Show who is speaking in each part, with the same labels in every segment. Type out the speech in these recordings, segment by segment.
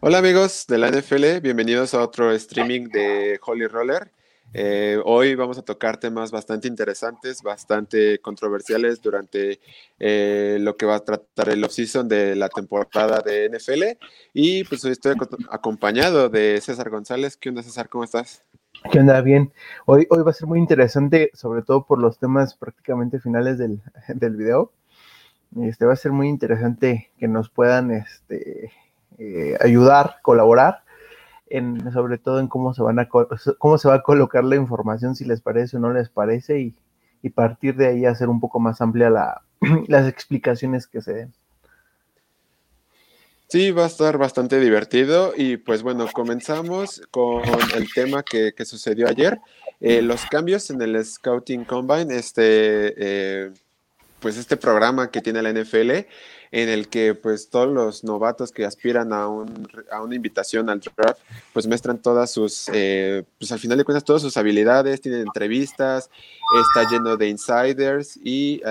Speaker 1: Hola amigos de la NFL, bienvenidos a otro streaming de Holy Roller. Eh, hoy vamos a tocar temas bastante interesantes, bastante controversiales durante eh, lo que va a tratar el off-season de la temporada de NFL. Y pues hoy estoy acompañado de César González. ¿Qué onda César? ¿Cómo estás?
Speaker 2: ¿Qué onda? Bien. Hoy, hoy va a ser muy interesante, sobre todo por los temas prácticamente finales del, del video. Este va a ser muy interesante que nos puedan este, eh, ayudar, colaborar, sobre todo en cómo se, van a, cómo se va a colocar la información, si les parece o no les parece, y, partir de ahí hacer un poco más amplia la, las explicaciones que se den.
Speaker 1: Sí, va a estar bastante divertido y pues bueno, comenzamos con el tema que, que sucedió ayer, eh, los cambios en el Scouting Combine, este, eh, pues este programa que tiene la NFL, en el que pues todos los novatos que aspiran a, un, a una invitación al draft, pues muestran todas sus, eh, pues al final de cuentas todas sus habilidades, tienen entrevistas, está lleno de insiders y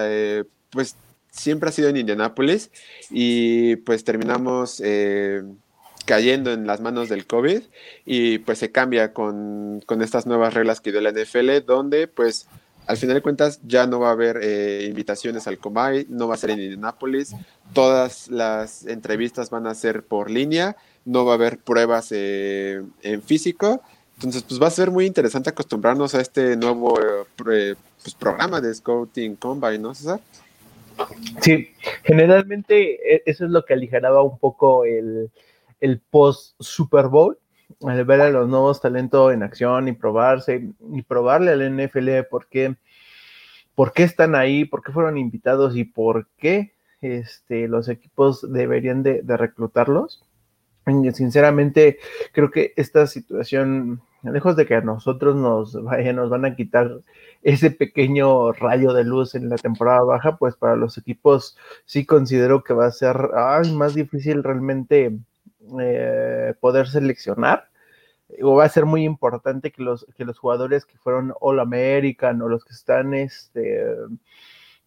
Speaker 1: pues siempre ha sido en Indianápolis y pues terminamos eh, cayendo en las manos del COVID y pues se cambia con, estas nuevas reglas que dio la NFL donde pues al final de cuentas ya no va a haber eh, invitaciones al Comay, no va a ser en Indianápolis, todas las entrevistas van a ser por línea, no va a haber pruebas eh, en físico. Entonces, pues va a ser muy interesante acostumbrarnos a este nuevo pues, programa de Scouting Combine, ¿no, César?
Speaker 2: Sí, generalmente e, eso es lo que aligeraba un poco el, post Super Bowl, al ver a los nuevos talentos en acción y probarse y probarle al NFL por qué, por qué están ahí, por qué fueron invitados y por qué este, los equipos deberían de, de reclutarlos. sinceramente, creo que esta situación lejos de que a nosotros nos, vaya, nos van a quitar ese pequeño rayo de luz en la temporada baja, pues para los equipos sí considero que va a ser más difícil realmente eh, poder seleccionar. O va a ser muy importante que los, que los jugadores que fueron All American o los que están este,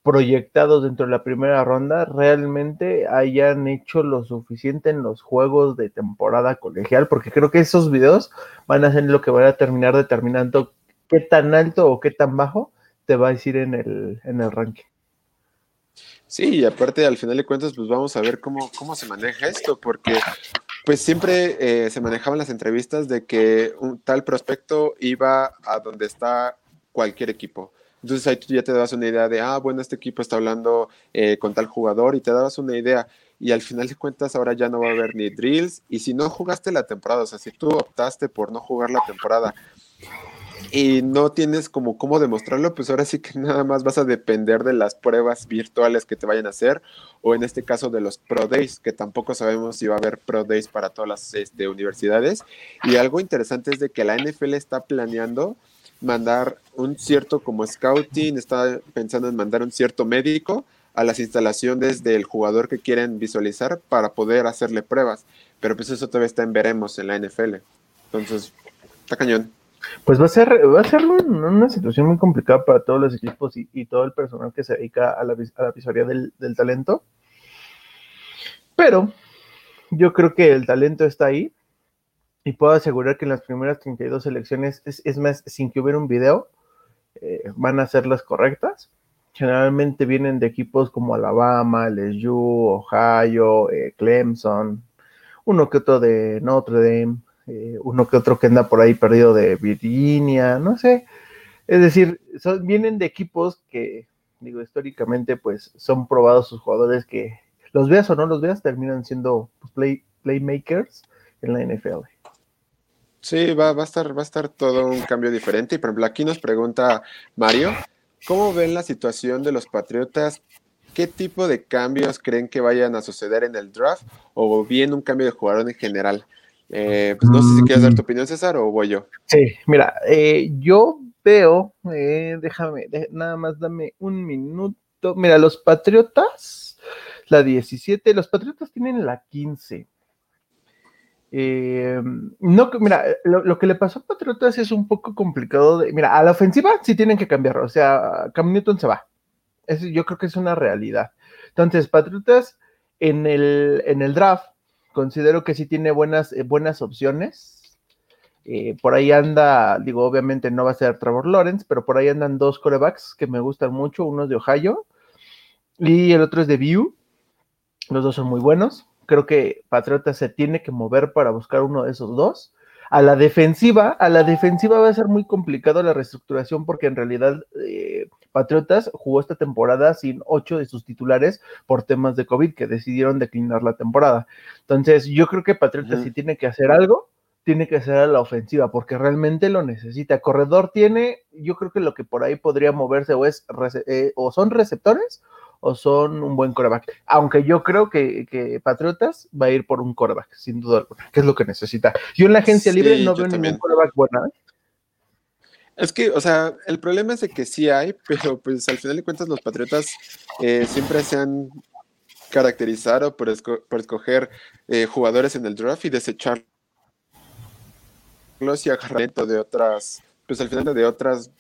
Speaker 2: proyectados dentro de la primera ronda realmente hayan hecho lo suficiente en los juegos de temporada colegial, porque creo que esos videos van a ser lo que van a terminar determinando qué tan alto o qué tan bajo te va a decir en el, en el ranking.
Speaker 1: Sí, y aparte al final de cuentas, pues vamos a ver cómo, cómo se maneja esto, porque pues siempre eh, se manejaban las entrevistas de que un tal prospecto iba a donde está cualquier equipo. Entonces ahí tú ya te dabas una idea de, ah, bueno, este equipo está hablando eh, con tal jugador y te dabas una idea. Y al final de cuentas ahora ya no va a haber ni drills. Y si no jugaste la temporada, o sea, si tú optaste por no jugar la temporada y no tienes como cómo demostrarlo, pues ahora sí que nada más vas a depender de las pruebas virtuales que te vayan a hacer, o en este caso de los Pro Days, que tampoco sabemos si va a haber Pro Days para todas las este, universidades. Y algo interesante es de que la NFL está planeando mandar un cierto como scouting, está pensando en mandar un cierto médico a las instalaciones del jugador que quieren visualizar para poder hacerle pruebas. Pero pues eso todavía está en veremos en la NFL. Entonces, está cañón.
Speaker 2: Pues va a ser, va a ser una situación muy complicada para todos los equipos y, todo el personal que se dedica a la, a la visoría del, del talento. Pero yo creo que el talento está ahí y puedo asegurar que en las primeras 32 elecciones, es, más, sin que hubiera un video, eh, van a ser las correctas. Generalmente vienen de equipos como Alabama, LSU, Ohio, eh, Clemson, uno que otro de Notre Dame, eh, uno que otro que anda por ahí perdido de Virginia, no sé. Es decir, vienen de equipos que, digo, históricamente, pues son probados sus jugadores que los veas o no los veas, terminan siendo pues, play, playmakers en la NFL.
Speaker 1: Sí, va, va, a estar, va a estar todo un cambio diferente. Y por ejemplo, aquí nos pregunta Mario, ¿cómo ven la situación de los Patriotas? ¿Qué tipo de cambios creen que vayan a suceder en el draft? O bien un cambio de jugador en general. Eh, pues no sé si quieres dar tu opinión, César, o voy yo.
Speaker 2: Sí, mira, eh, yo veo, eh, déjame, nada más dame un minuto. Mira, los Patriotas, la 17, los Patriotas tienen la 15. Eh, no, mira, lo, que le pasó a Patriotas es un poco complicado. De, mira, a la ofensiva sí tienen que cambiar, o sea, Cam Newton se va. yo creo que es una realidad. Entonces, Patriotas en el, en el draft considero que sí tiene buenas, eh, buenas opciones. Eh, por ahí anda, digo, obviamente no va a ser Trevor Lawrence, pero por ahí andan dos corebacks que me gustan mucho, uno es de Ohio y el otro es de View. Los dos son muy buenos. Creo que Patriota se tiene que mover para buscar uno de esos dos. A la defensiva, a la defensiva va a ser muy complicado la reestructuración porque en realidad eh, Patriotas jugó esta temporada sin ocho de sus titulares por temas de COVID que decidieron declinar la temporada. Entonces, yo creo que Patriotas si tiene que hacer algo, tiene que hacer a la ofensiva porque realmente lo necesita. Corredor tiene, yo creo que lo que por ahí podría moverse o es eh, o son receptores o son un buen coreback. Aunque yo creo que, Patriotas va a ir por un coreback, sin duda alguna, que es lo que necesita. Yo en la agencia libre no veo ningún coreback bueno. ¿eh?
Speaker 1: Es que, o sea, el problema es de que sí hay, pero pues al final de cuentas los Patriotas eh, siempre se han caracterizado por, escoger eh, jugadores en el draft y desecharlos y agarrar de otras, pues al final de otras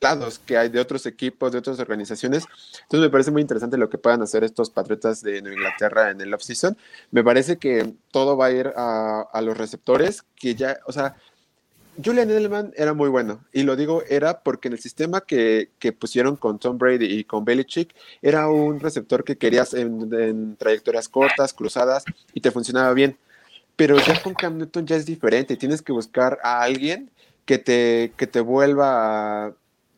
Speaker 1: lados que hay de otros equipos, de otras organizaciones. Entonces me parece muy interesante lo que puedan hacer estos Patriotas de Nueva Inglaterra en el offseason. Me parece que todo va a ir a, a los receptores, que ya, o sea, Julian Edelman era muy bueno, y lo digo era porque en el sistema que, pusieron con Tom Brady y con Belichick, era un receptor que querías en, trayectorias cortas, cruzadas, y te funcionaba bien. Pero ya con Cam Newton ya es diferente, tienes que buscar a alguien que te, que te vuelva a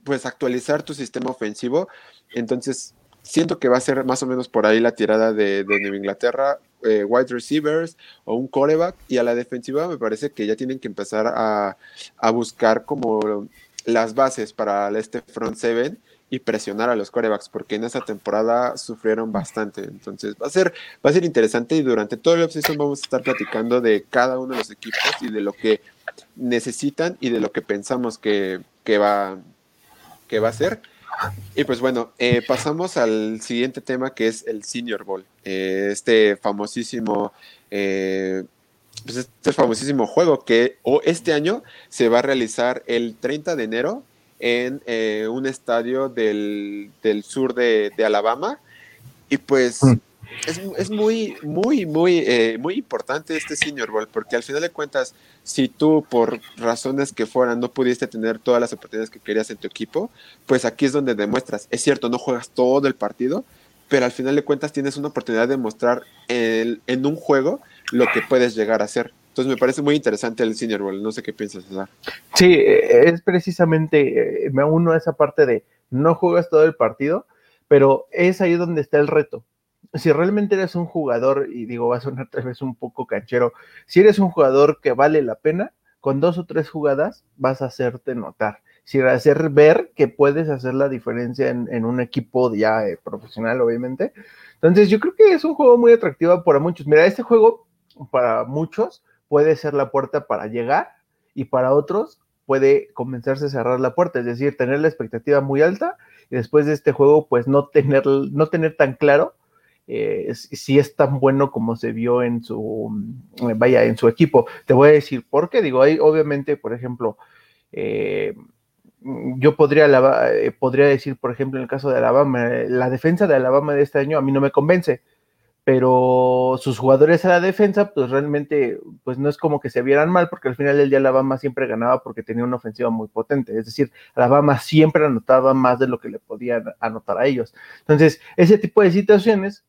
Speaker 1: pues, actualizar tu sistema ofensivo. Entonces, siento que va a ser más o menos por ahí la tirada de, de Nueva Inglaterra eh, wide receivers o un coreback. Y a la defensiva me parece que ya tienen que empezar a, buscar como las bases para este front seven y presionar a los corebacks, porque en esa temporada sufrieron bastante. Entonces va a ser, va a ser interesante y durante todo el offseason vamos a estar platicando de cada uno de los equipos y de lo que necesitan y de lo que pensamos que, que va, que va a ser. Y pues bueno, eh, pasamos al siguiente tema que es el Senior Bowl. Eh, este famosísimo, eh, pues este famosísimo juego que o este año se va a realizar el 30 de enero en un estadio del, sur de, de, Alabama. Y pues mm es, muy, muy, muy, eh, muy importante este Senior Bowl, porque al final de cuentas, si tú por razones que fueran no pudiste tener todas las oportunidades que querías en tu equipo, pues aquí es donde demuestras. Es cierto, no juegas todo el partido, pero al final de cuentas tienes una oportunidad de mostrar en un juego lo que puedes llegar a hacer. Entonces me parece muy interesante el Senior Bowl. No sé qué piensas, César.
Speaker 2: Sí, eh, es precisamente, eh, me uno a esa parte de no juegas todo el partido, pero es ahí donde está el reto si realmente eres un jugador, y digo, va a sonar tal vez un poco canchero, si eres un jugador que vale la pena, con dos o tres jugadas vas a hacerte notar. Si hacer ver que puedes hacer la diferencia en, un equipo ya eh, profesional, obviamente. Entonces, yo creo que es un juego muy atractivo para muchos. Mira, este juego para muchos puede ser la puerta para llegar y para otros puede comenzarse a cerrar la puerta, es decir, tener la expectativa muy alta y después de este juego, pues no tener, no tener tan claro eh, si es tan bueno como se vio en su, mm, vaya, en su equipo. Te voy a decir por qué. Digo, ahí obviamente, por ejemplo, eh, yo podría, eh, podría decir, por ejemplo, en el caso de Alabama, la defensa de Alabama de este año a mí no me convence, pero sus jugadores a la defensa, pues realmente, pues no es como que se vieran mal, porque al final del día Alabama siempre ganaba porque tenía una ofensiva muy potente, es decir, Alabama siempre anotaba más de lo que le podían anotar a ellos. Entonces, ese tipo de situaciones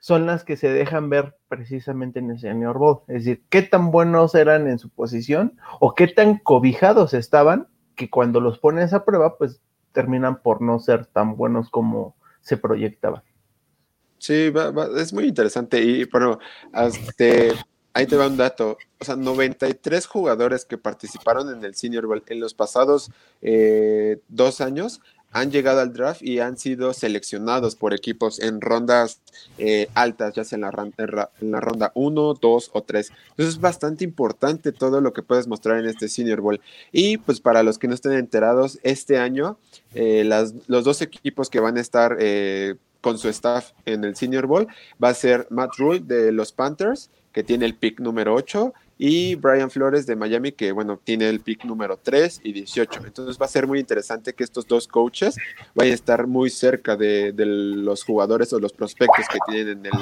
Speaker 2: son las que se dejan ver precisamente en el Senior Bowl. Es decir, qué tan buenos eran en su posición o qué tan cobijados estaban que cuando los pones a prueba, pues terminan por no ser tan buenos como se proyectaban.
Speaker 1: Sí, es muy interesante. Y bueno, este, ahí te va un dato. O sea, 93 jugadores que participaron en el Senior Bowl en los pasados eh, dos años han llegado al draft y han sido seleccionados por equipos en rondas eh, altas, ya sea en la, en la ronda 1, 2 o 3. Entonces es bastante importante todo lo que puedes mostrar en este Senior Bowl. Y pues para los que no estén enterados, este año eh, las, los dos equipos que van a estar eh, con su staff en el Senior Bowl va a ser Matt Rule de los Panthers, que tiene el pick número 8, y Brian Flores de Miami, que bueno, tiene el pick número 3 y 18. Entonces va a ser muy interesante que estos dos coaches vayan a estar muy cerca de, los jugadores o los prospectos que tienen en el,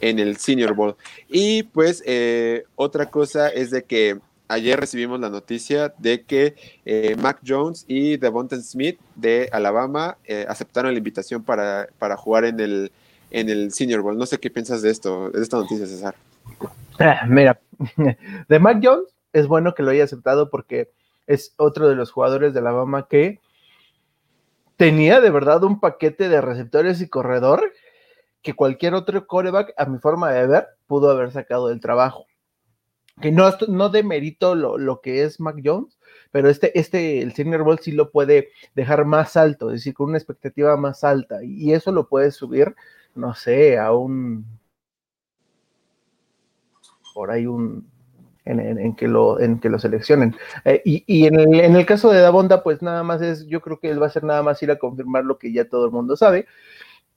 Speaker 1: en el Senior Bowl. Y pues eh, otra cosa es de que ayer recibimos la noticia de que eh, Mac Jones y Devonta Smith de Alabama eh, aceptaron la invitación para, para, jugar en el, en el Senior Bowl. No sé qué piensas de esto, de esta noticia, César.
Speaker 2: Ah, mira, de Mac Jones es bueno que lo haya aceptado porque es otro de los jugadores de Alabama que tenía de verdad un paquete de receptores y corredor que cualquier otro coreback, a mi forma de ver, pudo haber sacado del trabajo. Que no, no demerito lo, lo que es Mac Jones, pero este, este, el Senior Bowl sí lo puede dejar más alto, es decir, con una expectativa más alta, y eso lo puede subir, no sé, a un, por ahí un, en, que, lo, en que lo seleccionen. Eh, y, y en, el, en, el, caso de Dabonda, pues nada más es, yo creo que él va a ser nada más ir a confirmar lo que ya todo el mundo sabe,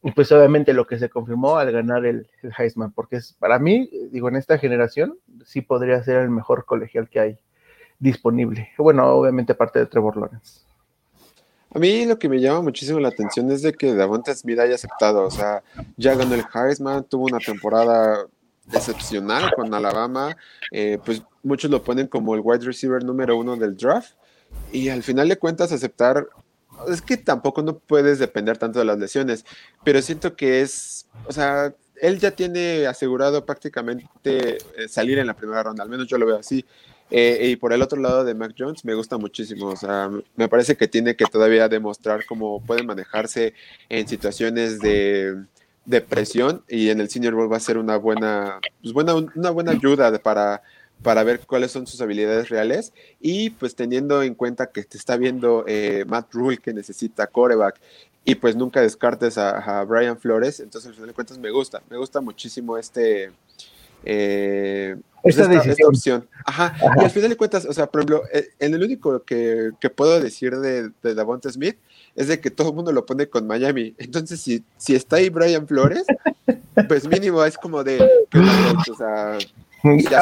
Speaker 2: y pues obviamente lo que se confirmó al ganar el, el, Heisman, porque es para mí, digo, en esta generación, sí podría ser el mejor colegial que hay disponible. Bueno, obviamente aparte de Trevor Lawrence.
Speaker 1: A mí lo que me llama muchísimo la atención es de que Davante Smith haya aceptado, o sea, ya ganó el Heisman, tuvo una temporada excepcional con Alabama, eh, pues muchos lo ponen como el wide receiver número uno del draft, y al final de cuentas aceptar es que tampoco no puedes depender tanto de las lesiones, pero siento que es, o sea, él ya tiene asegurado prácticamente eh, salir en la primera ronda, al menos yo lo veo así. Eh, y por el otro lado de Mac Jones me gusta muchísimo, o sea, me parece que tiene que todavía demostrar cómo puede manejarse en situaciones de, de presión y en el Senior Bowl va a ser una buena, pues buena, una buena ayuda para para ver cuáles son sus habilidades reales y pues teniendo en cuenta que te está viendo eh, Matt Rule que necesita coreback y pues nunca descartes a, Brian Flores, entonces al final de cuentas me gusta, me gusta muchísimo este... Eh, pues, esta, opción. Ajá. Y al final de cuentas, o sea, por ejemplo, eh, en el único que, que puedo decir de, de Davonte Smith es de que todo el mundo lo pone con Miami. Entonces, si, si está ahí Brian Flores, pues mínimo es como de, o sea,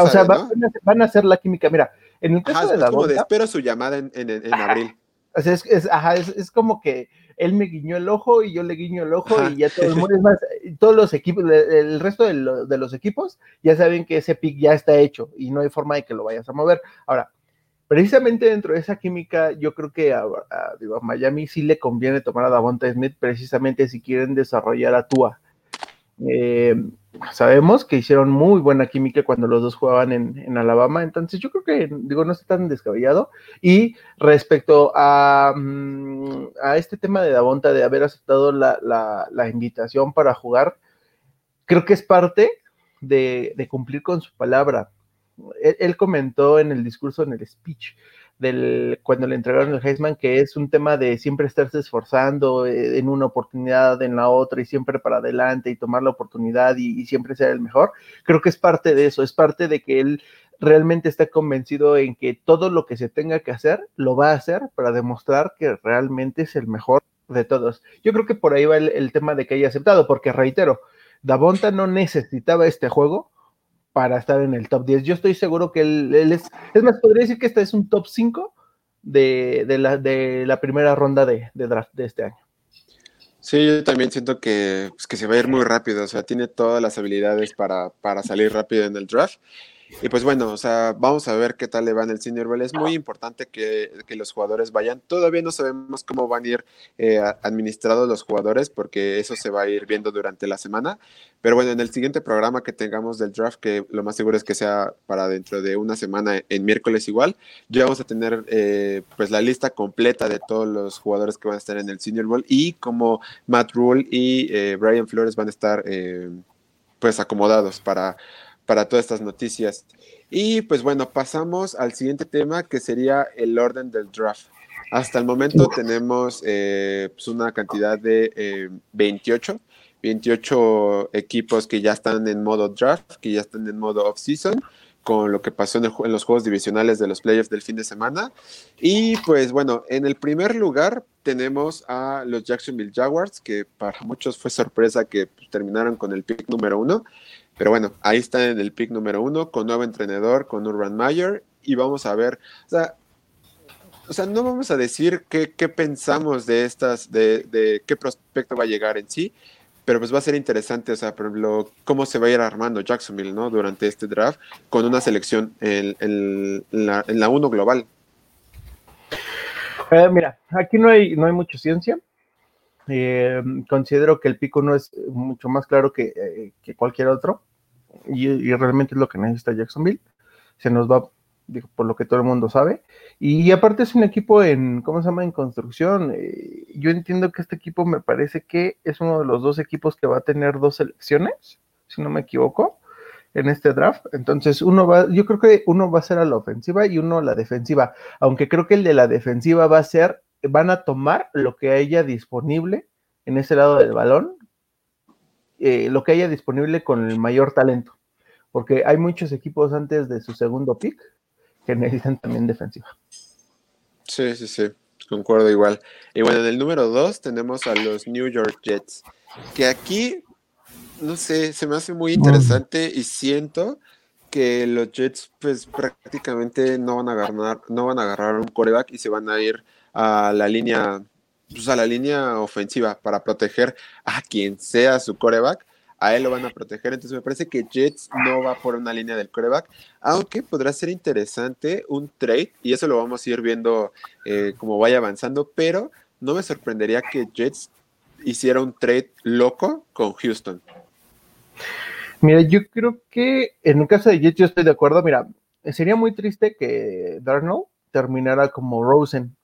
Speaker 2: o sea, van, a hacer la química. Mira, en el caso de la
Speaker 1: como espero su llamada en, en, abril.
Speaker 2: O sea, es, es, ajá, es, es, como que él me guiñó el ojo y yo le guiño el ojo y ya todo el mundo, es más, todos los equipos, el resto de, de, los equipos ya saben que ese pick ya está hecho y no hay forma de que lo vayas a mover. Ahora, precisamente dentro de esa química, yo creo que a, digo, Miami sí le conviene tomar a Davonta Smith precisamente si quieren desarrollar a Tua. Eh, sabemos que hicieron muy buena química cuando los dos jugaban en, Alabama, entonces yo creo que, digo, no está tan descabellado. Y respecto a, mm, este tema de Davonta, de haber aceptado la, invitación para jugar, creo que es parte de, cumplir con su palabra. Él, comentó en el discurso, en el speech, del, cuando le entregaron el Heisman, que es un tema de siempre estarse esforzando eh, en una oportunidad, en la otra, y siempre para adelante y tomar la oportunidad y, siempre ser el mejor. Creo que es parte de eso, es parte de que él realmente está convencido en que todo lo que se tenga que hacer, lo va a hacer para demostrar que realmente es el mejor de todos. Yo creo que por ahí va el, el tema de que haya aceptado, porque reitero, Davonta no necesitaba este juego para estar en el top 10. Yo estoy seguro que él, es, es más, podría decir que este es un top 5 de, la, de la primera ronda de, draft de este año.
Speaker 1: Sí, yo también siento que, pues, que se va a ir muy rápido, o sea, tiene todas las habilidades para, para salir rápido en el draft. Y pues bueno, o sea, vamos a ver qué tal le va en el Senior Bowl. Es muy importante que, que los jugadores vayan. Todavía no sabemos cómo van a ir eh, administrados los jugadores porque eso se va a ir viendo durante la semana. Pero bueno, en el siguiente programa que tengamos del draft, que lo más seguro es que sea para dentro de una semana, en miércoles igual, ya vamos a tener eh, pues la lista completa de todos los jugadores que van a estar en el Senior Bowl y como Matt Rule y eh, Brian Flores van a estar pues acomodados para para todas estas noticias. Y pues bueno, pasamos al siguiente tema que sería el orden del draft. Hasta el momento tenemos eh, pues una cantidad de 28, eh, 28 equipos que ya están en modo draft, que ya están en modo off-season, con lo que pasó en, en, los juegos divisionales de los playoffs del fin de semana. Y pues bueno, en el primer lugar tenemos a los Jacksonville Jaguars, que para muchos fue sorpresa que pues, terminaron con el pick número uno. Pero bueno, ahí está en el pick número uno, con nuevo entrenador, con Urban Meyer, y vamos a ver, o sea, o sea no vamos a decir qué, pensamos de estas, de, de, qué prospecto va a llegar en sí, pero pues va a ser interesante, o sea, por ejemplo, cómo se va a ir armando Jacksonville, ¿no? Durante este draft con una selección en, la, en 1 global.
Speaker 2: Eh, mira, aquí no hay, no hay mucha ciencia. Eh, considero que el pico no es mucho más claro que, eh, cualquier otro y, realmente es lo que necesita Jacksonville. Se nos va, digo, por lo que todo el mundo sabe. Y aparte es un equipo en, ¿cómo se llama? En construcción. Eh, yo entiendo que este equipo me parece que es uno de los dos equipos que va a tener dos selecciones, si no me equivoco, en este draft. Entonces, uno va, yo creo que uno va a ser a la ofensiva y uno a la defensiva. Aunque creo que el de la defensiva va a ser van a tomar lo que haya disponible en ese lado del balón, eh, lo que haya disponible con el mayor talento, porque hay muchos equipos antes de su segundo pick que necesitan también defensiva.
Speaker 1: Sí, sí, sí, concuerdo igual. Y bueno, en el número dos tenemos a los New York Jets, que aquí, no sé, se me hace muy interesante y siento que los Jets pues prácticamente no van a agarrar, no van a agarrar un coreback y se van a ir a la línea, pues a la línea ofensiva para proteger a quien sea su coreback. A él lo van a proteger. Entonces me parece que Jets no va por una línea del coreback, aunque podrá ser interesante un trade, y eso lo vamos a ir viendo eh, como vaya avanzando, pero no me sorprendería que Jets hiciera un trade loco con Houston.
Speaker 2: Mira, yo creo que en el caso de Jets yo estoy de acuerdo. Mira, sería muy triste que Darnold terminara como Rosen.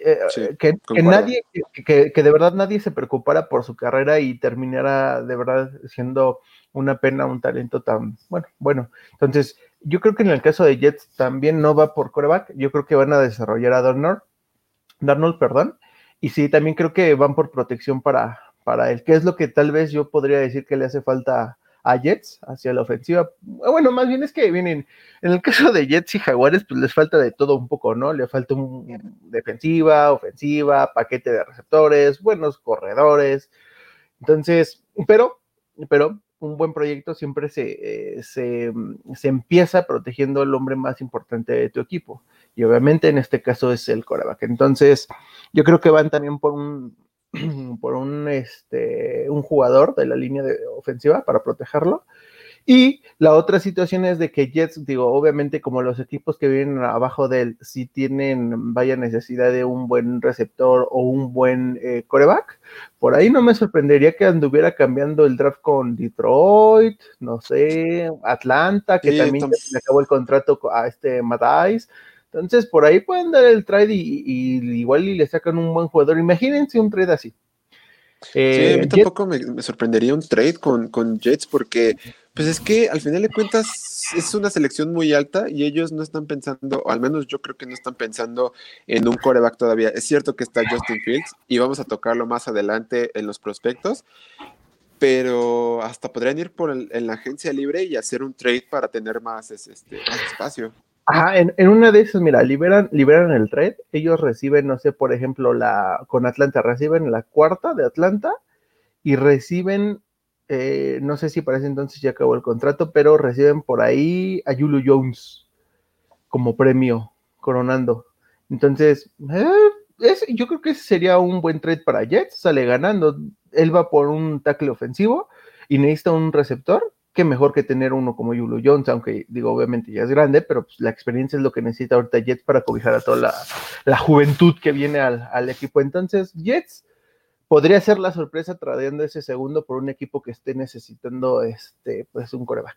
Speaker 2: Eh, que, nadie, que, de verdad nadie se preocupara por su carrera y terminara de verdad siendo una pena, un talento tan bueno. Bueno, entonces yo creo que en el caso de Jets también no va por coreback, yo creo que van a desarrollar a Darnold, Darnold, perdón, y sí, también creo que van por protección para, para él, que es lo que tal vez yo podría decir que le hace falta a Jets hacia la ofensiva. Bueno, más bien es que vienen, en el caso de Jets y Jaguares, pues les falta de todo un poco, ¿no? Le falta un defensiva, ofensiva, paquete de receptores, buenos corredores. Entonces, pero, pero un buen proyecto siempre se, eh, se, se, empieza protegiendo al hombre más importante de tu equipo. Y obviamente en este caso es el coreback. Entonces, yo creo que van también por un, por un, este, un jugador de la línea de ofensiva para protegerlo. Y la otra situación es de que Jets, digo, obviamente como los equipos que vienen abajo de él, si tienen vaya necesidad de un buen receptor o un buen eh, coreback, por ahí no me sorprendería que anduviera cambiando el draft con Detroit, no sé, Atlanta, que también le acabó el contrato a este Madais. Entonces, por ahí pueden dar el trade y, igual y le sacan un buen jugador. Imagínense un trade así.
Speaker 1: sí, a mí eh, tampoco me, sorprendería un trade con, con, Jets porque, pues es que al final de cuentas es una selección muy alta y ellos no están pensando, o al menos yo creo que no están pensando en un coreback todavía. Es cierto que está Justin Fields y vamos a tocarlo más adelante en los prospectos, pero hasta podrían ir por en la agencia libre y hacer un trade para tener más, este, más espacio.
Speaker 2: Ajá, en, una de esas, mira, liberan, liberan el trade, ellos reciben, no sé, por ejemplo, la con Atlanta, reciben la cuarta de Atlanta y reciben, eh, no sé si para ese entonces ya acabó el contrato, pero reciben por ahí a Julio Jones como premio, coronando. Entonces, eh, yo creo que ese sería un buen trade para Jets, sale ganando. Él va por un tackle ofensivo y necesita un receptor mejor que tener uno como Julio Jones, aunque digo, obviamente ya es grande, pero pues, la experiencia es lo que necesita ahorita Jets para cobijar a toda la, juventud que viene al, equipo. Entonces, Jets podría ser la sorpresa trayendo ese segundo por un equipo que esté necesitando este, pues un coreback.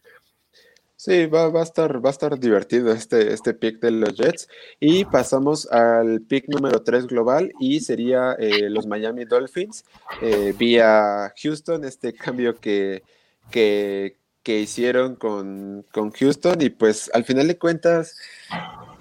Speaker 1: Sí, va, a estar, va a estar divertido este, este pick de los Jets. Y pasamos al pick número 3 global y sería eh, los Miami Dolphins eh, vía Houston, este cambio que, que, que hicieron con, Houston y pues al final de cuentas,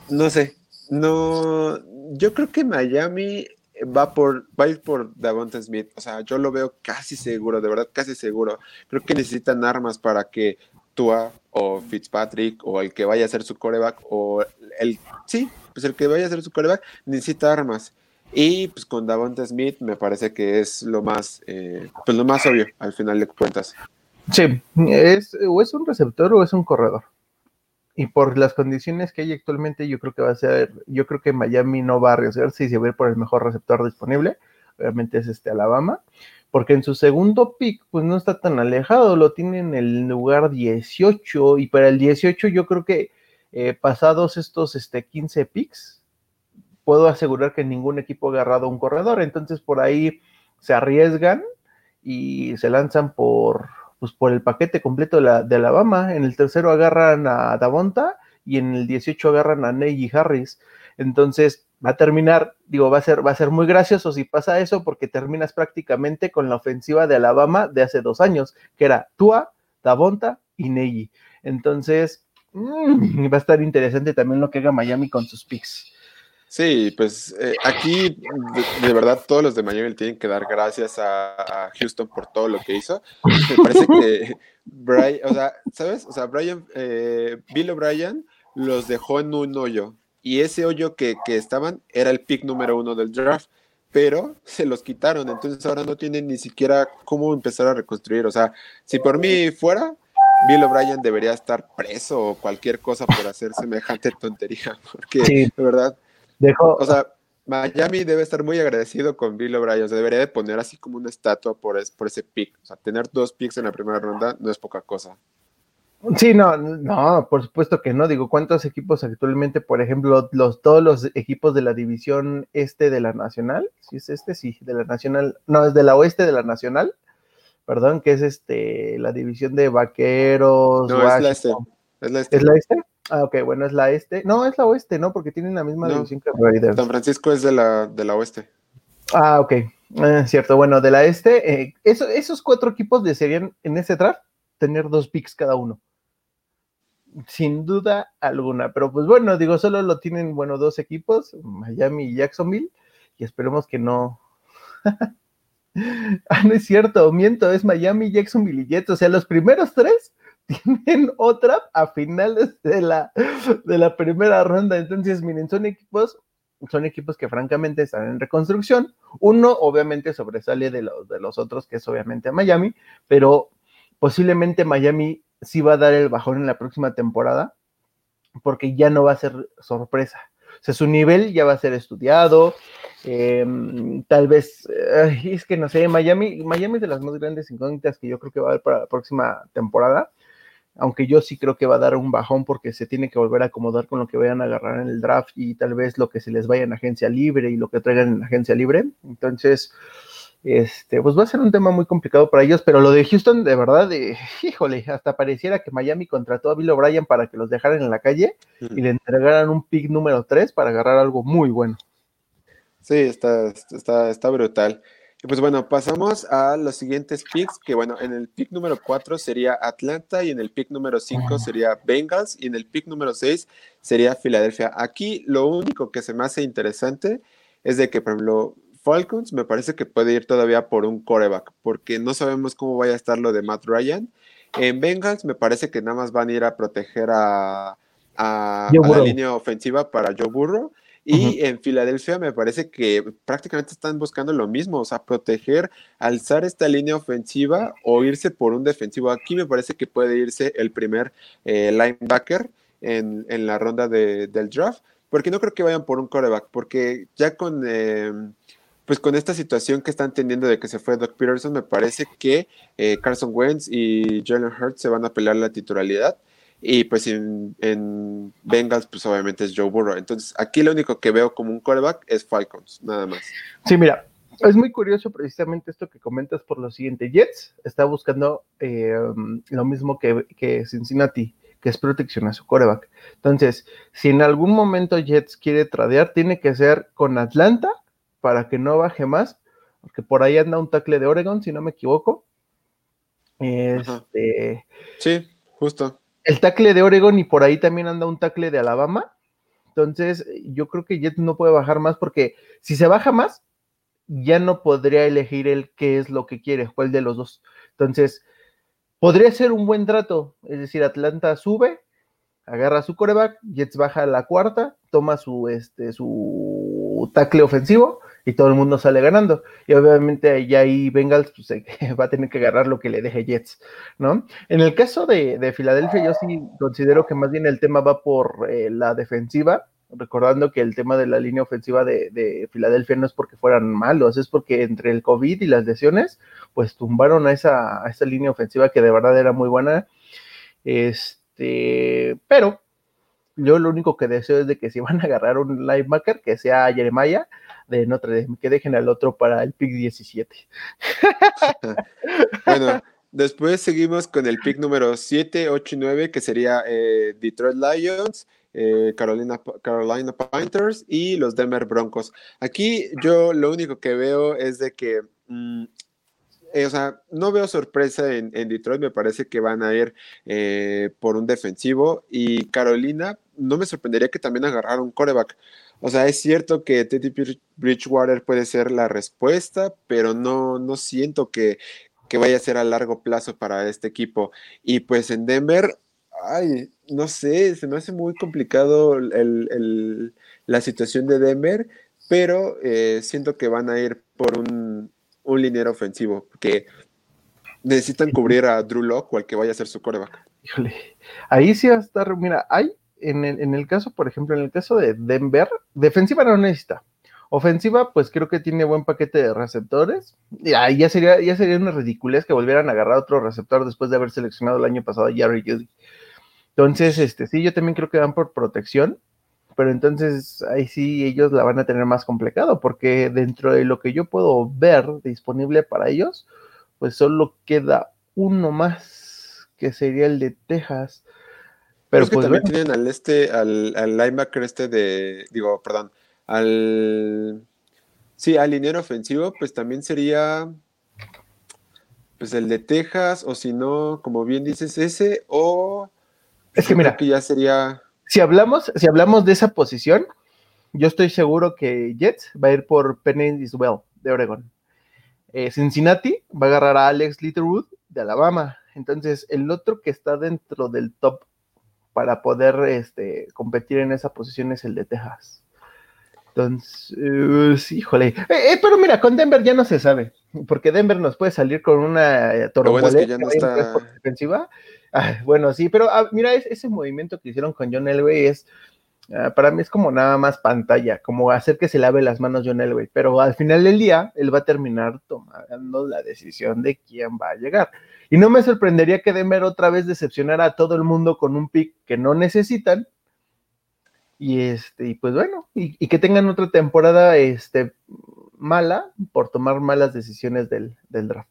Speaker 1: no sé, no, yo creo que Miami va por va a ir por Davonta Smith, o sea, yo lo veo casi seguro, de verdad casi seguro. Creo que necesitan armas para que Tua o Fitzpatrick o el que vaya a ser su coreback o el sí, pues el que vaya a ser su coreback necesita armas. Y pues con Davonta Smith me parece que es lo más eh, pues lo más obvio al final de cuentas.
Speaker 2: Sí, es, o es un receptor o es un corredor. Y por las condiciones que hay actualmente, yo creo que va a ser, yo creo que Miami no va a arriesgarse y se va a ir por el mejor receptor disponible. obviamente es este Alabama, porque en su segundo pick, pues no está tan alejado, lo tiene en el lugar 18, y para el 18 yo creo que eh, pasados estos este, 15 picks, puedo asegurar que ningún equipo ha agarrado un corredor, entonces por ahí se arriesgan y se lanzan por, pues, por el paquete completo de, la, de Alabama, en el tercero agarran a Davonta y en el 18 agarran a Neji Harris, entonces va a terminar, digo, va a ser, va a ser muy gracioso si pasa eso, porque terminas prácticamente con la ofensiva de Alabama de hace dos años, que era Tua, Davonta y Neji. Entonces, mm, va a estar interesante también lo que haga Miami con sus picks.
Speaker 1: Sí, pues eh, aquí de, verdad todos los de Miami tienen que dar gracias a, Houston por todo lo que hizo. Me parece que Brian, o sea, ¿sabes? O sea, Brian, eh, Bill O'Brien los dejó en un hoyo y ese hoyo que, estaban era el pick número uno del draft, pero se los quitaron, entonces ahora no tienen ni siquiera cómo empezar a reconstruir. O sea, si por mí fuera, Bill O'Brien debería estar preso o cualquier cosa por hacer semejante tontería, porque de verdad,
Speaker 2: Dejó...
Speaker 1: o sea, Miami debe estar muy agradecido con Bill O'Brien, o sea, debería de poner así como una estatua por, por ese pick, o sea, tener dos picks en la primera ronda no es poca cosa.
Speaker 2: Sí, no, no, por supuesto que no. Digo, ¿cuántos equipos actualmente, por ejemplo, los, todos los equipos de la división este de la Nacional? Si es este, sí, de la Nacional, no, es de la oeste de la Nacional, perdón, que es este, la división de Vaqueros.
Speaker 1: No, es la este.
Speaker 2: Es la este. ¿Es la este? Ah, ok, bueno, es la este. No, es la oeste, ¿no? Porque tienen la misma división que
Speaker 1: Raiders. San Francisco es de la, de la oeste.
Speaker 2: Ah, ok. Eh, cierto, bueno, de la este, eh, esos cuatro equipos desearían en ese draft tener dos picks cada uno sin duda alguna. Pero pues bueno, digo, solo lo tienen, bueno, dos equipos, Miami y Jacksonville, y esperemos que no. ah, no es cierto, miento, es Miami, Jacksonville y Jets. O sea, los primeros tres tienen otra a finales de la, de la primera ronda. Entonces, miren, son equipos, son equipos que francamente están en reconstrucción. Uno, obviamente, sobresale de los, de los otros, que es obviamente Miami, pero posiblemente Miami sí va a dar el bajón en la próxima temporada, porque ya no va a ser sorpresa. O sea, su nivel ya va a ser estudiado. Em, tal vez, es que no sé, Miami, Miami es de las más grandes incógnitas que yo creo que va a haber para la próxima temporada. Aunque yo sí creo que va a dar un bajón porque se tiene que volver a acomodar con lo que vayan a agarrar en el draft y tal vez lo que se les vaya en agencia libre y lo que traigan en agencia libre. Entonces, este, pues va a ser un tema muy complicado para ellos, pero lo de Houston, de verdad, híjole, hasta pareciera que Miami contrató a Bill O'Brien para que los dejaran en la calle y le entregaran un pick número 3 para agarrar algo muy bueno.
Speaker 1: Sí, está, está, está brutal. Y pues bueno, pasamos a los siguientes picks, que bueno, en el pick número 4 sería Atlanta y en el pick número 5 sería Bengals y en el pick número 6 sería Filadelfia. Aquí lo único que se me hace interesante es de que, por ejemplo, Falcons me parece que puede ir todavía por un coreback, porque no sabemos cómo vaya a estar lo de Matt Ryan. En Bengals me parece que nada más van a ir a proteger a, la línea ofensiva para Joe Burrow. Y en Filadelfia me parece que prácticamente están buscando lo mismo, o sea, proteger, alzar esta línea ofensiva o irse por un defensivo. Aquí me parece que puede irse el primer eh, linebacker en, la ronda del draft, porque no creo que vayan por un coreback, porque ya con... Eh, pues con esta situación que están teniendo de que se fue Doc Peterson, me parece que eh, Carson Wentz y Jalen Hurts se van a pelear la titularidad. Y pues en, Bengals, pues obviamente es Joe Burrow. Entonces, aquí lo único que veo como un quarterback es Falcons, nada más.
Speaker 2: Sí, mira, es muy curioso precisamente esto que comentas por lo siguiente. Jets está buscando eh, lo mismo que, que Cincinnati, que es protección a su quarterback. Entonces, si en algún momento Jets quiere tradear, tiene que ser con Atlanta para que no baje más, porque por ahí anda un tackle de Oregon, si no me equivoco. Este,
Speaker 1: sí, justo.
Speaker 2: El tackle de Oregon y por ahí también anda un tackle de Alabama. Entonces, yo creo que Jet no puede bajar más porque si se baja más, ya no podría elegir él qué es lo que quiere, cuál de los dos. Entonces, podría ser un buen trato. Es decir, Atlanta sube, agarra su coreback, Jets baja a la cuarta, toma su, este, su tackle ofensivo y todo el mundo sale ganando. Y obviamente ya ahí Bengals pues, va a tener que agarrar lo que le deje Jets, ¿no? En el caso de, Filadelfia, yo sí considero que más bien el tema va por eh, la defensiva. recordando que el tema de la línea ofensiva de, Filadelfia no es porque fueran malos, es porque entre el COVID y las lesiones, pues tumbaron a esa, a esa línea ofensiva que de verdad era muy buena. Este, pero yo lo único que deseo es de que si van a agarrar un linebacker, que sea Jeremiah de Notre Dame, que dejen al otro para el pick 17.
Speaker 1: bueno, después seguimos con el pick número 7, 8 y 9, que sería eh, Detroit Lions. Eh, Carolina, Carolina Panthers y los Denver Broncos. Aquí yo lo único que veo es de que mm, eh, o sea, no veo sorpresa en, Detroit, me parece que van a ir por un defensivo y Carolina, no me sorprendería que también agarrara un coreback. O sea, es cierto que Teddy Bridgewater puede ser la respuesta, pero no, no siento que, que vaya a ser a largo plazo para este equipo. Y pues en Denver, ay, no sé, se me hace muy complicado la situación de Denver, pero eh, siento que van a ir por un un liniero ofensivo, que necesitan cubrir a Drew Locke o al que vaya a ser su coreback.
Speaker 2: Híjole, ahí sí va a estar, mira, hay, en el, en el caso, por ejemplo, en el caso de Denver, defensiva no necesita. Ofensiva, pues creo que tiene buen paquete de receptores. Y ya sería, ya sería una ridiculez que volvieran a agarrar otro receptor después de haber seleccionado el año pasado a Jerry Judy. Entonces, este, sí, yo también creo que van por protección pero entonces ahí sí ellos la van a tener más complicado, porque dentro de lo que yo puedo ver disponible para ellos, pues solo queda uno más, que sería el de Texas.
Speaker 1: Pero pues, también tienen al este, al, al linebacker este de, digo, perdón, al, sí, al liniero ofensivo, pues también sería, pues el de Texas, o si no, como bien dices, ese, o...
Speaker 2: Es que mira,
Speaker 1: que ya sería
Speaker 2: si hablamos, si hablamos de esa posición, yo estoy seguro que Jets va a ir por Penny Iswell de Oregon. Eh, Cincinnati va a agarrar a Alex Littlewood de Alabama. Entonces, el otro que está dentro del top para poder este, competir en esa posición es el de Texas. Entonces, híjole. Eh, eh, pero mira, con Denver ya no se sabe, porque Denver nos puede salir con una eh, defensiva bueno, sí, pero ah, mira, ese movimiento que hicieron con John Elway es, ah, para mí es como nada más pantalla, como hacer que se lave las manos John Elway, pero al final del día él va a terminar tomando la decisión de quién va a llegar. Y no me sorprendería que Denver otra vez decepcionara a todo el mundo con un pick que no necesitan. Y este, y pues bueno, y, y que tengan otra temporada este, mala por tomar malas decisiones del, del draft.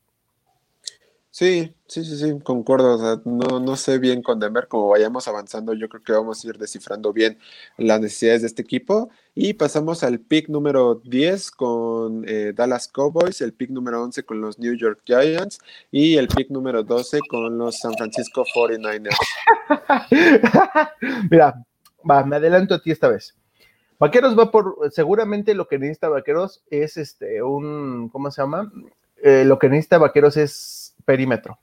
Speaker 1: Sí, sí, sí, sí, concuerdo. O sea, no, no sé bien con Denver, como vayamos avanzando, yo creo que vamos a ir descifrando bien las necesidades de este equipo. Y pasamos al pick número 10 con eh, Dallas Cowboys, el pick número 11 con los New York Giants y el pick número 12 con los San Francisco 49ers.
Speaker 2: Mira, va, me adelanto a ti esta vez. Vaqueros va por, seguramente lo que necesita Vaqueros es este, un, ¿cómo se llama? Eh, lo que necesita Vaqueros es perímetro.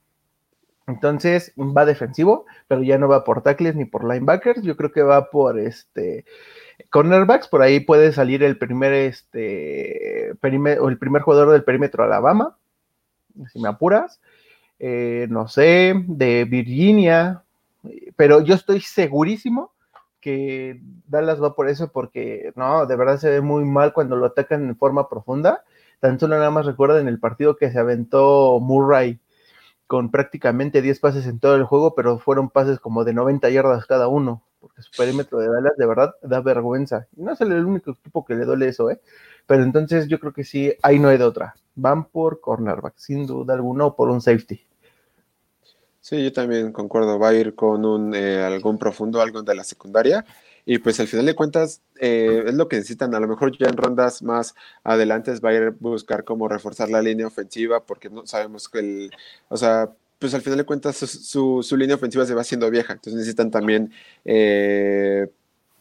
Speaker 2: Entonces va defensivo, pero ya no va por tackles ni por linebackers. Yo creo que va por este cornerbacks. Por ahí puede salir el primer este o el primer jugador del perímetro Alabama, si me apuras. Eh, no sé, de Virginia, pero yo estoy segurísimo que Dallas va por eso porque no, de verdad se ve muy mal cuando lo atacan en forma profunda. Tan solo nada más recuerden el partido que se aventó Murray con prácticamente 10 pases en todo el juego, pero fueron pases como de 90 yardas cada uno, porque su perímetro de Dallas de verdad da vergüenza. no es el único equipo que le duele eso, ¿eh? Pero entonces yo creo que sí, ahí no hay de otra. Van por cornerback, sin duda alguna, o por un safety.
Speaker 1: Sí, yo también concuerdo. Va a ir con un eh, algún profundo, algo de la secundaria. Y pues al final de cuentas eh, es lo que necesitan. A lo mejor ya en rondas más adelante va a ir a buscar cómo reforzar la línea ofensiva porque no sabemos que el, o sea, pues al final de cuentas su, su, línea ofensiva se va haciendo vieja. Entonces necesitan también eh,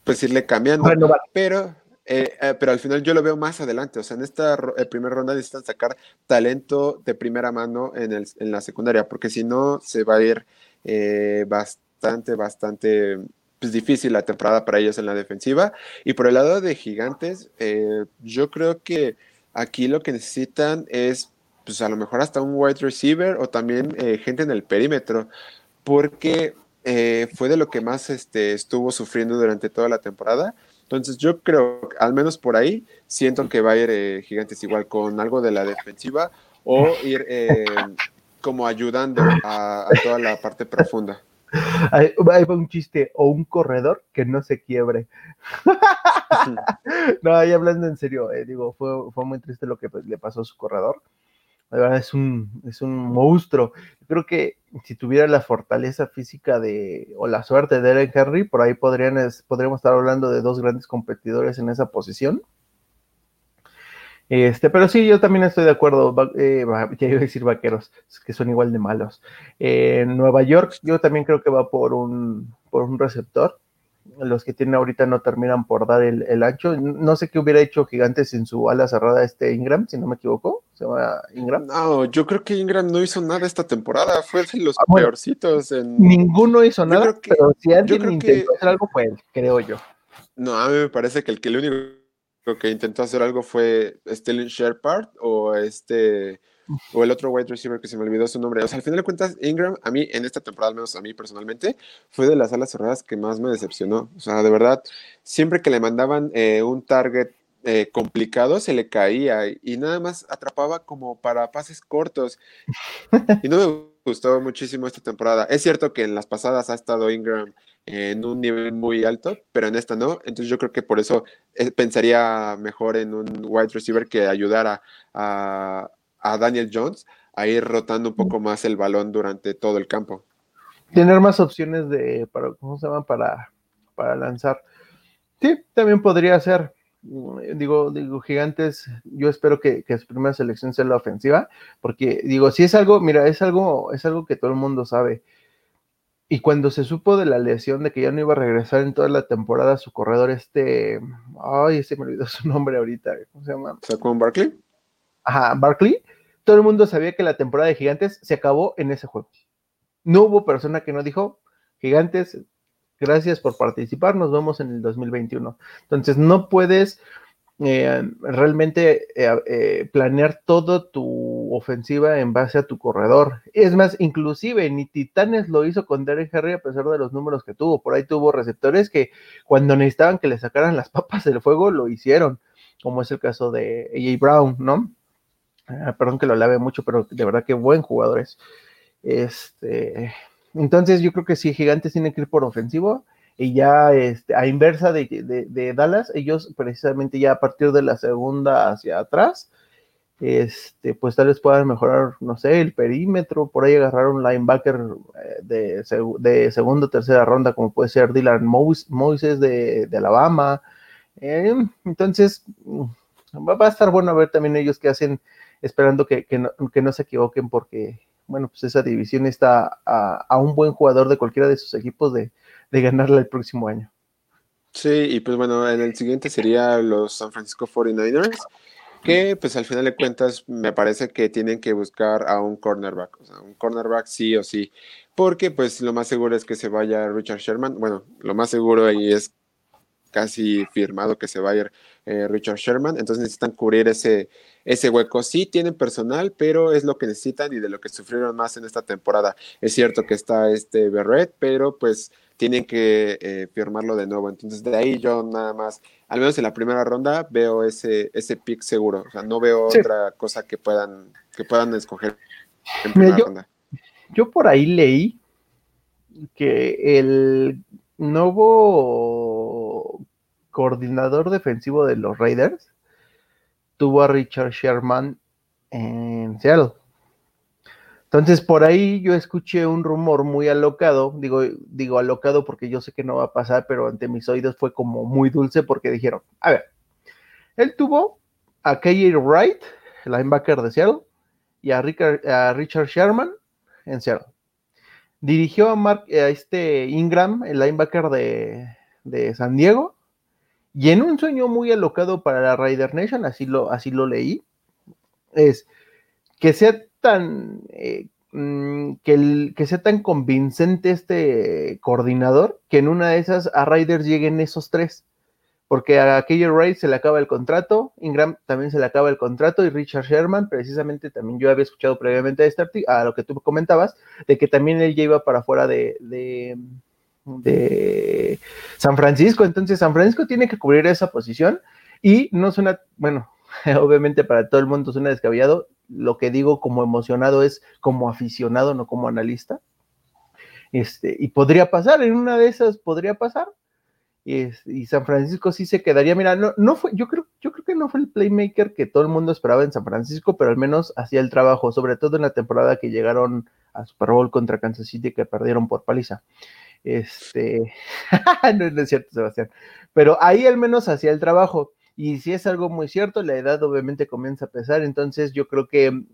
Speaker 1: pues irle cambiando. Pero eh, pero al final yo lo veo más adelante. O sea, en esta primera ronda necesitan sacar talento de primera mano en, el, en la secundaria, porque si no, se va a ir bastante, bastante pues, difícil la temporada para ellos en la defensiva. Y por el lado de Gigantes, eh, yo creo que aquí lo que necesitan es, pues a lo mejor hasta un wide receiver o también eh, gente en el perímetro, porque eh, fue de lo que más este, estuvo sufriendo durante toda la temporada. Entonces yo creo, al menos por ahí, siento que va a ir eh, Gigantes igual con algo de la defensiva o ir eh, como ayudando a, toda la parte profunda.
Speaker 2: Ahí va un chiste, o un corredor que no se quiebre. no, ahí hablando en serio, eh, digo, fue, fue muy triste lo que pues, le pasó a su corredor. La verdad es un, es un monstruo. Creo que si tuviera la fortaleza física de, o la suerte de Eren Henry, por ahí podrían, podríamos estar hablando de dos grandes competidores en esa posición. Este, pero sí, yo también estoy de acuerdo. Eh, ya iba a decir vaqueros, que son igual de malos. en Nueva York, yo también creo que va por un, por un receptor los que tiene ahorita no terminan por dar el, ancho. No sé qué hubiera hecho Gigantes en su ala cerrada este Ingram, si no me equivoco. Se llama Ingram.
Speaker 1: No, yo creo que Ingram no hizo nada esta temporada. Fue de los ah, peorcitos. En...
Speaker 2: Ninguno hizo nada, pero si alguien intentó hacer algo fue él, creo yo.
Speaker 1: No, a mí me parece que el que el único que intentó hacer algo fue Stellan Sherpard o este o el otro wide receiver que se me olvidó su nombre. O sea, al final de cuentas, Ingram, a mí, en esta temporada, al menos a mí personalmente, fue de las alas cerradas que más me decepcionó. O sea, de verdad, siempre que le mandaban eh, un target eh, complicado, se le caía y nada más atrapaba como para pases cortos. Y no me gustó muchísimo esta temporada. Es cierto que en las pasadas ha estado Ingram en un nivel muy alto, pero en esta no. Entonces yo creo que por eso eh, pensaría mejor en un wide receiver que ayudara a, Daniel Jones a ir rotando un poco más el balón durante todo el campo.
Speaker 2: Tener más opciones de, para, ¿cómo se? Para, para lanzar. Sí, también podría ser. Mm, digo, digo, gigantes, yo espero que, que, su primera selección sea la ofensiva, porque digo, si es algo, mira, es algo, es algo que todo el mundo sabe. Y cuando se supo de la lesión de que ya no iba a regresar en toda la temporada, su corredor este, ay, se me olvidó su nombre ahorita, ¿cómo se llama?
Speaker 1: ¿Sacón Barkley?
Speaker 2: Ajá, Barkley todo el mundo sabía que la temporada de Gigantes se acabó en ese juego. No hubo persona que no dijo, Gigantes, gracias por participar, nos vemos en el 2021. Entonces, no puedes eh, realmente eh, eh, planear toda tu ofensiva en base a tu corredor. Es más, inclusive ni Titanes lo hizo con Derek Henry a pesar de los números que tuvo. Por ahí tuvo receptores que cuando necesitaban que le sacaran las papas del fuego, lo hicieron, como es el caso de AJ Brown, ¿no? Ah, perdón que lo lave mucho, pero de verdad que buen jugador es. Este, entonces yo creo que si Gigantes tienen que ir por ofensivo y ya este, a inversa de, Dallas, ellos precisamente ya a partir de la segunda hacia atrás, este, pues tal vez puedan mejorar, no sé, el perímetro, por ahí agarrar un linebacker eh, de, de segunda o tercera ronda, como puede ser Dylan Moises de, Alabama. Eh, entonces, mm, va, a estar bueno ver también ellos que hacen esperando que, no, se equivoquen porque, bueno, pues esa división está a, un buen jugador de cualquiera de sus equipos de, de ganarla el próximo año.
Speaker 1: Sí, y pues bueno, en el siguiente sería los San Francisco 49ers, que pues al final de cuentas me parece que tienen que buscar a un cornerback, o sea, un cornerback sí o sí, porque pues lo más seguro es que se vaya Richard Sherman, bueno, lo más seguro ahí es casi firmado que se va a ir eh, Richard Sherman, entonces necesitan cubrir ese, ese hueco. Sí tienen personal, pero es lo que necesitan y de lo que sufrieron más en esta temporada. Es cierto que está este Berret, pero pues tienen que eh, firmarlo de nuevo. Entonces de ahí yo nada más, al menos en la primera ronda, veo ese, ese pick seguro. O sea, no veo otra cosa que puedan, que puedan escoger en primera
Speaker 2: yo,
Speaker 1: ronda.
Speaker 2: Yo por ahí leí que el nuevo coordinador defensivo de los Raiders tuvo a Richard Sherman en Seattle. Entonces, por ahí yo escuché un rumor muy alocado, digo, digo alocado porque yo sé que no va a pasar, pero ante mis oídos fue como muy dulce porque dijeron, a ver, él tuvo a KJ Wright, el linebacker de Seattle, y a, Richard Sherman en Seattle. Dirigió a, Mark, a este Ingram, el linebacker de San Diego, y en un sueño muy alocado para la Raider Nation, así lo, así lo leí, es que sea tan, eh, mm, que, el, que sea tan convincente este coordinador que en una de esas a Raiders lleguen esos tres. Porque a KJ Wright se le acaba el contrato, Ingram también se le acaba el contrato y Richard Sherman, precisamente también yo había escuchado previamente a, este a lo que tú comentabas, de que también él ya iba para afuera de, de San Francisco. Entonces, San Francisco tiene que cubrir esa posición y no suena, bueno, obviamente para todo el mundo suena descabellado. Lo que digo como emocionado es como aficionado, no como analista. Este, y podría pasar, en una de esas podría pasar. Y, y, San Francisco sí se quedaría, mira, no, no fue, yo creo, yo creo que no fue el playmaker que todo el mundo esperaba en San Francisco, pero al menos hacía el trabajo, sobre todo en la temporada que llegaron a Super Bowl contra Kansas City que perdieron por paliza. Este, no, es cierto, Sebastián, pero ahí al menos hacía el trabajo. Y si es algo muy cierto, la edad obviamente comienza a pesar, entonces yo creo que mm,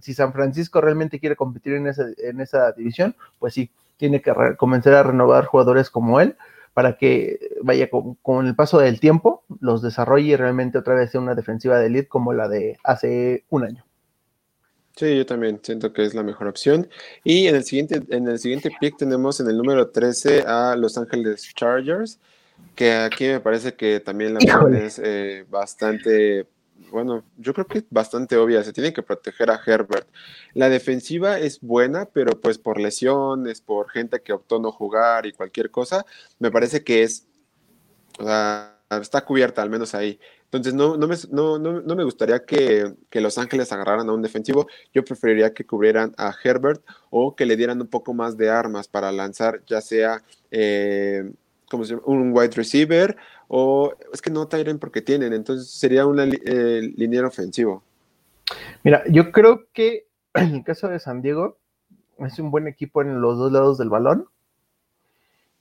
Speaker 2: si San Francisco realmente quiere competir en esa, en esa división, pues sí, tiene que comenzar a renovar jugadores como él para que vaya con, con, el paso del tiempo los desarrolle y realmente otra vez sea una defensiva de elite como la de hace un año.
Speaker 1: Sí, yo también siento que es la mejor opción. Y en el siguiente, en el siguiente pick tenemos en el número 13 a Los Ángeles Chargers, que aquí me parece que también la opción es eh, bastante, bueno, yo creo que es bastante obvia. Se tiene que proteger a Herbert. La defensiva es buena, pero pues por lesiones, por gente que optó no jugar y cualquier cosa, me parece que es, o sea, está cubierta al menos ahí. Entonces, no, no, me, no, no, me gustaría que, Los Ángeles agarraran a un defensivo. Yo preferiría que cubrieran a Herbert o que le dieran un poco más de armas para lanzar, ya sea eh, como un wide receiver o es que no Tyren porque tienen. Entonces, sería un eh, ofensivo.
Speaker 2: Mira, yo creo que en el caso de San Diego es un buen equipo en los dos lados del balón.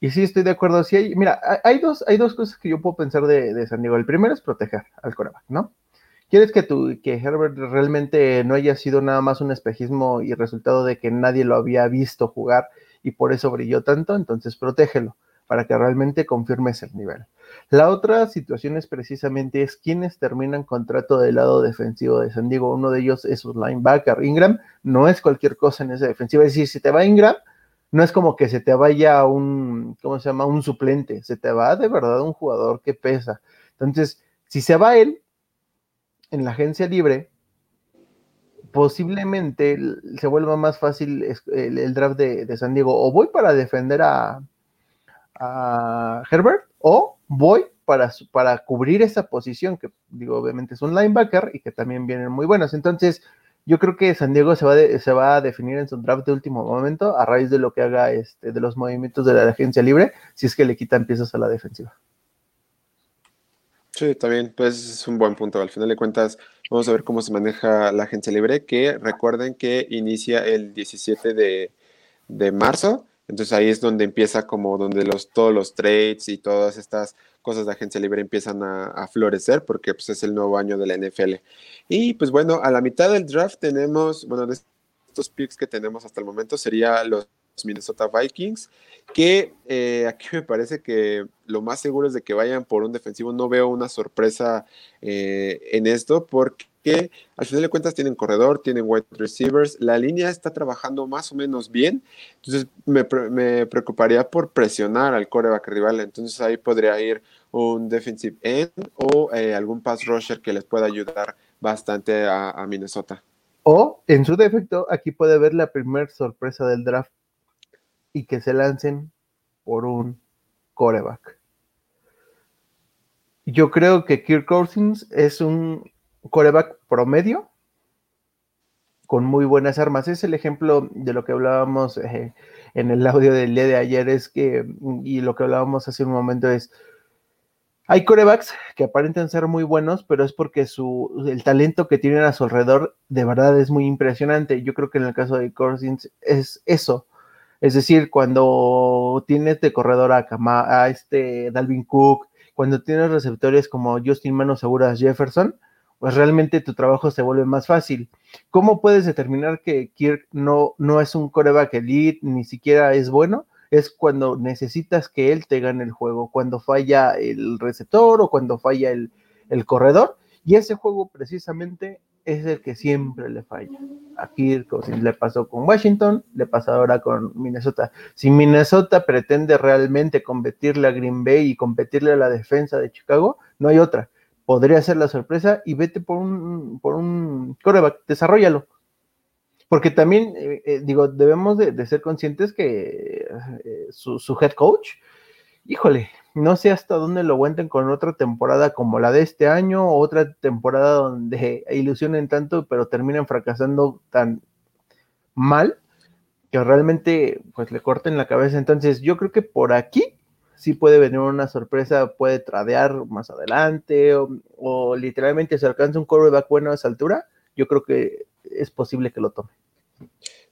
Speaker 2: Y sí, estoy de acuerdo. Sí hay, mira, hay dos, hay dos cosas que yo puedo pensar de, San Diego. El primero es proteger al coreback, ¿no? ¿Quieres que, tu, que Herbert realmente no haya sido nada más un espejismo y resultado de que nadie lo había visto jugar y por eso brilló tanto? Entonces protégelo para que realmente confirmes el nivel. La otra situación es precisamente es quienes terminan contrato del lado defensivo de San Diego. Uno de ellos es un linebacker. Ingram no es cualquier cosa en esa defensiva. Es decir, si te va Ingram, no es como que se te vaya un, ¿cómo se llama? Un suplente, se te va de verdad un jugador que pesa. Entonces, si se va él en la agencia libre, posiblemente se vuelva más fácil el, draft de, San Diego. O voy para defender a, a Herbert, o voy para, para cubrir esa posición, que digo, obviamente es un linebacker y que también vienen muy buenos. Entonces, yo creo que San Diego se va, se va a definir en su draft de último momento a raíz de lo que haga este, de los movimientos de la agencia libre, si es que le quitan piezas a la defensiva.
Speaker 1: Sí, también, pues es un buen punto. Al final de cuentas, vamos a ver cómo se maneja la agencia libre, que recuerden que inicia el 17 de, de marzo. Entonces ahí es donde empieza como donde los, todos los trades y todas estas cosas de agencia libre empiezan a, florecer porque pues, es el nuevo año de la NFL. Y pues bueno, a la mitad del draft tenemos, bueno, de estos picks que tenemos hasta el momento sería los Minnesota Vikings, que eh, aquí me parece que lo más seguro es de que vayan por un defensivo. No veo una sorpresa eh, en esto porque que al final de cuentas tienen corredor, tienen wide receivers, la línea está trabajando más o menos bien, entonces me, preocuparía por presionar al coreback rival, entonces ahí podría ir un defensive end o eh, algún pass rusher que les pueda ayudar bastante a, Minnesota.
Speaker 2: O en su defecto, aquí puede haber la primera sorpresa del draft y que se lancen por un coreback. Yo creo que Kirk Cousins es un coreback promedio con muy buenas armas. Es el ejemplo de lo que hablábamos eh, en el audio del día de ayer, es que, y lo que hablábamos hace un momento es, hay corebacks que aparentan ser muy buenos, pero es porque su, el talento que tienen a su alrededor de verdad es muy impresionante. Yo creo que en el caso de Corsins es eso. Es decir, cuando tienes de corredor a, a este Dalvin Cook, cuando tienes receptores como Justin Manos Seguras Jefferson, pues realmente tu trabajo se vuelve más fácil. ¿Cómo puedes determinar que Kirk no, no es un coreback elite, ni siquiera es bueno? Es cuando necesitas que él te gane el juego, cuando falla el receptor o cuando falla el, corredor. Y ese juego precisamente es el que siempre le falla. A Kirk le pasó con Washington, le pasa ahora con Minnesota. Si Minnesota pretende realmente competirle a Green Bay y competirle a la defensa de Chicago, no hay otra podría ser la sorpresa y vete por un, por un coreback, desarrollalo. Porque también, eh, eh, digo, debemos de, ser conscientes que eh, su, su head coach, híjole, no sé hasta dónde lo aguanten con otra temporada como la de este año, otra temporada donde ilusionen tanto, pero terminan fracasando tan mal que realmente pues le corten la cabeza. Entonces, yo creo que por aquí sí puede venir una sorpresa, puede tradear más adelante, o, literalmente se alcanza un quarterback bueno a esa altura, yo creo que es posible que lo tome.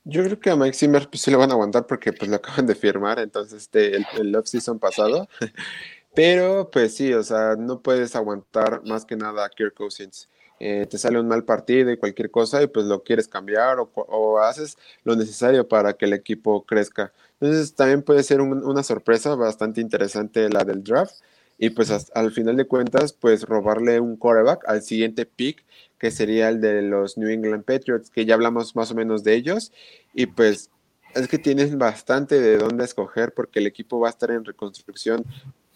Speaker 1: Yo creo que a Mike Zimmer pues, sí lo van a aguantar porque pues lo acaban de firmar, entonces este, el, el off-season pasado. Pero pues sí, o sea, no puedes aguantar más que nada a Kirk Cousins. Eh, te sale un mal partido y cualquier cosa y pues lo quieres cambiar o, haces lo necesario para que el equipo crezca. Entonces también puede ser una sorpresa bastante interesante la del draft y pues al final de cuentas pues robarle un quarterback al siguiente pick que sería el de los New England Patriots, que ya hablamos más o menos de ellos, y pues es que tienen bastante de dónde escoger porque el equipo va a estar en reconstrucción,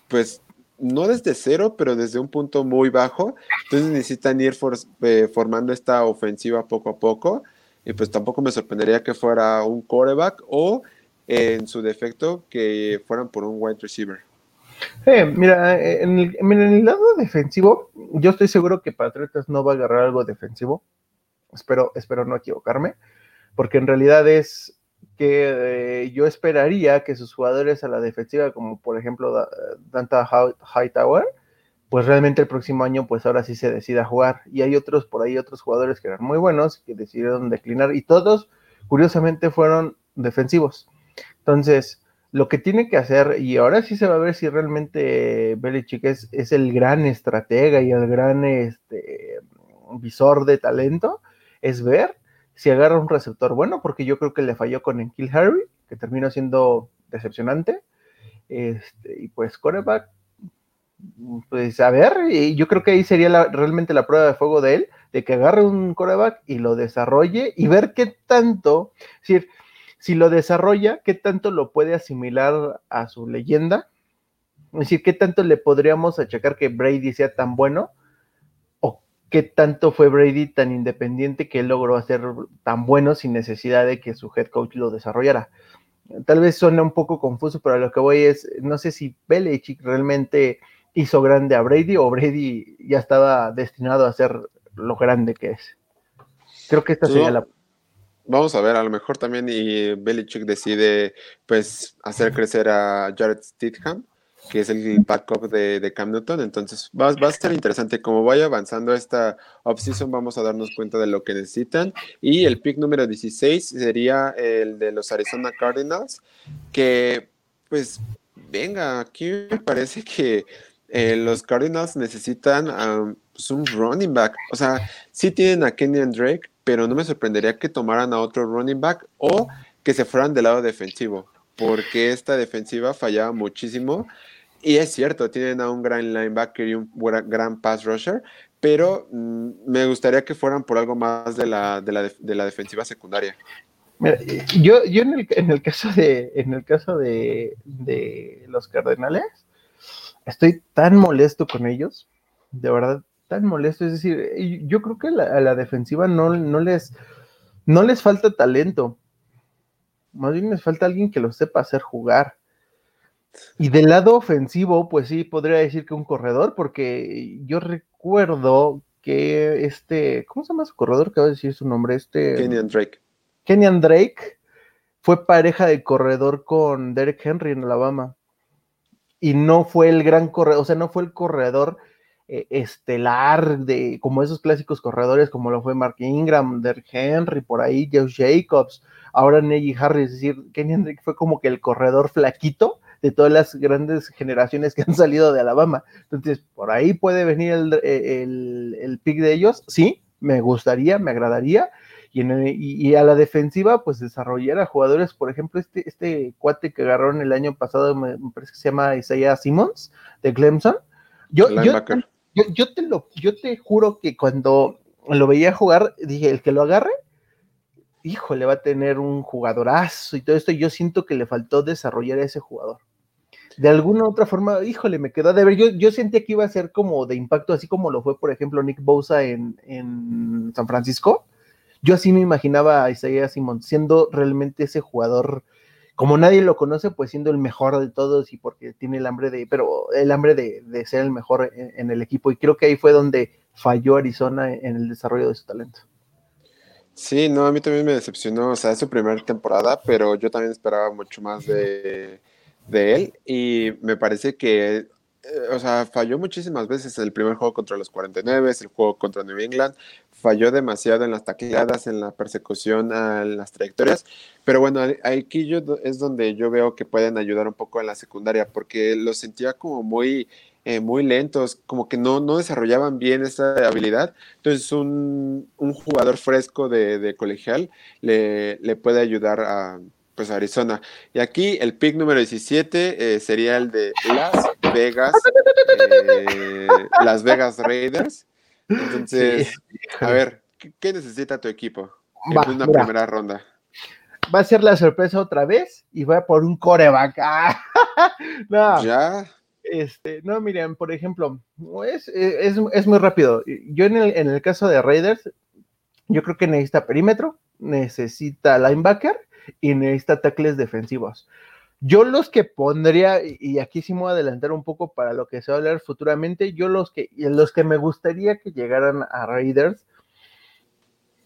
Speaker 1: pues no desde cero, pero desde un punto muy bajo, entonces necesitan ir eh, formando esta ofensiva poco a poco, y pues tampoco me sorprendería que fuera un quarterback o en su defecto que fueran por un wide receiver.
Speaker 2: Eh, mira, en el, lado defensivo, yo estoy seguro que Patriotas no va a agarrar algo defensivo. Espero, espero no equivocarme, porque en realidad es que eh, yo esperaría que sus jugadores a la defensiva, como por ejemplo Danta Hightower, pues realmente el próximo año, pues ahora sí se decida jugar. Y hay otros por ahí, otros jugadores que eran muy buenos, que decidieron declinar, y todos, curiosamente, fueron defensivos. Entonces, lo que tiene que hacer, y ahora sí se va a ver si realmente Belichick es, es el gran estratega y el gran este, visor de talento, es ver si agarra un receptor bueno, porque yo creo que le falló con Enkil Harry, que terminó siendo decepcionante. Este, y pues coreback, pues a ver, y yo creo que ahí sería realmente la prueba de fuego de él, de que agarre un coreback y lo desarrolle y ver qué tanto, es decir, si lo desarrolla, ¿qué tanto lo puede asimilar a su leyenda? Es decir, ¿qué tanto le podríamos achacar que Brady sea tan bueno? ¿O qué tanto fue Brady tan independiente que él logró hacer tan bueno sin necesidad de que su head coach lo desarrollara? Tal vez suena un poco confuso, pero a lo que voy es, no sé si Belichick realmente hizo grande a Brady o Brady ya estaba destinado a ser lo grande que es. Creo que esta sería la
Speaker 1: Vamos a ver, a lo mejor también y Belichick decide pues hacer crecer a Jared Stidham, que es el backup de, de Cam Newton, entonces va, a estar interesante, como vaya avanzando esta offseason. Vamos a darnos cuenta de lo que necesitan. Y el pick número 16 sería el de los Arizona Cardinals, que pues venga, aquí me parece que eh, los Cardinals necesitan pues, un running back, o sea, sí tienen a Kenny Drake, pero no me sorprendería que tomaran a otro running back o que se fueran del lado defensivo, porque esta defensiva fallaba muchísimo. Y es cierto, tienen a un gran linebacker y un gran pass rusher, pero mm, me gustaría que fueran por algo más de la, de la, de la defensiva secundaria.
Speaker 2: yo, yo en, el, en el caso de, en el caso de, de los Cardenales, estoy tan molesto con ellos, de verdad, tan molesto. Es decir, yo creo que a la defensiva no, no, les, no les falta talento. Más bien les falta alguien que lo sepa hacer jugar. Y del lado ofensivo, pues sí, podría decir que un corredor, porque yo recuerdo que este, ¿cómo se llama su corredor? Que va a decir su nombre, este.
Speaker 1: Kenyan Drake.
Speaker 2: Kenyan Drake fue pareja de corredor con Derek Henry en Alabama. Y no fue el gran corredor, o sea, no fue el corredor eh, estelar de como esos clásicos corredores como lo fue Mark Ingram, Derrick Henry, por ahí, Josh Jacobs, ahora Neji Harris, es decir, Kenny Hendrick fue como que el corredor flaquito de todas las grandes generaciones que han salido de Alabama. Entonces, por ahí puede venir el, el, pick de ellos, sí, me gustaría, me agradaría. Y, a la defensiva, pues desarrollar a jugadores, por ejemplo, este, este cuate que agarraron el año pasado, me, parece que se llama Isaiah Simmons, de Clemson. Yo, yo, yo, te lo, yo te juro que cuando lo veía jugar, dije, el que lo agarre, hijo, le va a tener un jugadorazo y todo esto. yo siento que le faltó desarrollar a ese jugador. De alguna otra forma, híjole, me quedó de ver. Yo, yo sentía que iba a ser como de impacto, así como lo fue, por ejemplo, Nick Bosa en, en San Francisco. Yo así me imaginaba a Isaiah Simon siendo realmente ese jugador como nadie lo conoce, pues siendo el mejor de todos y porque tiene el hambre de, pero el hambre de, ser el mejor en, el equipo. Y creo que ahí fue donde falló Arizona en el desarrollo de su talento.
Speaker 1: Sí, no, a mí también me decepcionó, o sea, es su primera temporada, pero yo también esperaba mucho más de, de él y me parece que o sea, falló muchísimas veces el primer juego contra los 49, el juego contra New England, falló demasiado en las tacleadas, en la persecución a las trayectorias, pero bueno, aquí yo es donde yo veo que pueden ayudar un poco en la secundaria, porque los sentía como muy, eh, muy lentos, como que no, no desarrollaban bien esa habilidad, entonces un, un jugador fresco de, de colegial le, le puede ayudar a pues Arizona. Y aquí el pick número 17 eh, sería el de Las Vegas, eh, Las Vegas Raiders. Entonces, a ver, ¿qué, necesita tu equipo en una primera ronda?
Speaker 2: Va a ser la sorpresa otra vez y va por un coreback. no.
Speaker 1: Ya.
Speaker 2: Este, no, miren, por ejemplo, es, es, muy rápido. Yo en el, en el caso de Raiders, yo creo que necesita perímetro, necesita linebacker y necesita tackles defensivos. Yo los que pondría, y aquí sí me voy a adelantar un poco para lo que se va a hablar futuramente, yo los que, los que me gustaría que llegaran a Raiders,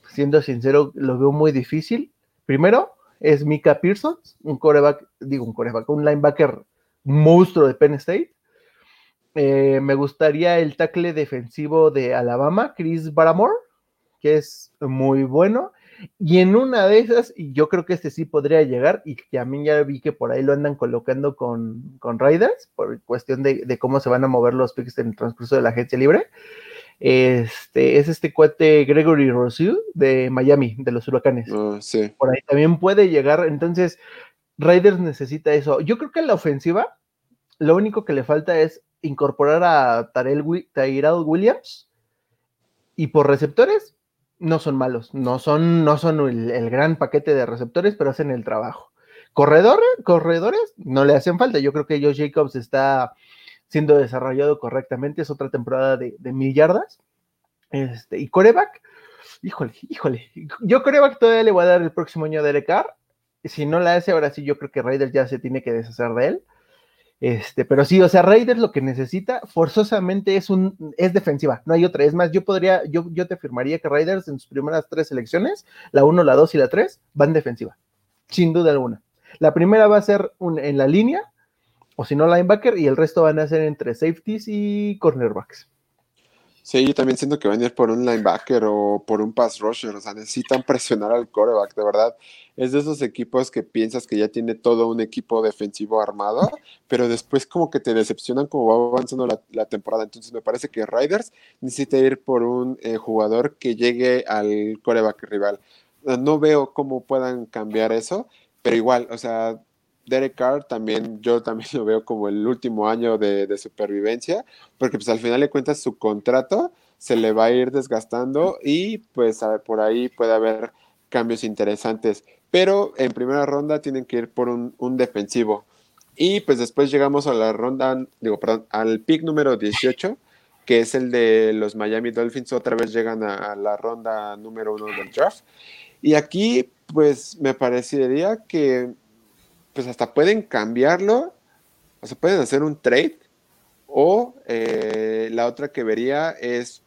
Speaker 2: siendo sincero, lo veo muy difícil. Primero es Mika Pearson, un coreback, digo un coreback, un linebacker monstruo de Penn State. Eh, me gustaría el tackle defensivo de Alabama, Chris Baramore, que es muy bueno. Y en una de esas, y yo creo que este sí podría llegar, y que a mí ya vi que por ahí lo andan colocando con, con Raiders, por cuestión de, cómo se van a mover los picks en el transcurso de la agencia libre. Este es este cuate Gregory Rousseau de Miami, de los huracanes.
Speaker 1: Ah,
Speaker 2: por ahí también puede llegar. Entonces, Raiders necesita eso. Yo creo que en la ofensiva, lo único que le falta es incorporar a Tyrell Williams. Y por receptores, no son malos, no son, no son el, gran paquete de receptores, pero hacen el trabajo. Corredores, corredores, no le hacen falta. Yo creo que Josh Jacobs está siendo desarrollado correctamente, es otra temporada de, de mil yardas. Este, y coreback, híjole, híjole. Yo coreback todavía le voy a dar el próximo año a Derek Carr. Si no la hace, ahora sí, yo creo que Raiders ya se tiene que deshacer de él. Este, pero sí, o sea, Raiders lo que necesita forzosamente es un es defensiva, no hay otra. Es más, yo podría, yo, yo te afirmaría que Raiders en sus primeras tres selecciones, la 1, la 2 y la 3, van defensiva, sin duda alguna. La primera va a ser un, en la línea, o si no, linebacker, y el resto van a ser entre safeties y cornerbacks.
Speaker 1: Sí, yo también siento que van a ir por un linebacker o por un pass rusher, o sea, necesitan presionar al coreback, de verdad. Es de esos equipos que piensas que ya tiene todo un equipo defensivo armado, pero después como que te decepcionan como va avanzando la, temporada. Entonces me parece que Riders necesita ir por un eh, jugador que llegue al coreback rival. No veo cómo puedan cambiar eso, pero igual, o sea, Derek Carr también, yo también lo veo como el último año de, supervivencia, porque pues al final de cuentas su contrato se le va a ir desgastando y pues por ahí puede haber cambios interesantes. Pero en primera ronda tienen que ir por un, defensivo. Y pues después llegamos a la ronda, digo, perdón, al pick número 18, que es el de los Miami Dolphins. Otra vez llegan a, a la ronda número uno del draft. Y aquí, pues me parecería que pues hasta pueden cambiarlo, o sea, pueden hacer un trade, o eh, la otra que vería es,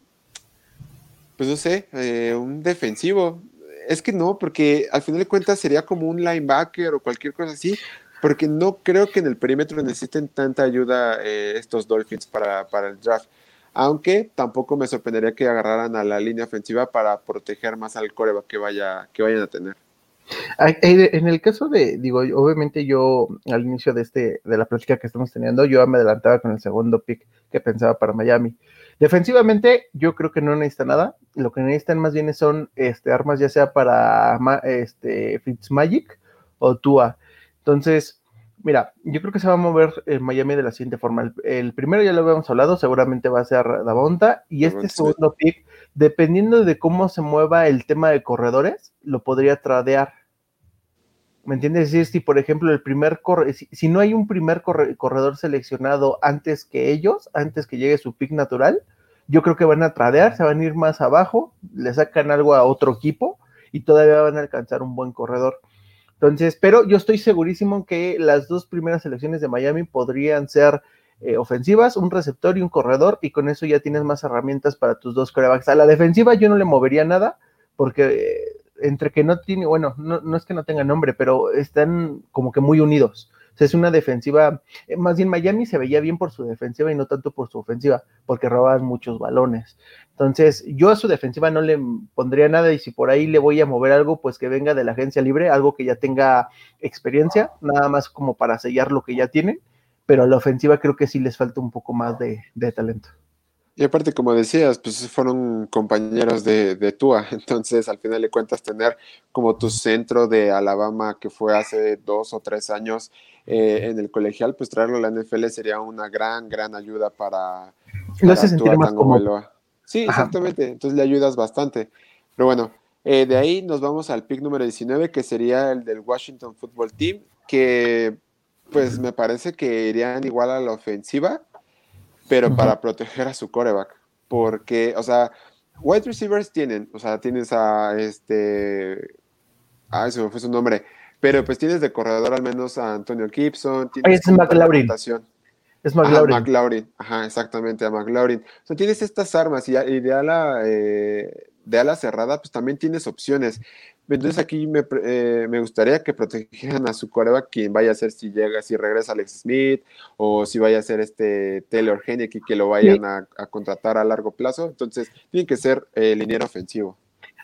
Speaker 1: pues no sé, eh, un defensivo. Es que no, porque al final de cuentas sería como un linebacker o cualquier cosa así, porque no creo que en el perímetro necesiten tanta ayuda eh, estos Dolphins para, para el draft aunque tampoco me sorprendería que agarraran a la línea ofensiva para proteger más al coreback que, vaya, que vayan a tener.
Speaker 2: En el caso de, digo, obviamente yo al inicio de este, de la práctica que estamos teniendo, yo me adelantaba con el segundo pick que pensaba para Miami. Defensivamente, yo creo que no necesita nada. Lo que necesitan más bien son este, armas, ya sea para este, Fitzmagic o Tua. Entonces, mira, yo creo que se va a mover Miami de la siguiente forma. El, primero ya lo habíamos hablado, seguramente va a ser Davonta. Y este segundo pick, dependiendo de cómo se mueva el tema de corredores, lo podría tradear. ¿Me entiendes? Es decir, si por ejemplo el primer corre, si, no hay un primer corredor seleccionado antes que ellos, antes que llegue su pick natural, yo creo que van a tradear, se van a ir más abajo, le sacan algo a otro equipo y todavía van a alcanzar un buen corredor. Entonces, pero yo estoy segurísimo que las dos primeras selecciones de Miami podrían ser eh, ofensivas, un receptor y un corredor, y con eso ya tienes más herramientas para tus dos corebacks. A la defensiva yo no le movería nada, porque eh, entre que no tiene, bueno, no, no, es que no tenga nombre, pero están como que muy unidos. O sea, es una defensiva, eh, más bien Miami se veía bien por su defensiva y no tanto por su ofensiva, porque robaban muchos balones. Entonces, yo a su defensiva no le pondría nada y si por ahí le voy a mover algo, pues que venga de la agencia libre, algo que ya tenga experiencia, nada más como para sellar lo que ya tienen pero a la ofensiva creo que sí les falta un poco más de, talento.
Speaker 1: Y aparte, como decías, pues fueron compañeros de, de Tua, entonces al final de cuentas tener como tu centro de Alabama que fue hace dos o tres años eh, en el colegial, pues traerlo a la NFL sería una gran, gran ayuda para,
Speaker 2: para hace sentir más
Speaker 1: Sí, exactamente, entonces le ayudas bastante. Pero bueno, eh, de ahí nos vamos al pick número 19, que sería el del Washington Football Team, que pues me parece que irían igual a la ofensiva, pero para proteger a su coreback. Porque, o sea, wide receivers tienen, o sea, tienes a este. Ah, eso me fue su nombre. Pero pues tienes de corredor al menos a Antonio Gibson.
Speaker 2: Tienes es McLaurin. Es
Speaker 1: McLaurin. Ajá, McLaurin. Ajá, exactamente, a McLaurin. O sea, tienes estas armas y, de ala, eh, de ala cerrada, pues también tienes opciones. Entonces aquí eh, me, gustaría que protegieran a su coreback, quien vaya a ser si llega, si regresa Alex Smith, o si vaya a ser este Taylor Hennick que lo vayan a, contratar a largo plazo. Entonces, tiene que ser el eh, liniero ofensivo.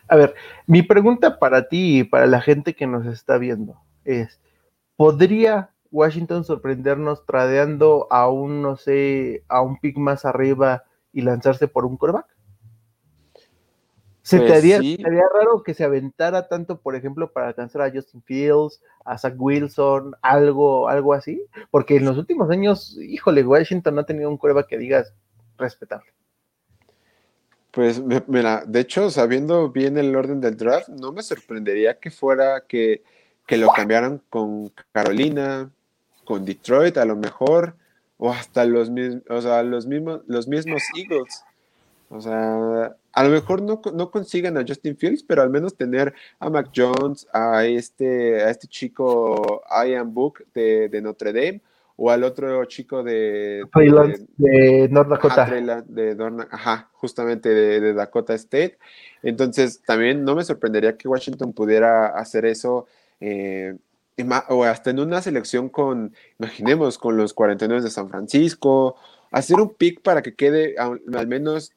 Speaker 2: A ver, mi pregunta para ti y para la gente que nos está viendo es: ¿podría Washington sorprendernos tradeando a un, no sé, a un pick más arriba y lanzarse por un coreback? ¿Se te, pues haría, raro que se aventara tanto, por ejemplo, para alcanzar a Justin Fields, a Zach Wilson, algo, algo así? Porque en los últimos años, híjole, Washington no ha tenido un cueva que digas respetable.
Speaker 1: Pues mira, de hecho, sabiendo bien el orden del draft, no me sorprendería que fuera que, que lo cambiaran con Carolina, con Detroit a lo mejor, o hasta los, o sea, los, mismos, los mismos Eagles. O sea, a lo mejor no, no consigan a Justin Fields, pero al menos tener a Mac Jones, a este, a este chico Ian Book de, Notre Dame, o al otro chico de,
Speaker 2: de, North Dakota.
Speaker 1: Ajá, justamente de, Dakota State. Entonces, también no me sorprendería que Washington pudiera hacer eso. Eh, o hasta en una selección con, imaginemos, con los 49 de San Francisco, hacer un pick para que quede al menos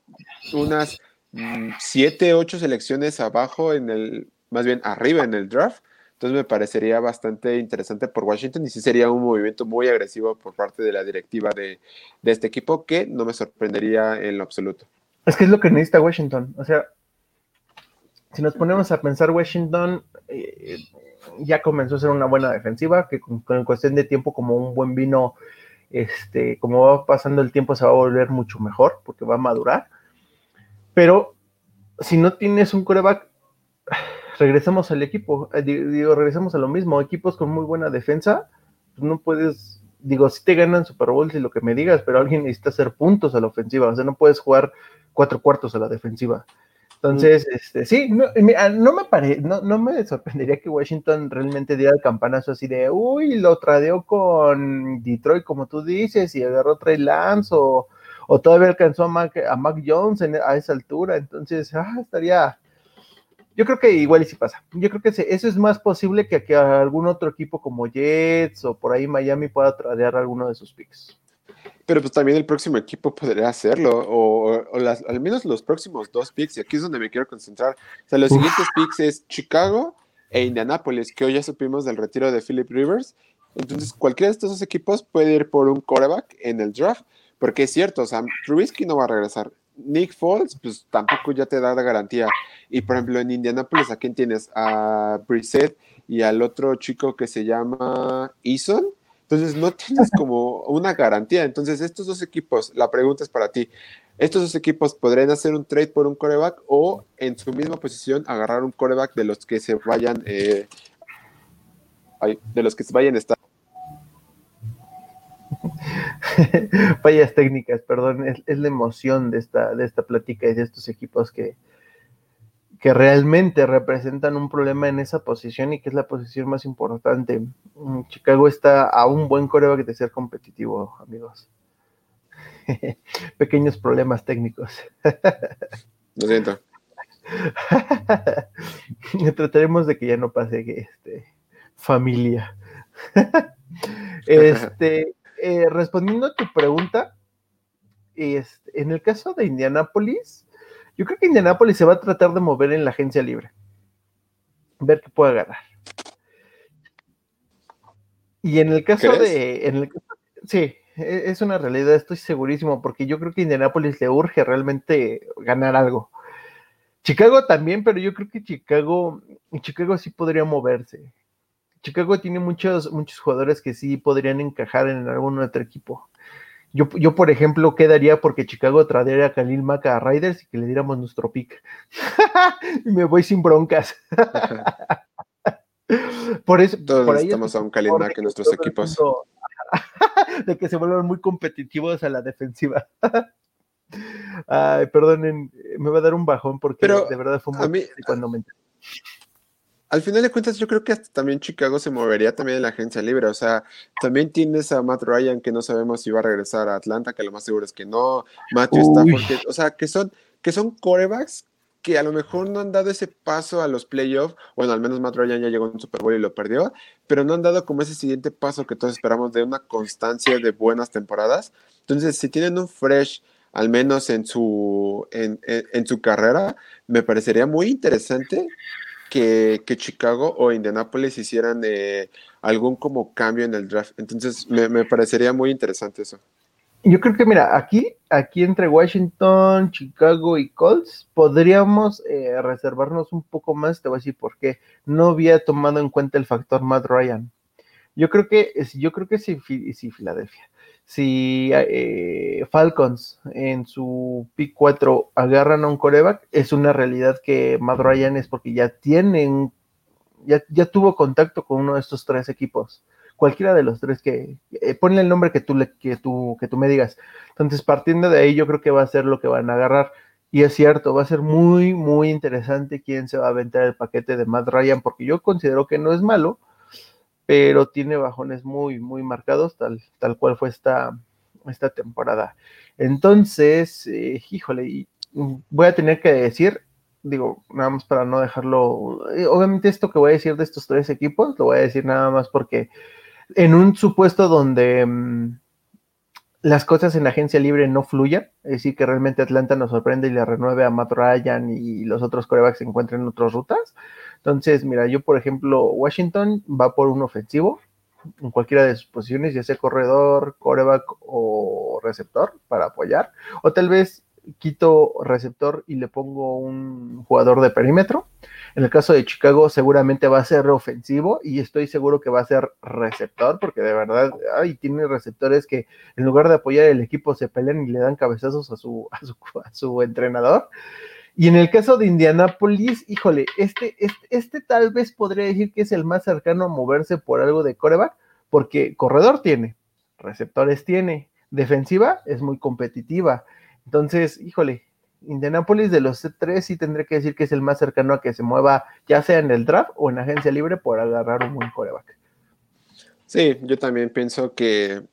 Speaker 1: unas Mm, siete, ocho selecciones abajo en el, más bien arriba en el draft. Entonces me parecería bastante interesante por Washington y sí sería un movimiento muy agresivo por parte de la directiva de, este equipo que no me sorprendería en lo absoluto.
Speaker 2: Es que es lo que necesita Washington. O sea, si nos ponemos a pensar, Washington eh, ya comenzó a ser una buena defensiva, que con, con, cuestión de tiempo, como un buen vino, este, como va pasando el tiempo, se va a volver mucho mejor porque va a madurar. Pero si no tienes un coreback, regresamos al equipo, eh, digo, regresamos a lo mismo, equipos con muy buena defensa, pues no puedes, digo, si te ganan Super Bowl, y lo que me digas, pero alguien necesita hacer puntos a la ofensiva, o sea, no puedes jugar cuatro cuartos a la defensiva. Entonces, este, sí, no, ah, no me pare, no, no, me sorprendería que Washington realmente diera el campanazo así de, uy, lo tradeó con Detroit, como tú dices, y agarró Trey Lance o o todavía alcanzó a Mac, a Mac Jones a esa altura, entonces ah, estaría, yo creo que igual y si pasa, yo creo que eso es más posible que, que algún otro equipo como Jets o por ahí Miami pueda tradear alguno de sus picks.
Speaker 1: Pero pues también el próximo equipo podría hacerlo, o, al menos los próximos dos picks, y aquí es donde me quiero concentrar. O sea, los siguientes picks es Chicago e Indianapolis, que hoy ya supimos del retiro de Philip Rivers. Entonces, cualquiera de estos dos equipos puede ir por un quarterback en el draft. Porque es cierto, o sea, Trubisky no va a regresar. Nick Foles, pues tampoco ya te da la garantía. Y por ejemplo, en Indianapolis, ¿a quién tienes? A Brissett y al otro chico que se llama Eason. Entonces no tienes como una garantía. Entonces, estos dos equipos, la pregunta es para ti. ¿Estos dos equipos podrían hacer un trade por un coreback o en su misma posición agarrar un coreback de los que se vayan, eh, de los que se vayan a estar?
Speaker 2: fallas técnicas, perdón, es, la emoción de esta, de esta plática y de estos equipos que, que realmente representan un problema en esa posición y que es la posición más importante. Mm, Chicago está a un buen coreback de ser competitivo, amigos. Pequeños problemas técnicos.
Speaker 1: Lo siento.
Speaker 2: Trataremos de que ya no pase este, familia. este, eh, respondiendo a tu pregunta, este, en el caso de Indianapolis, yo creo que Indianapolis se va a tratar de mover en la agencia libre. Ver qué puede agarrar. Y en el caso de. En el, sí, e, es una realidad, estoy segurísimo, porque yo creo que Indianapolis le urge realmente ganar algo. Chicago también, pero yo creo que Chicago, Chicago sí podría moverse. Chicago tiene muchos, muchos jugadores que sí podrían encajar en algún otro equipo. Yo, yo, por ejemplo, quedaría porque Chicago traería a Khalil Maca a Riders y que le diéramos nuestro pick. y me voy sin broncas.
Speaker 1: por eso, Todos por ahí estamos a un Khalil Maca en nuestros equipos.
Speaker 2: de que se vuelvan muy competitivos a la defensiva. Ay, perdonen, me va a dar un bajón porque de verdad fue muy cuando me
Speaker 1: al final de cuentas, yo creo que hasta también Chicago se movería también en la agencia libre. O sea, también tienes a Matt Ryan que no sabemos si va a regresar a Atlanta, que lo más seguro es que no. Matthew Stafford, o sea, que son, que son corebacks que a lo mejor no han dado ese paso a los playoffs. Bueno, al menos Matt Ryan ya llegó a un Super Bowl y lo perdió, pero no han dado como ese siguiente paso que todos esperamos de una constancia de buenas temporadas. Entonces, si tienen un fresh al menos en su, en, en su carrera, me parecería muy interesante que, Chicago o Indianapolis hicieran eh, algún como cambio en el draft. Entonces me, parecería muy interesante eso.
Speaker 2: Yo creo que, mira, aquí, aquí entre Washington, Chicago y Colts, podríamos eh, reservarnos un poco más, te voy a decir por qué. No había tomado en cuenta el factor Matt Ryan. Yo creo que, yo creo que sí, sí Filadelfia si eh, Falcons en su pick 4 agarran a un coreback, es una realidad que Matt Ryan es porque ya tienen, ya, ya tuvo contacto con uno de estos tres equipos. Cualquiera de los tres que, eh, ponle el nombre que tú, le, que, tú, que tú me digas. Entonces, partiendo de ahí, yo creo que va a ser lo que van a agarrar. Y es cierto, va a ser muy, muy interesante quién se va a aventar el paquete de Matt Ryan, porque yo considero que no es malo, pero tiene bajones muy, muy marcados, tal, tal cual fue esta, esta temporada. Entonces, eh, híjole, mm, voy a tener que decir, digo, nada más para no dejarlo, eh, obviamente esto que voy a decir de estos tres equipos, lo voy a decir nada más porque en un supuesto donde mm, las cosas en la agencia libre no fluyan, es decir, que realmente Atlanta nos sorprende y le renueve a Matt Ryan y los otros corebacks se encuentren en otras rutas, entonces, mira, yo por ejemplo, Washington va por un ofensivo en cualquiera de sus posiciones, ya sea corredor, coreback o receptor para apoyar, o tal vez quito receptor y le pongo un jugador de perímetro. En el caso de Chicago seguramente va a ser ofensivo y estoy seguro que va a ser receptor porque de verdad, ay, tiene receptores que en lugar de apoyar el equipo se pelean y le dan cabezazos a su, a su, a su entrenador. Y en el caso de Indianapolis, híjole, este, este, este, tal vez podría decir que es el más cercano a moverse por algo de coreback, porque corredor tiene, receptores tiene, defensiva es muy competitiva. Entonces, híjole, Indianapolis de los tres sí tendré que decir que es el más cercano a que se mueva, ya sea en el draft o en agencia libre, por agarrar un buen coreback.
Speaker 1: Sí, yo también pienso que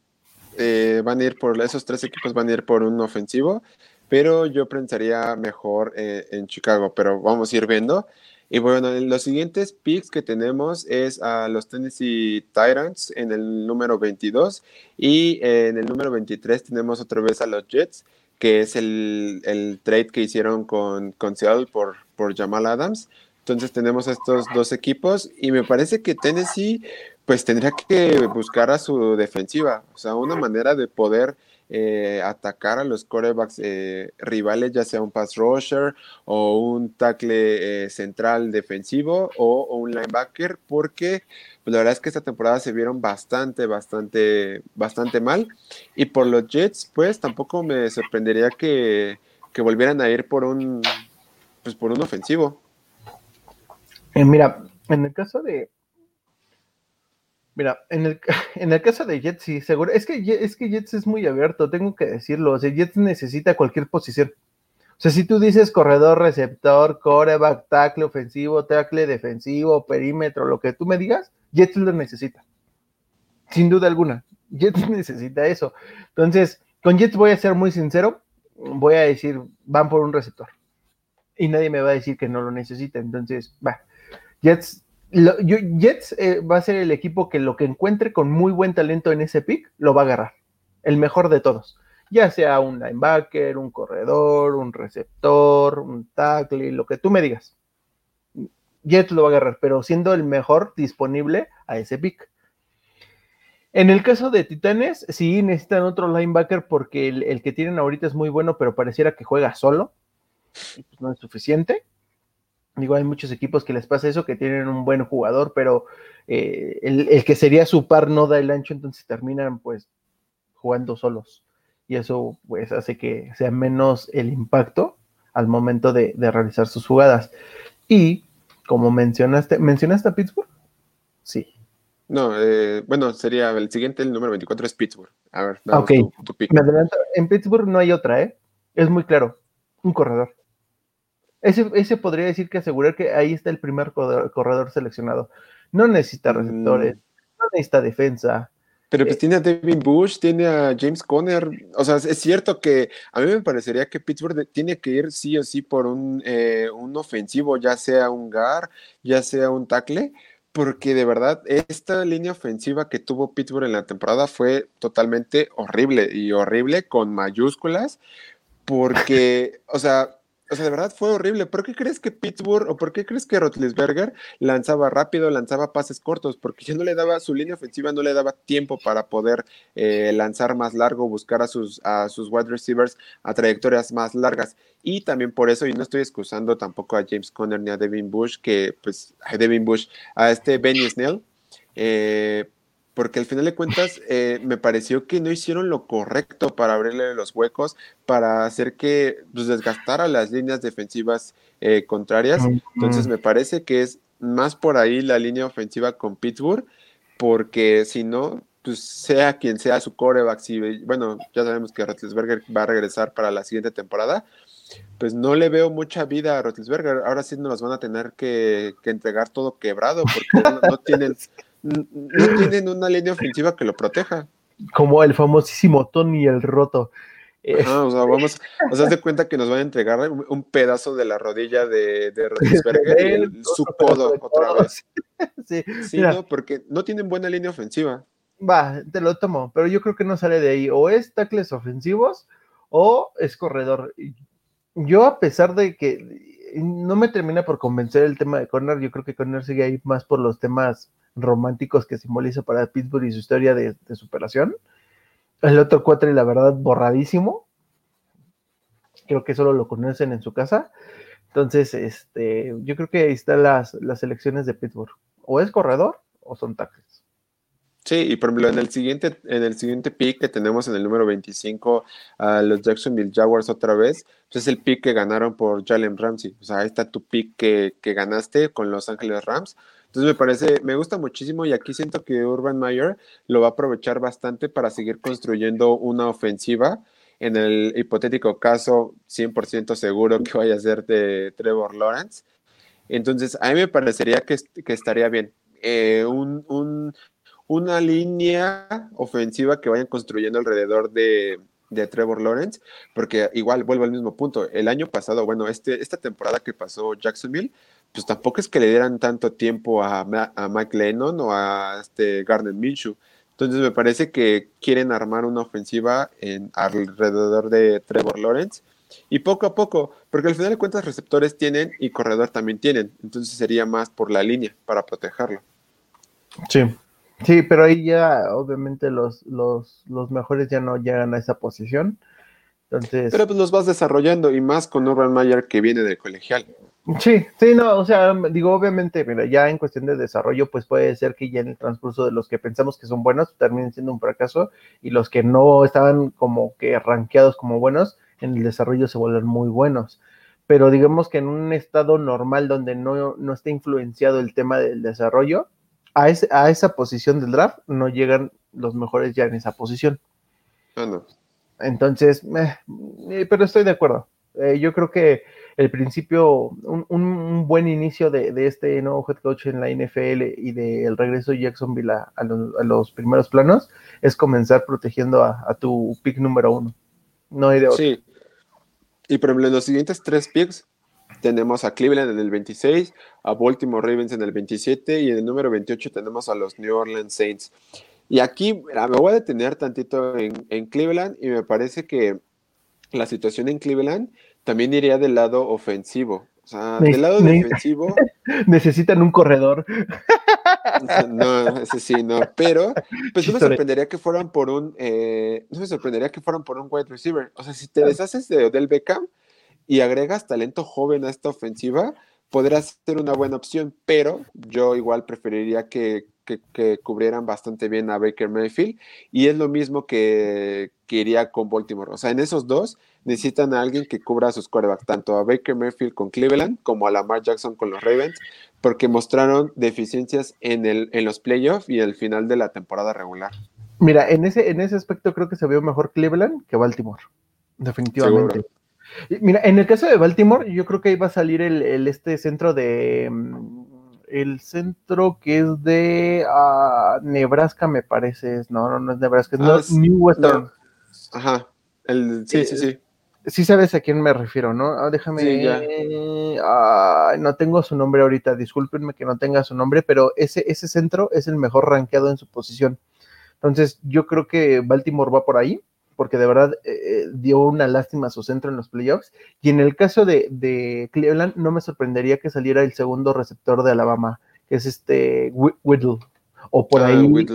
Speaker 1: eh, van a ir por, esos tres equipos van a ir por un ofensivo pero yo pensaría mejor eh, en Chicago, pero vamos a ir viendo. Y bueno, los siguientes picks que tenemos es a los Tennessee Titans en el número 22 y en el número 23 tenemos otra vez a los Jets, que es el, el trade que hicieron con, con Seattle por, por Jamal Adams. Entonces tenemos estos dos equipos y me parece que Tennessee pues tendría que buscar a su defensiva, o sea, una manera de poder eh, atacar a los corebacks eh, rivales, ya sea un pass rusher o un tackle eh, central defensivo o, un linebacker, porque pues, la verdad es que esta temporada se vieron bastante, bastante, bastante mal. Y por los Jets, pues tampoco me sorprendería que, que volvieran a ir por un, pues, por un ofensivo.
Speaker 2: mira, en el caso de, Mira, en el, en el caso de Jets, sí, seguro. Es que, es que Jets es muy abierto, tengo que decirlo. O sea, Jets necesita cualquier posición. O sea, si tú dices corredor, receptor, coreback, tackle ofensivo, tackle defensivo, perímetro, lo que tú me digas, Jets lo necesita. Sin duda alguna. Jets necesita eso. Entonces, con Jets voy a ser muy sincero, voy a decir, van por un receptor. Y nadie me va a decir que no lo necesita. Entonces, va. Jets, Jets eh, va a ser el equipo que lo que encuentre con muy buen talento en ese pick, lo va a agarrar. El mejor de todos. Ya sea un linebacker, un corredor, un receptor, un tackle, lo que tú me digas. Jets lo va a agarrar, pero siendo el mejor disponible a ese pick. En el caso de Titanes, sí necesitan otro linebacker porque el, que tienen ahorita es muy bueno, pero pareciera que juega solo. Y pues no es suficiente. Digo, hay muchos equipos que les pasa eso, que tienen un buen jugador, pero eh, el, que sería su par no da el ancho, entonces terminan pues jugando solos. Y eso pues hace que sea menos el impacto al momento de, de realizar sus jugadas. Y como mencionaste, ¿mencionaste a Pittsburgh? Sí.
Speaker 1: No, eh, bueno, sería el siguiente, el número 24 es Pittsburgh. A ver,
Speaker 2: ok. Me adelanto. En Pittsburgh no hay otra, ¿eh? Es muy claro. Un corredor. Ese, ese podría decir que asegurar que ahí está el primer corredor, seleccionado. No necesita receptores, mm. no necesita defensa.
Speaker 1: Pero pues eh, tiene a Devin Bush, tiene a James Conner. O sea, es cierto que a mí me parecería que Pittsburgh tiene que ir sí o sí por un, eh, un ofensivo, ya sea un guard, ya sea un tackle porque de verdad esta línea ofensiva que tuvo Pittsburgh en la temporada fue totalmente horrible y horrible con mayúsculas, porque, o sea, o sea, de verdad fue horrible. ¿Por qué crees que Pittsburgh o por qué crees que Rotlisberger lanzaba rápido, lanzaba pases cortos? Porque ya no le daba, su línea ofensiva no le daba tiempo para poder eh, lanzar más largo, buscar a sus, a sus wide receivers a trayectorias más largas. Y también por eso, y no estoy excusando tampoco a James Conner ni a Devin Bush, que pues a Devin Bush, a este Benny Snell, eh, porque al final de cuentas eh, me pareció que no hicieron lo correcto para abrirle los huecos, para hacer que pues, desgastara las líneas defensivas eh, contrarias. Entonces me parece que es más por ahí la línea ofensiva con Pittsburgh, porque si no, pues sea quien sea su coreback, si, bueno, ya sabemos que Roethlisberger va a regresar para la siguiente temporada, pues no le veo mucha vida a Roethlisberger. Ahora sí nos van a tener que, entregar todo quebrado porque no tienen no tienen una línea ofensiva que lo proteja.
Speaker 2: Como el famosísimo Tony el roto.
Speaker 1: o sea, vamos, o sea, de cuenta que nos van a entregar un pedazo de la rodilla de, de y su codo otra vez. sí, sí no, porque no tienen buena línea ofensiva.
Speaker 2: Va, te lo tomo, pero yo creo que no sale de ahí. O es tackles ofensivos o es corredor. Yo, a pesar de que no me termina por convencer el tema de Corner, yo creo que Corner sigue ahí más por los temas románticos que simboliza para Pittsburgh y su historia de, superación. El otro cuatro, y la verdad, borradísimo. Creo que solo lo conocen en su casa. Entonces, este, yo creo que ahí están las, las elecciones de Pittsburgh. O es corredor o son tackles.
Speaker 1: Sí, y por ejemplo, en el siguiente, en el siguiente pick que tenemos en el número 25 a los Jacksonville Jaguars otra vez, pues es el pick que ganaron por Jalen Ramsey. O sea, ahí está tu pick que, que ganaste con Los Ángeles Rams. Entonces me parece, me gusta muchísimo y aquí siento que Urban Meyer lo va a aprovechar bastante para seguir construyendo una ofensiva. En el hipotético caso, 100% seguro que vaya a ser de Trevor Lawrence. Entonces, a mí me parecería que, que estaría bien. Eh, un, una línea ofensiva que vayan construyendo alrededor de, de Trevor Lawrence, porque igual vuelvo al mismo punto. El año pasado, bueno, este, esta temporada que pasó Jacksonville, pues tampoco es que le dieran tanto tiempo a, a Mike Lennon o a este Garner Minshew. Entonces me parece que quieren armar una ofensiva en, alrededor de Trevor Lawrence y poco a poco, porque al final de cuentas receptores tienen y corredor también tienen. Entonces sería más por la línea para protegerlo.
Speaker 2: Sí, sí, pero ahí ya obviamente los, los, los mejores ya no llegan a esa posición. Entonces...
Speaker 1: Pero pues los vas desarrollando y más con Urban Mayer que viene del colegial.
Speaker 2: Sí, sí, no, o sea, digo, obviamente, mira, ya en cuestión de desarrollo, pues puede ser que ya en el transcurso de los que pensamos que son buenos terminen siendo un fracaso y los que no estaban como que rankeados como buenos, en el desarrollo se vuelven muy buenos. Pero digamos que en un estado normal donde no, no esté influenciado el tema del desarrollo, a, ese, a esa posición del draft no llegan los mejores ya en esa posición.
Speaker 1: Ah,
Speaker 2: Entonces, eh, pero estoy de acuerdo Eh, yo creo que el principio, un, buen inicio de, este nuevo head coach en la NFL y del regreso de Jacksonville a, los, primeros planos es comenzar protegiendo a, tu pick número uno. No hay de otro. Sí.
Speaker 1: Y por ejemplo, en los siguientes tres picks tenemos a Cleveland en el 26, a Baltimore Ravens en el 27 y en el número 28 tenemos a los New Orleans Saints. Y aquí me voy a detener tantito en Cleveland y me parece que la situación en Cleveland también iría del lado ofensivo. O sea, del lado defensivo.
Speaker 2: Necesitan un corredor.
Speaker 1: No, ese sí, no. Pero, pues no me sorprendería que fueran por un. Eh, no me sorprendería que fueran por un wide receiver. O sea, si te deshaces de Odell Beckham y agregas talento joven a esta ofensiva, podrás ser una buena opción. Pero yo igual preferiría que, que, cubrieran bastante bien a Baker Mayfield. Y es lo mismo que, que iría con Baltimore. O sea, en esos dos necesitan a alguien que cubra a sus quarterbacks, tanto a Baker Mayfield con Cleveland como a Lamar Jackson con los Ravens, porque mostraron deficiencias en, el, en los playoffs y el final de la temporada regular.
Speaker 2: Mira, en ese, en ese aspecto creo que se vio mejor Cleveland que Baltimore, definitivamente. Mira, en el caso de Baltimore, yo creo que iba a salir el, este centro de mm, el centro que es de ah, Nebraska, me parece. No, no, no es Nebraska, es ah, New Western.
Speaker 1: Ajá. El, sí, sí, sí
Speaker 2: sí sabes a quién me refiero, ¿no? Ah, déjame. Sí, no tengo su nombre ahorita, discúlpenme que no tenga su nombre, pero ese, ese centro es el mejor rankeado en su posición. Entonces, yo creo que Baltimore va por ahí, porque de verdad eh, eh, dio una lástima a su centro en los playoffs. Y en el caso de, Cleveland, no me sorprendería que saliera el segundo receptor de Alabama, que es este Whittle. O por ah, ahí me,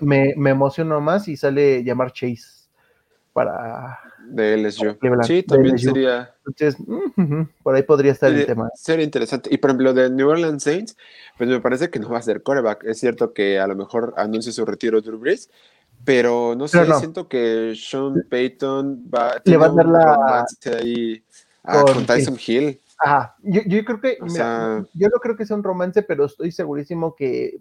Speaker 2: me, me emociono más y sale llamar Chase para
Speaker 1: de LSU. Sí, también sería.
Speaker 2: por ahí podría estar el tema.
Speaker 1: Sería interesante. Y por ejemplo, de New Orleans Saints, pues me parece que no va a ser coreback. Es cierto que a lo mejor anuncie su retiro Drew Brees, pero no sé, siento que Sean Payton va,
Speaker 2: Le va a dar la.
Speaker 1: Ahí, con Tyson Hill.
Speaker 2: Ajá, yo, yo creo que, yo no creo que sea un romance, pero estoy segurísimo que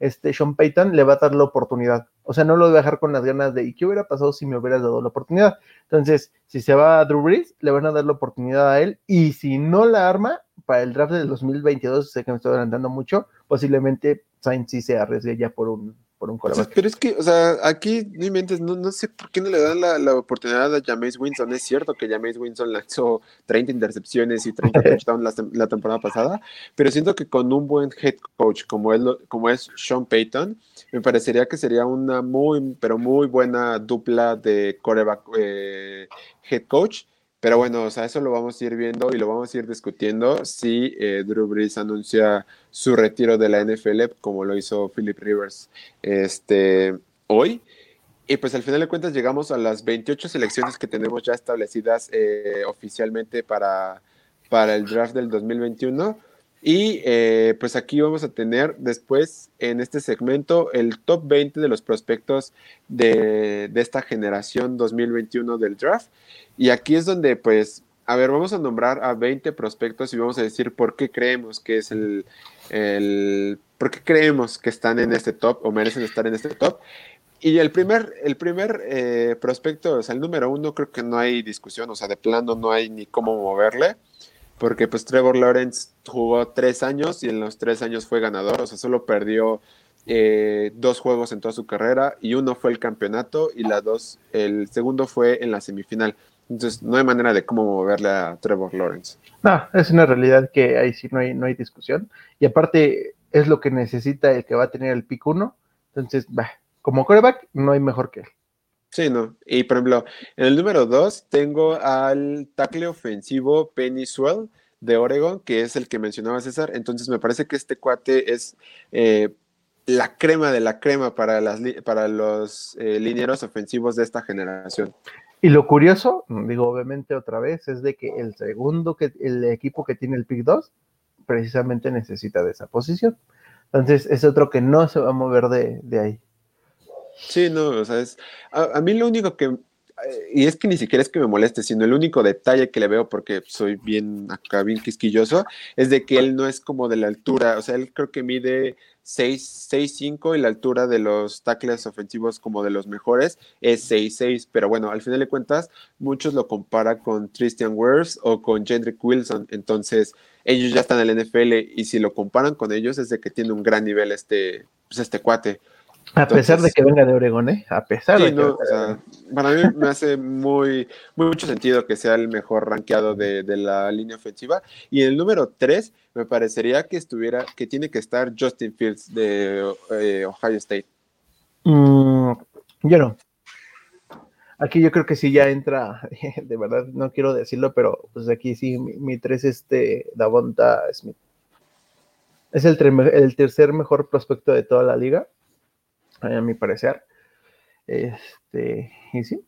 Speaker 2: este Sean Payton le va a dar la oportunidad. O sea, no lo va a dejar con las ganas de, ¿y qué hubiera pasado si me hubieras dado la oportunidad? Entonces, si se va a Drew Brees, le van a dar la oportunidad a él, y si no la arma, para el draft del 2022, sé que me estoy adelantando mucho, posiblemente Sainz sí se arriesgue ya por un por un
Speaker 1: pero es que, o sea, aquí no no, sé por qué no le dan la, oportunidad a Jameis Winston. Es cierto que Jameis Winston lanzó 30 intercepciones y 30 touchdowns la, temporada pasada, pero siento que con un buen head coach como, él, como es Sean Payton, me parecería que sería una muy, pero muy buena dupla de coreback eh, head coach pero bueno, o sea, eso lo vamos a ir viendo y lo vamos a ir discutiendo si eh, Drew Brees anuncia su retiro de la NFL, como lo hizo Philip Rivers este, hoy. Y pues al final de cuentas llegamos a las 28 selecciones que tenemos ya establecidas eh, oficialmente para, para el draft del 2021. Y eh, pues aquí vamos a tener después en este segmento el top 20 de los prospectos de, de esta generación 2021 del draft. Y aquí es donde, pues, a ver, vamos a nombrar a 20 prospectos y vamos a decir por qué creemos que es el, el por qué creemos que están en este top o merecen estar en este top. Y el primer, el primer eh, prospecto, o sea, el número uno, creo que no hay discusión, o sea, de plano no hay ni cómo moverle, porque pues Trevor Lawrence jugó tres años y en los tres años fue ganador, o sea, solo perdió eh, dos juegos en toda su carrera y uno fue el campeonato y la dos, el segundo fue en la semifinal. Entonces, no hay manera de cómo moverle a Trevor Lawrence.
Speaker 2: No, es una realidad que ahí sí no hay, no hay discusión. Y aparte, es lo que necesita el que va a tener el pick 1. Entonces, bah, como coreback, no hay mejor que él.
Speaker 1: Sí, no. Y por ejemplo, en el número 2 tengo al tackle ofensivo Penny Swell de Oregon, que es el que mencionaba César. Entonces, me parece que este cuate es. Eh, la crema de la crema para, los eh, linieros ofensivos de esta generación.
Speaker 2: Y lo curioso, digo obviamente otra vez, es de que el segundo, que el equipo que tiene el pick 2, precisamente necesita de esa posición. Entonces es otro que no se va a mover de, ahí.
Speaker 1: Sí, no, o sea, es, a, mí lo único que, y es que ni siquiera es que me moleste, sino el único detalle que le veo, porque soy bien acá, bien quisquilloso, es de que él no es como de la altura, o sea, él creo que mide 6'5 y la altura de los tackles ofensivos como de los mejores es 6'6, pero bueno, al final de cuentas, muchos lo comparan con Christian Wirfs o con Jendrick Wilson, entonces ellos ya están en el NFL y si lo comparan con ellos es de que tiene un gran nivel este, pues este cuate.
Speaker 2: A pesar de que venga de Oregón, ¿eh? A pesar de que.
Speaker 1: o sea, para mí me hace muy, mucho sentido que sea el mejor rankeado de, la línea ofensiva. Y el número 3, me parecería que estuviera, que tiene que estar Justin Fields de eh, Ohio State.
Speaker 2: Mm, yo no. Aquí yo creo que sí ya entra, de verdad, no quiero decirlo, pero pues aquí sí, mi 3 este Davonta Smith. Es el, el tercer mejor prospecto de toda la liga a mi parecer. Este, y sí,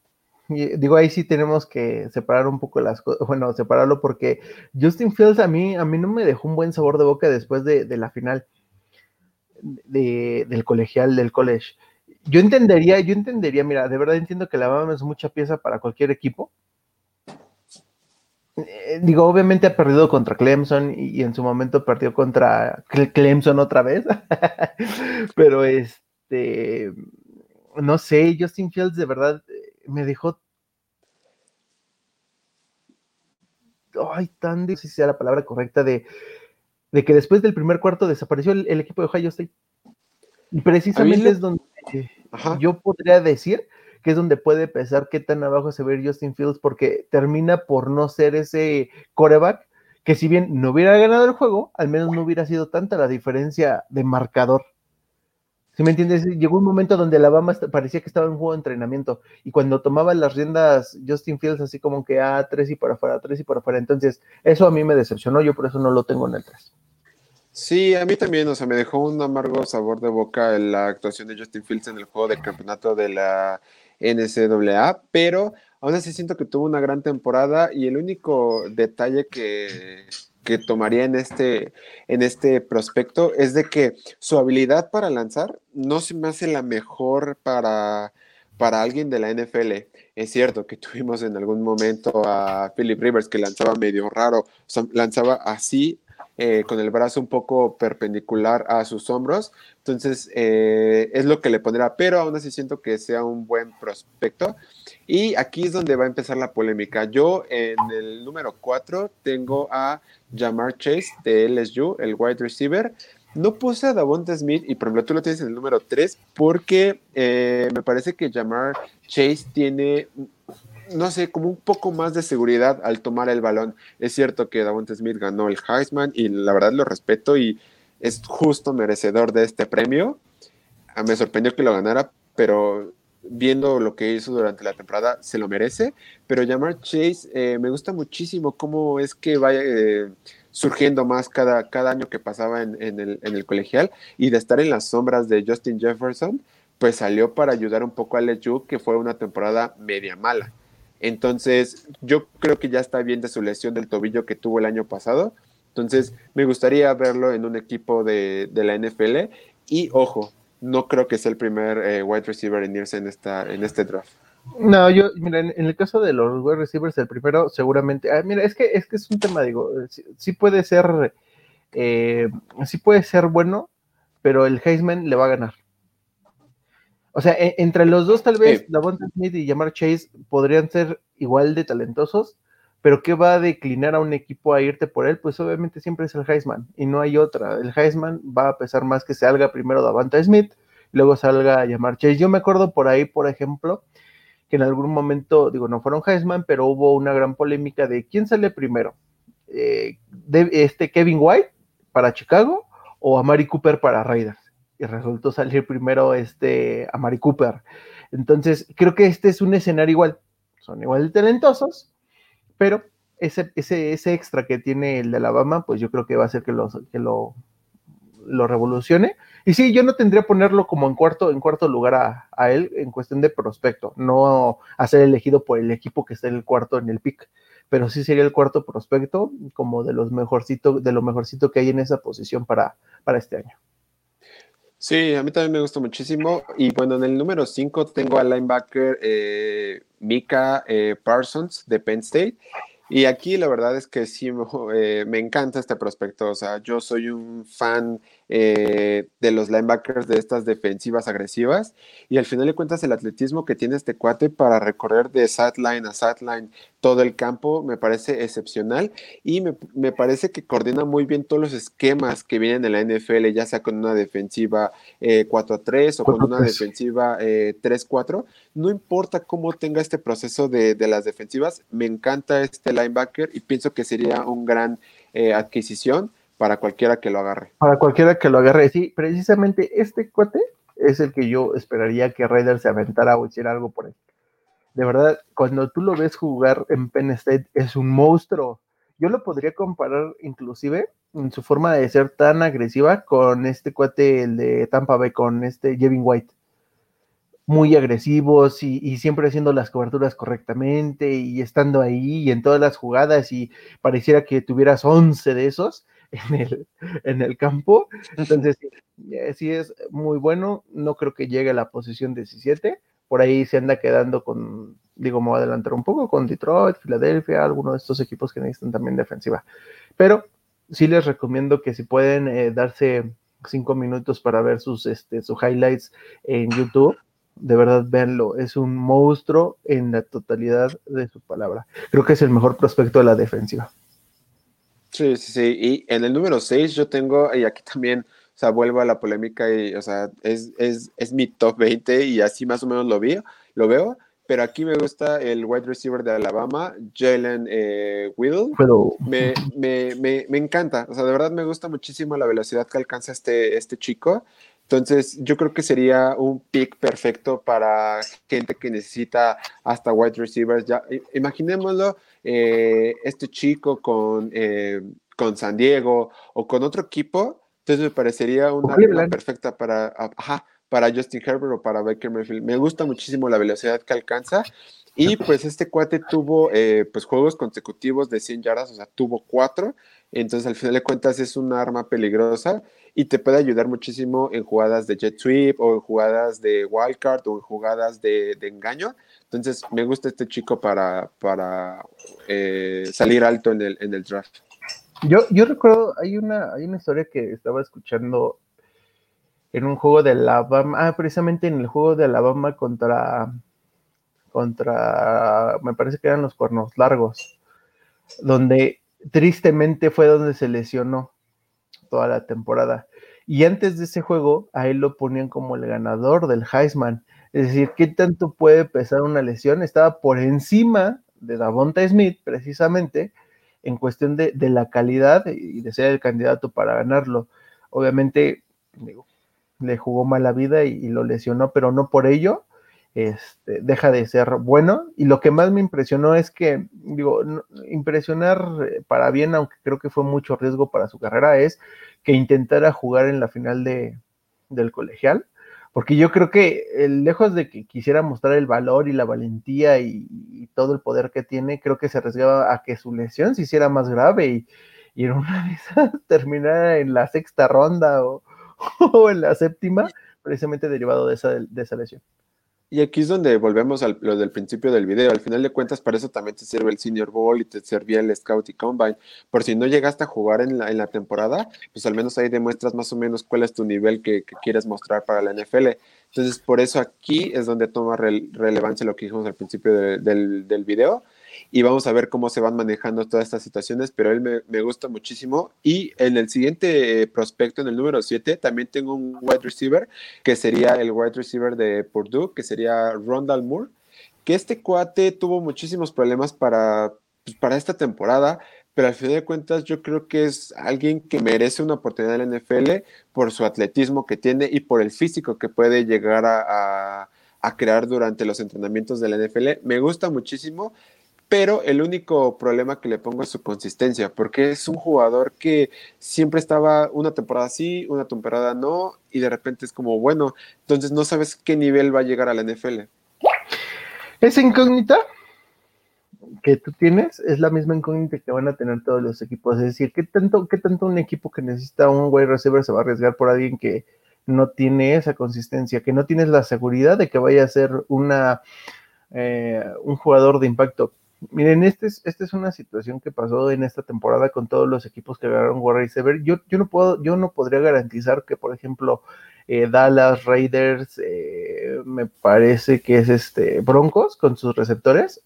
Speaker 2: digo, ahí sí tenemos que separar un poco las cosas, bueno, separarlo porque Justin Fields a mí, a mí no me dejó un buen sabor de boca después de, la final del colegial, del college. Yo entendería, yo entendería, mira, de verdad entiendo que la Alabama es mucha pieza para cualquier equipo. Eh, digo, obviamente ha perdido contra Clemson y, y en su momento perdió contra Clemson otra vez, pero es, este, no sé, Justin Fields de verdad eh, me dejó ay, tan difícil si sea la palabra correcta, de, que después del primer cuarto desapareció el, equipo de Ohio State. Y precisamente es donde yo podría decir que es donde puede pesar qué tan abajo se ve Justin Fields, porque termina por no ser ese coreback que si bien no hubiera ganado el juego, al menos no hubiera sido tanta la diferencia de marcador me entiendes? Llegó un momento donde Alabama parecía que estaba en juego de entrenamiento y cuando tomaba las riendas Justin Fields así como que a ah, tres y para afuera, tres y para afuera. Entonces, eso a mí me decepcionó, yo por eso no lo tengo en el 3.
Speaker 1: Sí, a mí también, o sea, me dejó un amargo sabor de boca la actuación de Justin Fields en el juego de campeonato de la NCAA, pero aún así siento que tuvo una gran temporada y el único detalle que, que tomaría en este, en este prospecto es de que su habilidad para lanzar no se me hace la mejor para, para alguien de la NFL. Es cierto que tuvimos en algún momento a Philip Rivers que lanzaba medio raro, lanzaba así eh, con el brazo un poco perpendicular a sus hombros. Entonces, eh, es lo que le pondrá, pero aún así siento que sea un buen prospecto. Y aquí es donde va a empezar la polémica. Yo en el número 4 tengo a Jamar Chase de LSU, el wide receiver. No puse a Davonta Smith y por ejemplo tú lo tienes en el número 3 porque eh, me parece que Jamar Chase tiene no sé, como un poco más de seguridad al tomar el balón. Es cierto que Davonte Smith ganó el Heisman y la verdad lo respeto y es justo merecedor de este premio. Ah, me sorprendió que lo ganara, pero viendo lo que hizo durante la temporada, se lo merece. Pero Jamar Chase, eh, me gusta muchísimo cómo es que va eh, surgiendo más cada, cada año que pasaba en, el, colegial y de estar en las sombras de Justin Jefferson, pues salió para ayudar un poco a LeJu, que fue una temporada media mala. Entonces, yo creo que ya está bien de su lesión del tobillo que tuvo el año pasado. Entonces, me gustaría verlo en un equipo de, la NFL. Y ojo, no creo que sea el primer eh, wide receiver en irse en, esta, en este draft.
Speaker 2: No, yo, mira, en, el caso de los wide receivers, el primero seguramente, ah, mira, es que, es que es un tema, digo, sí, puede ser, eh, sí puede ser bueno, pero el Heisman le va a ganar. O sea, e, entre los dos, tal vez, la Davonta Smith y Jamar Chase podrían ser igual de talentosos, pero ¿qué va a declinar a un equipo a irte por él? Pues obviamente siempre es el Heisman y no hay otra. El Heisman va a pesar más que salga primero Davonta Smith, luego salga Jamar Chase. Yo me acuerdo por ahí, por ejemplo, que en algún momento, digo, no fueron Heisman, pero hubo una gran polémica de quién sale primero. Eh, de, este Kevin White para Chicago o a Mari Cooper para Raiders y resultó salir primero este a Mari Cooper. Entonces, creo que este es un escenario igual. Son igual de talentosos, pero ese, ese, ese extra que tiene el de Alabama, pues yo creo que va a hacer que, que lo, lo revolucione. Y sí, yo no tendría ponerlo como en cuarto, en cuarto lugar a, a, él en cuestión de prospecto, no a ser elegido por el equipo que está en el cuarto en el pick, pero sí sería el cuarto prospecto como de los mejorcito, de lo mejorcito que hay en esa posición para, para este año.
Speaker 1: Sí, a mí también me gusta muchísimo. Y bueno, en el número 5 tengo al linebacker eh, Mika eh, Parsons de Penn State. Y aquí la verdad es que sí eh, me encanta este prospecto. O sea, yo soy un fan eh, de los linebackers de estas defensivas agresivas. Y al final de cuentas, el atletismo que tiene este cuate para recorrer de sideline a sideline todo el campo me parece excepcional. Y me, parece que coordina muy bien todos los esquemas que vienen en la NFL, ya sea con una defensiva 4-3 eh, o con una defensiva 3-4. No importa cómo tenga este proceso de, de las defensivas, me encanta este linebacker y pienso que sería un gran eh, adquisición para cualquiera que lo agarre.
Speaker 2: Para cualquiera que lo agarre, sí, precisamente este cuate es el que yo esperaría que Raiders se aventara o hiciera algo por él. De verdad, cuando tú lo ves jugar en Penn State, es un monstruo. Yo lo podría comparar inclusive en su forma de ser tan agresiva con este cuate, el de Tampa Bay, con este Jevin White muy agresivos y, siempre haciendo las coberturas correctamente y estando ahí y en todas las jugadas y pareciera que tuvieras 11 de esos en el, en el campo. Entonces, eh, sí, es muy bueno. No creo que llegue a la posición 17. Por ahí se anda quedando con, digo, me voy a adelantar un poco, con Detroit, Filadelfia, alguno de estos equipos que necesitan también defensiva. Pero sí les recomiendo que si pueden eh, darse cinco minutos para ver sus, este, sus highlights en YouTube, de verdad véanlo, es un monstruo en la totalidad de su palabra. Creo que es el mejor prospecto de la defensiva.
Speaker 1: Sí, sí, sí. Y en el número 6 yo tengo, y aquí también, o sea, vuelvo a la polémica y, o sea, es, es, es mi top 20 y así más o menos lo veo, lo veo. Pero aquí me gusta el wide receiver de Alabama, Jalen eh, Whittle. Me, me, me, me, encanta, o sea, de verdad me gusta muchísimo la velocidad que alcanza este, este chico. Entonces, yo creo que sería un pick perfecto para gente que necesita hasta wide receivers. Ya, imaginémoslo, eh, este chico con, eh, con San Diego o con otro equipo, entonces me parecería una arma perfecta para, para Justin Herbert o para Baker Mayfield. Me gusta muchísimo la velocidad que alcanza. Y pues este cuate tuvo eh, pues juegos consecutivos de 100 yardas, o sea, tuvo cuatro. Entonces, al final de cuentas, es un arma peligrosa y te puede ayudar muchísimo en jugadas de jet sweep o en jugadas de wildcard o en jugadas de, engaño. Entonces, me gusta este chico para, para eh, salir alto en el, en el draft.
Speaker 2: Yo, yo recuerdo, hay una, hay una historia que estaba escuchando en un juego de Alabama, ah, precisamente en el juego de Alabama contra, contra, me parece que eran los cuernos largos, donde tristemente fue donde se lesionó toda la temporada. Y antes de ese juego, a él lo ponían como el ganador del Heisman. Es decir, ¿qué tanto puede pesar una lesión? Estaba por encima de Davonta Smith, precisamente, en cuestión de, la calidad y de ser el candidato para ganarlo. Obviamente, le jugó mala vida y, lo lesionó, pero no por ello este, deja de ser bueno. Y lo que más me impresionó es que, digo, impresionar eh, para bien, aunque creo que fue mucho riesgo para su carrera, es que intentara jugar en la final de, del colegial. Porque yo creo que lejos de que quisiera mostrar el valor y la valentía y, todo el poder que tiene, creo que se arriesgaba a que su lesión se hiciera más grave y, y en una de esas terminara en la sexta ronda o, o en la séptima, precisamente derivado de esa, de esa lesión.
Speaker 1: Y aquí es donde volvemos a lo del principio del video. Al final de cuentas, para eso también te sirve el Senior Bowl y te servía el Scout y Combine. Por si no llegaste a jugar en la, en la temporada, pues al menos ahí demuestras más o menos cuál es tu nivel que, quieres mostrar para la NFL. Entonces, por eso aquí es donde toma relevancia lo que dijimos al principio del, del video y vamos a ver cómo se van manejando todas estas situaciones, pero él me, gusta muchísimo. Y en el siguiente prospecto, en el número 7, también tengo un wide receiver, que sería el wide receiver de Purdue, que sería Rondal Moore, que este cuate tuvo muchísimos problemas para, pues, para esta temporada, pero al final de cuentas yo creo que es alguien que merece una oportunidad en la NFL por su atletismo que tiene y por el físico que puede llegar a, a crear durante los entrenamientos de la NFL. Me gusta muchísimo pero el único problema que le pongo es su consistencia, porque es un jugador que siempre estaba una temporada sí, una temporada no, y de repente es como, bueno, entonces no sabes qué nivel va a llegar a la NFL.
Speaker 2: Esa incógnita que tú tienes es la misma incógnita que van a tener todos los equipos, es decir, ¿qué tanto, qué tanto un equipo que necesita un wide receiver se va a arriesgar por alguien que, no tiene esa consistencia, que no tienes la seguridad de que vaya a ser una, eh, un jugador de impacto. Miren, esta es, este es una situación que pasó en esta temporada con todos los equipos que ganaron War Sever. Yo, yo, no puedo, yo no podría garantizar que, por ejemplo, eh, Dallas Raiders, eh, me parece que es este Broncos con sus receptores,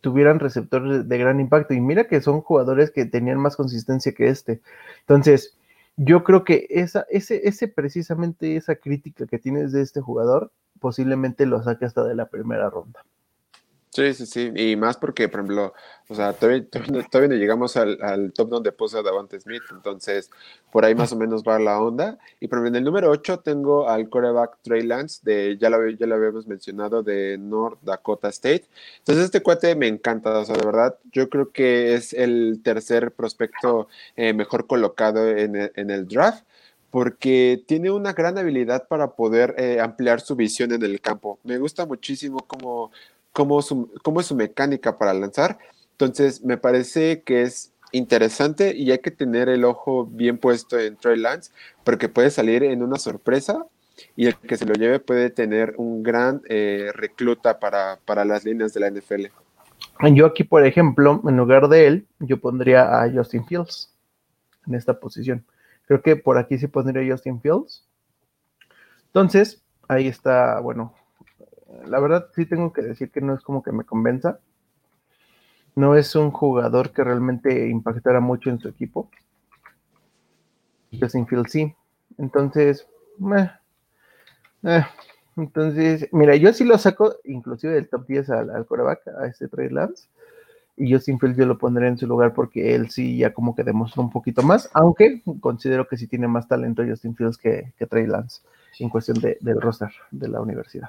Speaker 2: tuvieran receptores de gran impacto. Y mira que son jugadores que tenían más consistencia que este. Entonces, yo creo que esa, ese, ese precisamente esa crítica que tienes de este jugador, posiblemente lo saque hasta de la primera ronda.
Speaker 1: Sí, sí, sí, y más porque, por ejemplo, o sea, todavía, todavía no llegamos al, top donde puso a Davante Smith, entonces por ahí más o menos va la onda. Y por ejemplo, en el número 8 tengo al coreback Trey Lance, de, ya lo, ya lo habíamos mencionado, de North Dakota State. Entonces este cuate me encanta, o sea, de verdad, yo creo que es el tercer prospecto eh, mejor colocado en el, en el draft porque tiene una gran habilidad para poder eh, ampliar su visión en el campo. Me gusta muchísimo cómo, cómo, es su mecánica para lanzar. Entonces, me parece que es interesante y hay que tener el ojo bien puesto en Trey Lance, porque puede salir en una sorpresa y el que se lo lleve puede tener un gran eh, recluta para, para las líneas de la NFL.
Speaker 2: Yo aquí, por ejemplo, en lugar de él, yo pondría a Justin Fields en esta posición. Creo que por aquí sí pondría a Justin Fields. Entonces, ahí está, bueno, la verdad sí tengo que decir que no es como que me convenza. No es un jugador que realmente impactara mucho en su equipo. Justin sí. Entonces, eh, entonces, mira, yo sí lo saco inclusive del top 10 al, al coreback, a este Trey Lance. Y Justin Fields yo lo pondré en su lugar porque él sí ya como que demostró un poquito más, aunque considero que sí tiene más talento Justin Fields que, que Trey Lance en cuestión del roster de la universidad.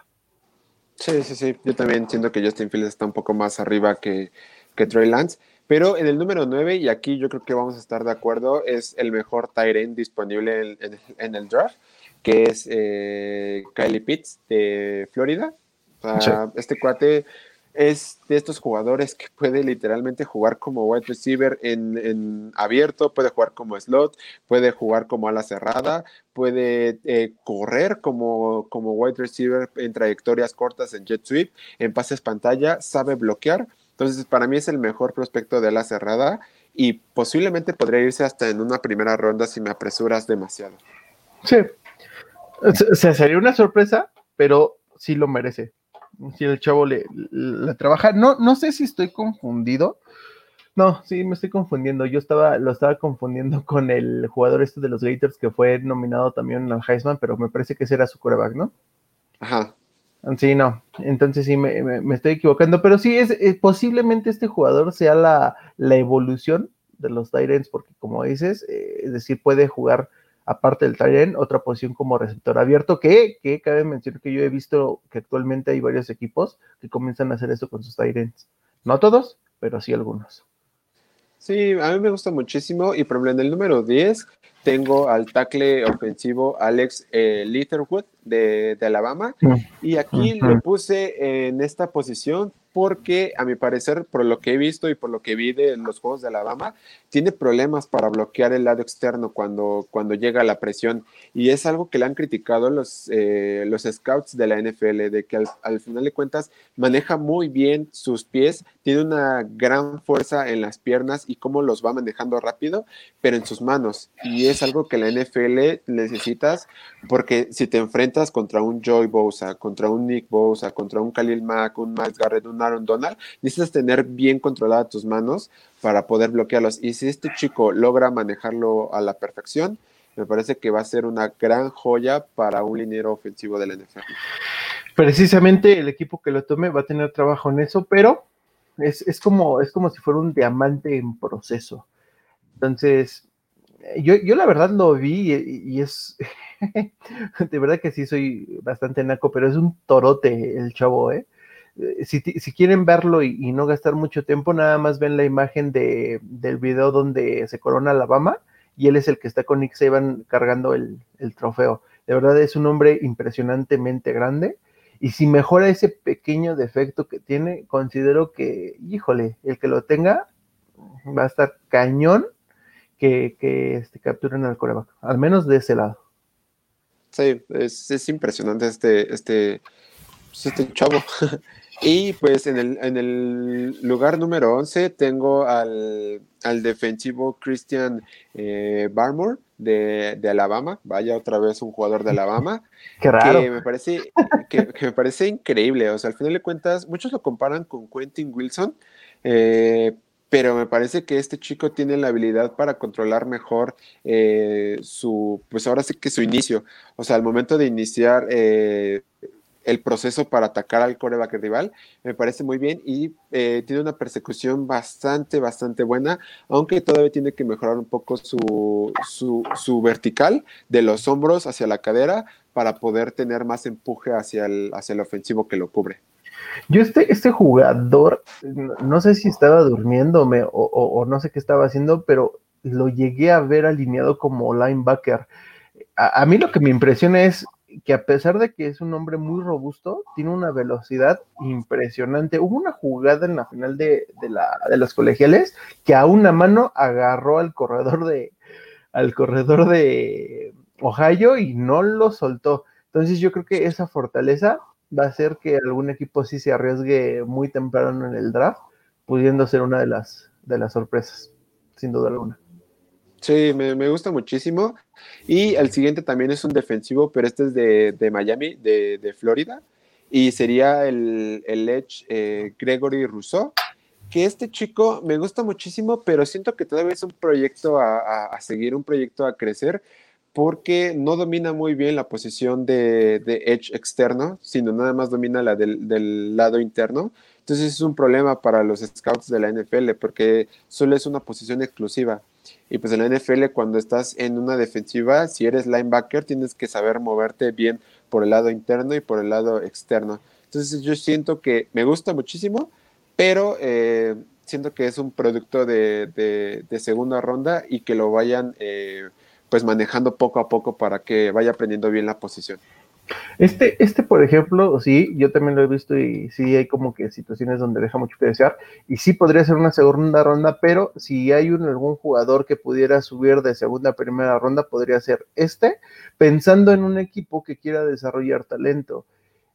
Speaker 1: Sí, sí, sí. Yo también siento que Justin Fields está un poco más arriba que, que Trey Lance. Pero en el número 9, y aquí yo creo que vamos a estar de acuerdo, es el mejor Tyrant disponible en, el draft, que es eh, Kylie Pitts de Florida. Este cuate es de estos jugadores que puede literalmente jugar como wide receiver en, abierto, puede jugar como slot, puede jugar como ala cerrada, puede eh, correr como, como wide receiver en trayectorias cortas en jet sweep, en pases pantalla, sabe bloquear. Entonces, para mí es el mejor prospecto de ala cerrada y posiblemente podría irse hasta en una primera ronda si me apresuras demasiado.
Speaker 2: Sí. O sería una sorpresa, pero sí lo merece si el chavo le, trabaja. No, no sé si estoy confundido. No, sí, me estoy confundiendo. Yo estaba, lo estaba confundiendo con el jugador este de los Gators que fue nominado también al Heisman, pero me parece que ese era su coreback, ¿no?
Speaker 1: Ajá.
Speaker 2: Sí, no. Entonces sí me, estoy equivocando. Pero sí, es, eh, posiblemente este jugador sea la, evolución de los Tyrants, porque como dices, eh, es decir, puede jugar aparte del Tyrant, otra posición como receptor abierto, que, que cabe mencionar que yo he visto que actualmente hay varios equipos que comienzan a hacer eso con sus Tyrants. No todos, pero sí algunos.
Speaker 1: Sí, a mí me gusta muchísimo y por ejemplo en el número 10 tengo al tackle ofensivo Alex eh, Litterwood de, Alabama mm. y aquí lo puse en esta posición porque a mi parecer, por lo que he visto y por lo que vi de los juegos de Alabama, tiene problemas para bloquear el lado externo cuando, cuando llega la presión. Y es algo que le han criticado los, eh, los scouts de la NFL, de que al, final de cuentas maneja muy bien sus pies, tiene una gran fuerza en las piernas y cómo los va manejando rápido, pero en sus manos. Y es algo que la NFL necesitas porque si te enfrentas contra un Joy Bosa, contra un Nick Bosa, contra un Khalil Mack, un Miles Garrett, un Aaron Donald, necesitas tener bien controladas tus manos para poder bloquearlos. Y si este chico logra manejarlo a la perfección, me parece que va a ser una gran joya para un liniero ofensivo del NFL.
Speaker 2: Precisamente el equipo que lo tome va a tener trabajo en eso, pero es, como, es como si fuera un diamante en proceso. Entonces, yo, yo la verdad lo vi y, y es, de verdad que sí soy bastante naco, pero es un torote el chavo, ¿eh? Eh, si, quieren verlo y, no gastar mucho tiempo, nada más ven la imagen de, del video donde se corona Alabama y él es el que está con Nick Saban cargando el, trofeo. De verdad es un hombre impresionantemente grande y si mejora ese pequeño defecto que tiene, considero que, híjole, el que lo tenga va a estar cañón que, que este, capturen al coreback, al menos de ese lado.
Speaker 1: Sí, es, impresionante este, este, pues, este chavo. y pues en el, en el lugar número 11 tengo al, defensivo Christian eh, Barmore de, Alabama. Vaya otra vez un jugador de Alabama.
Speaker 2: Qué raro.
Speaker 1: Que me parece, que, me parece increíble. O sea, al final de cuentas, muchos lo comparan con Quentin Wilson. Eh, pero me parece que este chico tiene la habilidad para controlar mejor eh, su, pues ahora sí que su inicio. O sea, al momento de iniciar eh, el proceso para atacar al coreback rival, me parece muy bien y eh, tiene una persecución bastante, bastante buena, aunque todavía tiene que mejorar un poco su, su, su vertical de los hombros hacia la cadera para poder tener más empuje hacia el, hacia el ofensivo que lo cubre.
Speaker 2: Yo este, este jugador, no sé si estaba durmiéndome o, no sé qué estaba haciendo, pero lo llegué a ver alineado como linebacker. A, mí lo que me impresiona es que a pesar de que es un hombre muy robusto, tiene una velocidad impresionante. Hubo una jugada en la final de, la, de los colegiales que a una mano agarró al corredor de al corredor de Ohio y no lo soltó. Entonces yo creo que esa fortaleza va a ser que algún equipo sí se arriesgue muy temprano en el draft, pudiendo ser una de las, de las sorpresas, sin duda alguna.
Speaker 1: Sí, me, gusta muchísimo. Y el siguiente también es un defensivo, pero este es de, Miami, de, Florida. Y sería el, Edge eh, Gregory Rousseau. Que este chico me gusta muchísimo, pero siento que todavía es un proyecto a seguir, un proyecto a crecer porque no domina muy bien la posición de, edge externo, sino nada más domina la del, lado interno. Entonces es un problema para los scouts de la NFL porque solo es una posición exclusiva. Y pues en la NFL cuando estás en una defensiva, si eres linebacker, tienes que saber moverte bien por el lado interno y por el lado externo. Entonces yo siento que me gusta muchísimo, pero eh, siento que es un producto de, segunda ronda y que lo vayan... Eh, pues manejando poco a poco para que vaya aprendiendo bien la posición.
Speaker 2: Este, este, por ejemplo, sí, yo también lo he visto y sí hay como que situaciones donde deja mucho que desear y sí podría ser una segunda ronda, pero si hay algún jugador que pudiera subir de segunda a primera ronda, podría ser este, pensando en un equipo que quiera desarrollar talento.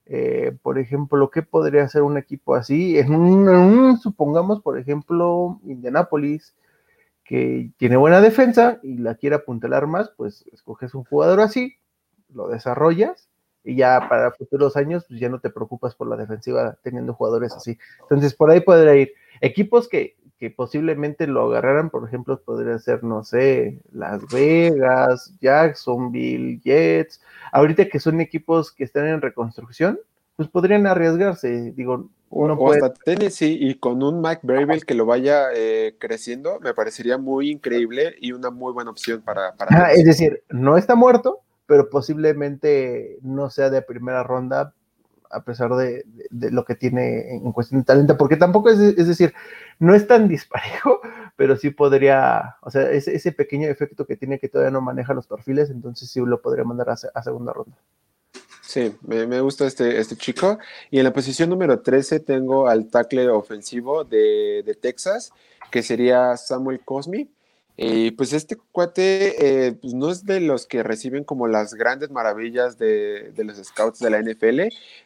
Speaker 2: Eh, por ejemplo, ¿qué podría ser un equipo así? En un, supongamos, por ejemplo, Indianapolis, que tiene buena defensa y la quiere apuntalar más, pues escoges un jugador así, lo desarrollas y ya para futuros años pues ya no te preocupas por la defensiva teniendo jugadores así. Entonces por ahí podría ir. Equipos que, que posiblemente lo agarraran, por ejemplo, podría ser, no sé, Las Vegas, Jacksonville, Jets, ahorita que son equipos que están en reconstrucción, pues podrían arriesgarse, digo,
Speaker 1: uno o hasta Tennessee y con un Mike Bravel que lo vaya eh, creciendo, me parecería muy increíble y una muy buena opción para... para
Speaker 2: es decir, no está muerto, pero posiblemente no sea de primera ronda a pesar de, lo que tiene en cuestión de talento, porque tampoco es, es decir, no es tan disparejo, pero sí podría, o sea, ese, ese, pequeño efecto que tiene que todavía no maneja los perfiles, entonces sí lo podría mandar a segunda ronda.
Speaker 1: Sí, me, gusta este, este chico. Y en la posición número 13 tengo al tackle ofensivo de, Texas, que sería Samuel Cosmi. Y pues este cuate eh, pues no es de los que reciben como las grandes maravillas de, de, los scouts de la NFL,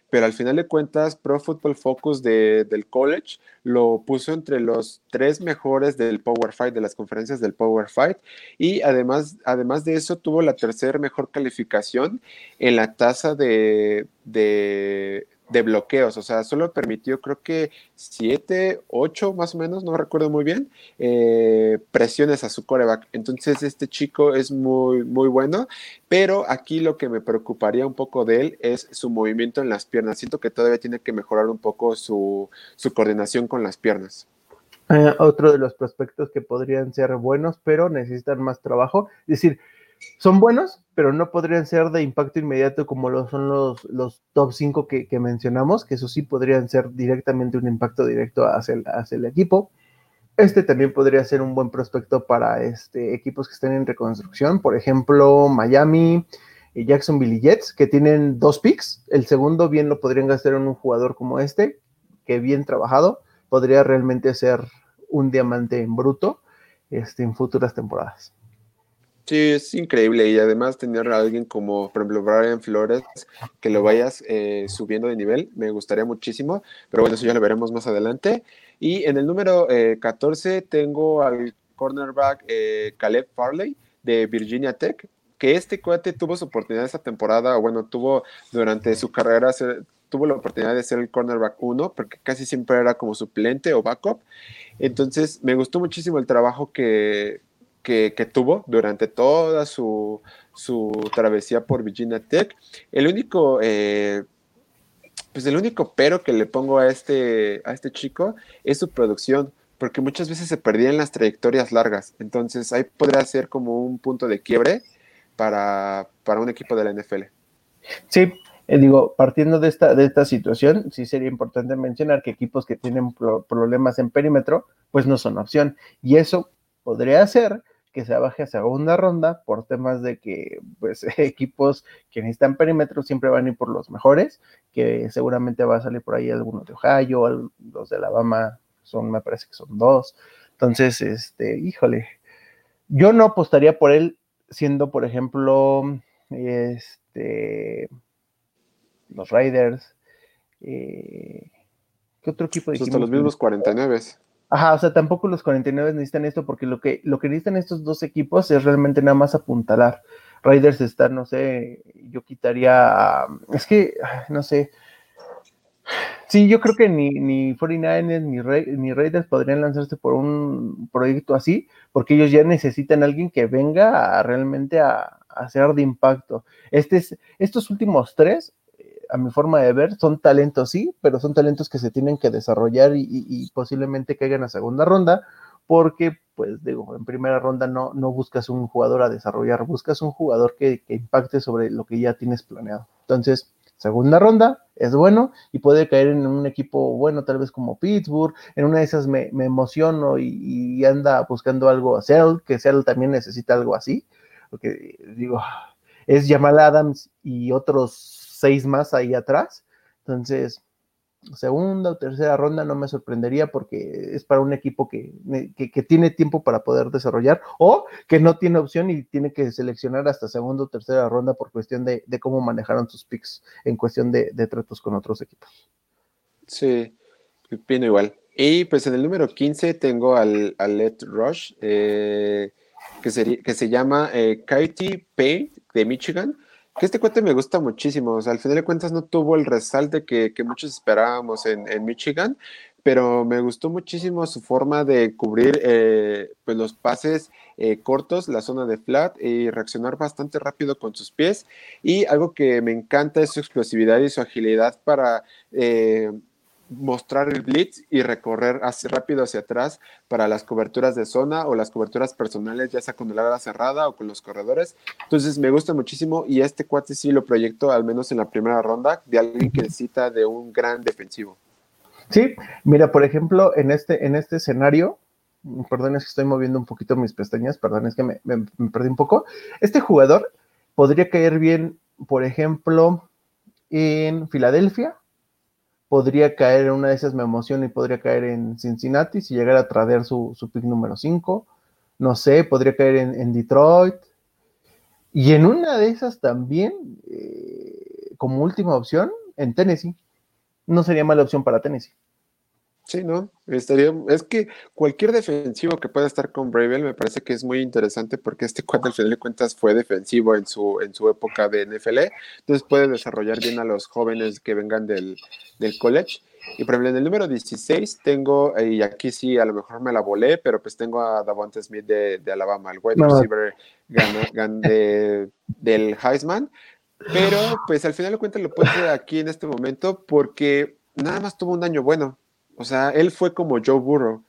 Speaker 1: pero al final de cuentas Pro Football Focus del college lo puso entre los tres mejores del Power Fight, de las conferencias del Power Fight, y además, además de eso tuvo la tercera mejor calificación en la tasa de, de de bloqueos, o sea, solo permitió creo que siete, ocho más o menos, no recuerdo muy bien, eh, presiones a su coreback. Entonces este chico es muy, muy bueno, pero aquí lo que me preocuparía un poco de él es su movimiento en las piernas. Siento que todavía tiene que mejorar un poco su, su coordinación con las piernas.
Speaker 2: Eh, otro de los prospectos que podrían ser buenos, pero necesitan más trabajo. Es decir, son buenos, pero no podrían ser de impacto inmediato como lo son los, los top 5 que, mencionamos, que eso sí podrían ser directamente un impacto directo hacia el, hacia el equipo. Este también podría ser un buen prospecto para este, equipos que estén en reconstrucción, por ejemplo, Miami y Jacksonville Jets, que tienen dos picks. El segundo bien lo podrían gastar en un jugador como este, que bien trabajado, podría realmente ser un diamante en bruto este, en futuras temporadas.
Speaker 1: Sí, es increíble y además tener a alguien como, por ejemplo, Brian Flores, que lo vayas eh, subiendo de nivel, me gustaría muchísimo, pero bueno, eso ya lo veremos más adelante. Y en el número 14 eh, tengo al cornerback eh, Caleb Farley de Virginia Tech, que este cuate tuvo su oportunidad esta temporada, o bueno, tuvo durante su carrera, tuvo la oportunidad de ser el cornerback 1, porque casi siempre era como suplente o backup. Entonces, me gustó muchísimo el trabajo que, que, tuvo durante toda su, travesía por Virginia Tech. El único, eh, pues el único pero que le pongo a este, a este chico es su producción, porque muchas veces se perdían las trayectorias largas. Entonces ahí podría ser como un punto de quiebre para, un equipo de la NFL.
Speaker 2: Sí, eh, digo, partiendo de esta, de esta situación, sí sería importante mencionar que equipos que tienen problemas en perímetro, pues no son opción. Y eso podría ser que se baje a segunda ronda por temas de que pues equipos que necesitan perímetro siempre van a ir por los mejores, que seguramente va a salir por ahí algunos de Ohio, los de Alabama son, me parece que son dos. Entonces, este, híjole, yo no apostaría por él siendo, por ejemplo, este, los Raiders. Eh, ¿Qué otro equipo
Speaker 1: de pues los mismos 49.
Speaker 2: Ajá, o sea, tampoco los 49 necesitan esto porque lo que, lo que necesitan estos dos equipos es realmente nada más apuntalar. Raiders está, no sé, yo quitaría, es que, no sé, sí, yo creo que ni, ni 49ers ni, Raiders podrían lanzarse por un proyecto así, porque ellos ya necesitan a alguien que venga realmente a, a hacer de impacto. Este es, estos últimos tres a mi forma de ver, son talentos, sí, pero son talentos que se tienen que desarrollar y, posiblemente caigan a segunda ronda, porque, pues digo, en primera ronda no, no buscas un jugador a desarrollar, buscas un jugador que, impacte sobre lo que ya tienes planeado. Entonces, segunda ronda es bueno y puede caer en un equipo bueno, tal vez como Pittsburgh. En una de esas me, emociono y, anda buscando algo a Seattle, que Seattle también necesita algo así, porque digo, es Jamal Adams y otros seis más ahí atrás. Entonces, segunda o tercera ronda no me sorprendería porque es para un equipo que, tiene tiempo para poder desarrollar o que no tiene opción y tiene que seleccionar hasta segunda o tercera ronda por cuestión de, cómo manejaron sus picks en cuestión de, tratos con otros equipos.
Speaker 1: Sí, opino igual. Y pues en el número 15 tengo al, Let Rush, eh, que, sería, que se llama eh, Katie Payne de Michigan que este cuate me gusta muchísimo. O sea, al final de cuentas no tuvo el resalte que, muchos esperábamos en, Michigan, pero me gustó muchísimo su forma de cubrir eh, pues los pases eh, cortos, la zona de flat y reaccionar bastante rápido con sus pies. Y algo que me encanta es su explosividad y su agilidad para eh, mostrar el blitz y recorrer así rápido hacia atrás para las coberturas de zona o las coberturas personales, ya sea con el ala cerrada o con los corredores. Entonces me gusta muchísimo y este cuate sí lo proyecto al menos en la primera ronda de alguien que necesita de un gran defensivo.
Speaker 2: Sí, mira, por ejemplo, en este, en este escenario, perdón, es que estoy moviendo un poquito mis pestañas, perdón, es que me, me perdí un poco. Este jugador podría caer bien, por ejemplo, en Filadelfia podría caer en una de esas, me emociona y podría caer en Cincinnati si llegara a traer su, su pick número 5. No sé, podría caer en, Detroit. Y en una de esas también, eh, como última opción, en Tennessee. No sería mala opción para Tennessee.
Speaker 1: Sí, ¿no? Estaría, es que cualquier defensivo que pueda estar con Bravel me parece que es muy interesante porque este cuate al final de cuentas fue defensivo en su, en su época de NFL, entonces puede desarrollar bien a los jóvenes que vengan del, college. Y por ejemplo, en el número 16 tengo, y aquí sí a lo mejor me la volé, pero pues tengo a Davante Smith de, Alabama, el wide receiver del Heisman. Pero pues al final de cuentas lo puse aquí en este momento porque nada más tuvo un año bueno. O sea, él fue como Joe Burrow.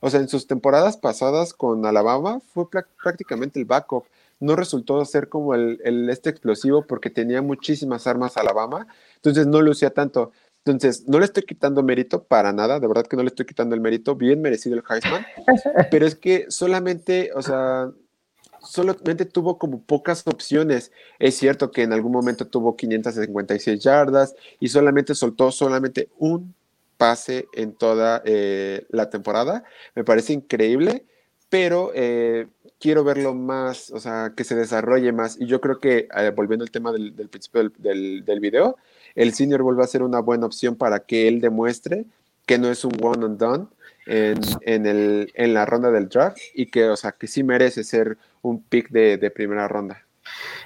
Speaker 1: O sea, en sus temporadas pasadas con Alabama fue prácticamente el backup. No resultó ser como el, este explosivo porque tenía muchísimas armas Alabama, entonces no lucía tanto. Entonces, no le estoy quitando mérito para nada, de verdad que no le estoy quitando el mérito, bien merecido el Heisman, pero es que solamente, o sea, solamente tuvo como pocas opciones. Es cierto que en algún momento tuvo 556 yardas y solamente soltó solamente un pase en toda eh, la temporada. Me parece increíble, pero eh, quiero verlo más, o sea, que se desarrolle más. Y yo creo que, eh, volviendo al tema del, principio del, del, video, el senior vuelve a ser una buena opción para que él demuestre que no es un one and done en, en, el, en la ronda del draft y que, o sea, que sí merece ser un pick de, de primera ronda.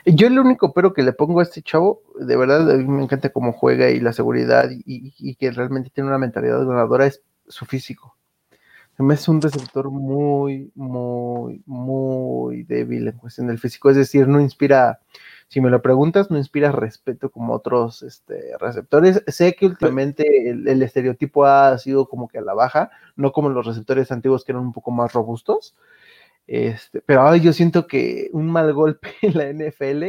Speaker 2: Yo el único pero que le pongo a este chavo, de verdad, a mí me encanta cómo juega y la seguridad y, que realmente tiene una mentalidad ganadora, es su físico. Es un receptor muy, muy, muy débil en cuestión del físico. Es decir, no inspira, si me lo preguntas, no inspira respeto como otros este, receptores. Sé que últimamente el, el, estereotipo ha sido como que a la baja, no como los receptores antiguos que eran un poco más robustos, este, pero yo siento que un mal golpe en la NFL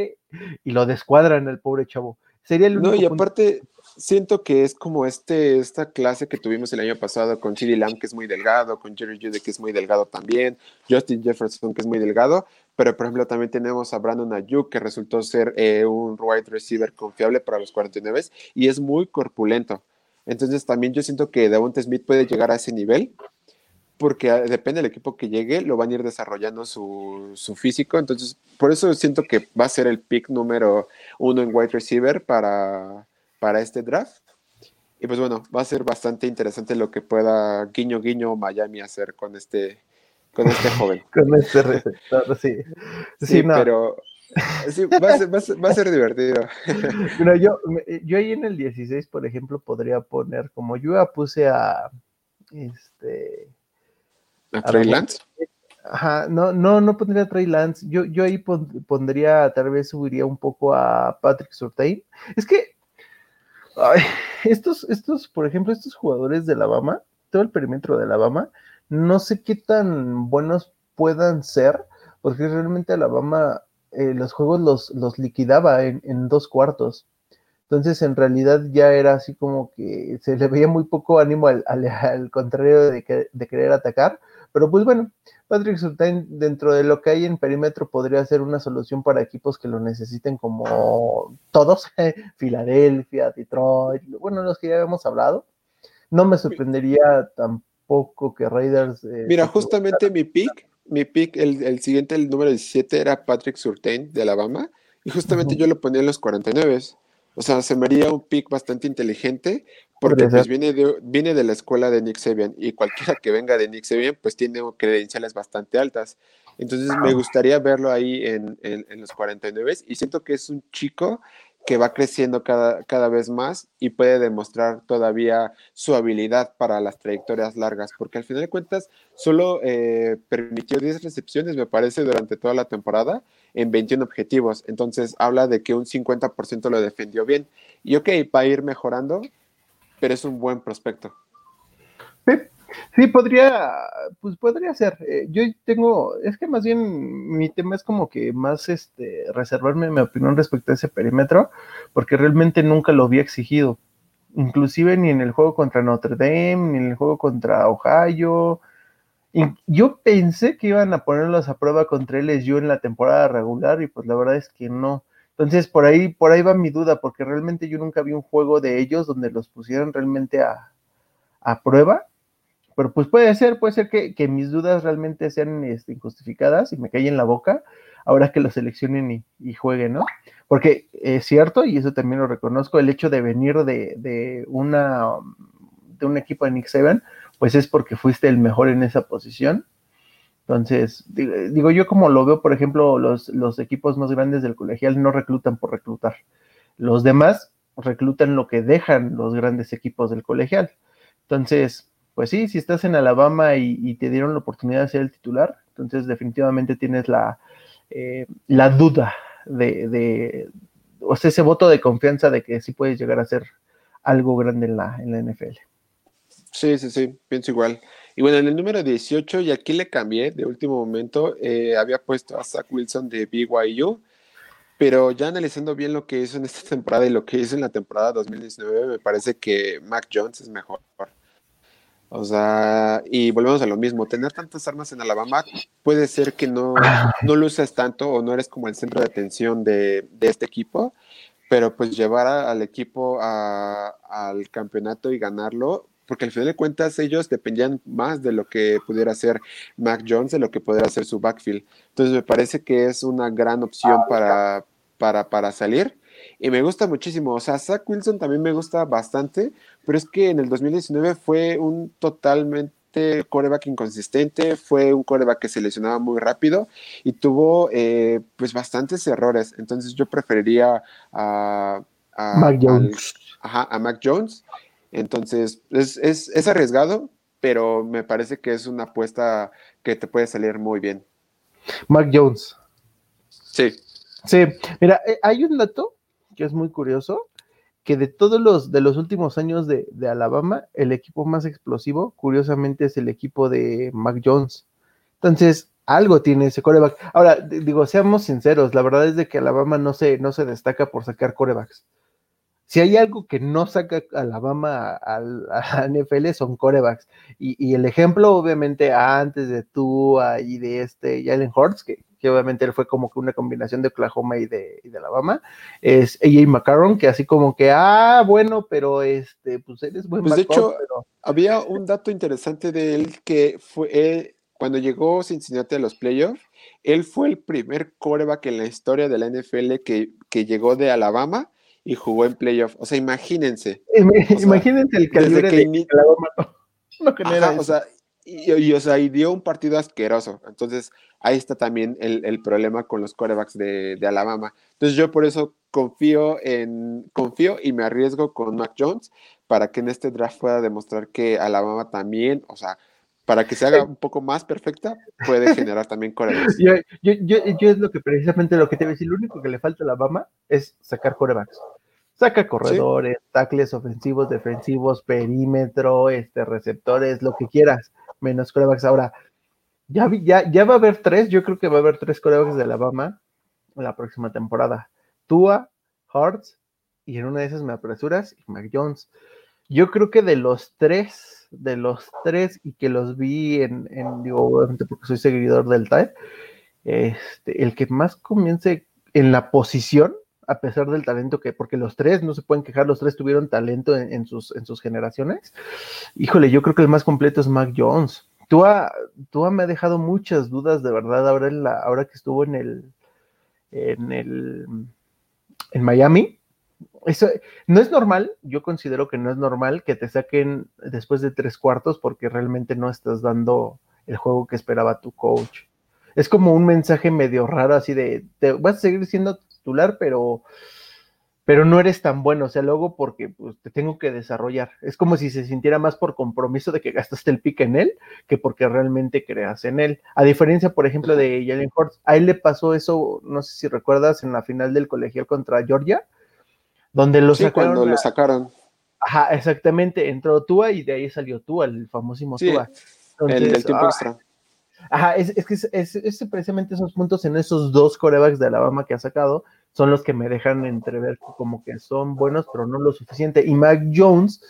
Speaker 2: y lo descuadran al pobre chavo. Sería el
Speaker 1: único No, y aparte siento que es como este, esta clase que tuvimos el año pasado con Chidi Lamb, que es muy delgado, con Jerry Judy, que es muy delgado también, Justin Jefferson, que es muy delgado, pero por ejemplo también tenemos a Brandon Ayuk, que resultó ser eh, un wide receiver confiable para los 49 y es muy corpulento. Entonces también yo siento que Devonta Smith puede llegar a ese nivel porque ah, depende del equipo que llegue, lo van a ir desarrollando su, físico. Entonces, por eso siento que va a ser el pick número uno en wide receiver para, para este draft. Y pues bueno, va a ser bastante interesante lo que pueda guiño guiño Miami hacer con este, con este joven.
Speaker 2: con este receptor, sí.
Speaker 1: Sí, pero sí, va, a ser, va, a ser, divertido.
Speaker 2: Pero yo, yo ahí en el 16, por ejemplo, podría poner, como yo ya puse a este
Speaker 1: ¿A Trey Lance?
Speaker 2: Ajá, no, no, no pondría a Trey Lance. Yo, yo ahí pondría, tal vez subiría un poco a Patrick Surtain. Es que estos, estos, por ejemplo, estos jugadores de Alabama, todo el perímetro de Alabama, no sé qué tan buenos puedan ser, porque realmente Alabama eh, los juegos los, los liquidaba en, en, dos cuartos. Entonces, en realidad ya era así como que se le veía muy poco ánimo al, al, contrario de, de, querer atacar. Pero pues bueno, Patrick Surtain dentro de lo que hay en perímetro podría ser una solución para equipos que lo necesiten como todos, Filadelfia, Detroit, bueno, los que ya hemos hablado. No me sorprendería tampoco que Raiders...
Speaker 1: Eh, Mira, justamente mi pick, mi pick, el, el, siguiente, el número 17 era Patrick Surtain de Alabama, y justamente yo lo ponía en los 49. O sea, se me haría un pick bastante inteligente porque pues viene de, viene de la escuela de Nick Sabian y cualquiera que venga de Nick Sabian pues tiene credenciales bastante altas. Entonces me gustaría verlo ahí en, en, los 49 y siento que es un chico que va creciendo cada, cada vez más y puede demostrar todavía su habilidad para las trayectorias largas, porque al final de cuentas solo eh, permitió 10 recepciones, me parece, durante toda la temporada en 21 objetivos. Entonces habla de que un 50% lo defendió bien. Y ok, va a ir mejorando, pero es un buen prospecto.
Speaker 2: Sí, podría, pues podría ser. Eh, yo tengo, es que más bien mi tema es como que más este reservarme mi opinión respecto a ese perímetro, porque realmente nunca lo había exigido. Inclusive ni en el juego contra Notre Dame, ni en el juego contra Ohio. Y yo pensé que iban a ponerlos a prueba contra LSU en la temporada regular, y pues la verdad es que no. Entonces, por ahí, por ahí va mi duda, porque realmente yo nunca vi un juego de ellos donde los pusieran realmente a, prueba. Pero pues puede ser, puede ser que, mis dudas realmente sean este, injustificadas y me en la boca ahora que los seleccionen y, jueguen, ¿no? Porque es cierto, y eso también lo reconozco, el hecho de venir de, de una de un equipo de Nick Saban, pues es porque fuiste el mejor en esa posición entonces, digo, yo como lo veo, por ejemplo, los, los equipos más grandes del colegial no reclutan por reclutar. Los demás reclutan lo que dejan los grandes equipos del colegial. Entonces, pues sí, si estás en Alabama y, te dieron la oportunidad de ser el titular, entonces definitivamente tienes la, eh, la duda de, de, o sea, ese voto de confianza de que sí puedes llegar a ser algo grande en la, en la NFL.
Speaker 1: Sí, sí, sí, pienso igual. Y bueno, en el número 18, y aquí le cambié de último momento, eh, había puesto a Zach Wilson de BYU, pero ya analizando bien lo que hizo en esta temporada y lo que hizo en la temporada 2019, me parece que Mac Jones es mejor. O sea, y volvemos a lo mismo, tener tantas armas en Alabama puede ser que no, no luces tanto o no eres como el centro de atención de, de este equipo, pero pues llevar al equipo al campeonato y ganarlo porque al final de cuentas ellos dependían más de lo que pudiera hacer Mac Jones, de lo que pudiera hacer su backfield. Entonces me parece que es una gran opción para, para, para salir. Y me gusta muchísimo. O sea, Zach Wilson también me gusta bastante, pero es que en el 2019 fue un totalmente coreback inconsistente, fue un coreback que se lesionaba muy rápido y tuvo eh, pues bastantes errores. Entonces yo preferiría a,
Speaker 2: Mac Jones.
Speaker 1: a Mac Jones. Entonces es, es, es arriesgado, pero me parece que es una apuesta que te puede salir muy bien.
Speaker 2: Mac Jones.
Speaker 1: Sí.
Speaker 2: Sí, mira, eh, hay un dato que es muy curioso que de todos los de los últimos años de, Alabama, el equipo más explosivo, curiosamente, es el equipo de Mac Jones. Entonces, algo tiene ese coreback. Ahora, digo, seamos sinceros, la verdad es de que Alabama no se, no se destaca por sacar corebacks. Si hay algo que no saca Alabama a, la NFL son corebacks. Y, el ejemplo, obviamente, antes de tú y de este Jalen Hurts, que, obviamente él fue como que una combinación de Oklahoma y de, Alabama, es AJ McCarron, que así como que, ah, bueno, pero este, pues eres buen
Speaker 1: Pues de hecho, había un dato interesante de él que fue cuando llegó Cincinnati a los playoffs, él fue el primer coreback en la historia de la NFL que, que llegó de Alabama y jugó en playoff. O sea, imagínense.
Speaker 2: imagínense el calibre que de Alabama.
Speaker 1: No, o sea, y, o sea, y dio un partido asqueroso. Entonces, ahí está también el, problema con los quarterbacks de, Alabama. Entonces, yo por eso confío en, confío y me arriesgo con Mac Jones para que en este draft pueda demostrar que Alabama también, o sea, para que se haga un poco más perfecta, puede generar también corebacks.
Speaker 2: Yo, yo, yo, es lo que precisamente lo que te voy a decir, lo único que le falta a Alabama es sacar corebacks. Saca corredores, tackles ofensivos, defensivos, perímetro, este, receptores, lo que quieras, menos corebacks. Ahora, ya, ya, ya va a haber tres, yo creo que va a haber tres corebacks de Alabama la próxima temporada. Tua, Hartz, y en una de esas me apresuras, y Mac Jones. Yo creo que de los tres, de los tres, y que los vi en, en digo, obviamente porque soy seguidor del TAE, este, el que más comience en la posición a pesar del talento que, porque los tres, no se pueden quejar, los tres tuvieron talento en, sus, en sus generaciones. Híjole, yo creo que el más completo es Mac Jones. Tua, Tua me ha dejado muchas dudas, de verdad, ahora, en la, ahora que estuvo en el, en el, en Miami. Eso no es normal, yo considero que no es normal que te saquen después de tres cuartos porque realmente no estás dando el juego que esperaba tu coach. Es como un mensaje medio raro así de, te vas a seguir siendo titular, pero, pero no eres tan bueno, o sea, luego porque pues, te tengo que desarrollar. Es como si se sintiera más por compromiso de que gastaste el pique en él que porque realmente creas en él. A diferencia, por ejemplo, de Jalen Hurts, a él le pasó eso, no sé si recuerdas, en la final del colegial contra Georgia, donde lo sacaron.
Speaker 1: Cuando lo sacaron.
Speaker 2: Ajá, exactamente, entró Tua y de ahí salió Tua, el famosísimo Tua.
Speaker 1: el del tiempo extra.
Speaker 2: Ajá, es, es que es, precisamente esos puntos en esos dos corebacks de Alabama que ha sacado son los que me dejan entrever como que son buenos, pero no lo suficiente. Y Mac Jones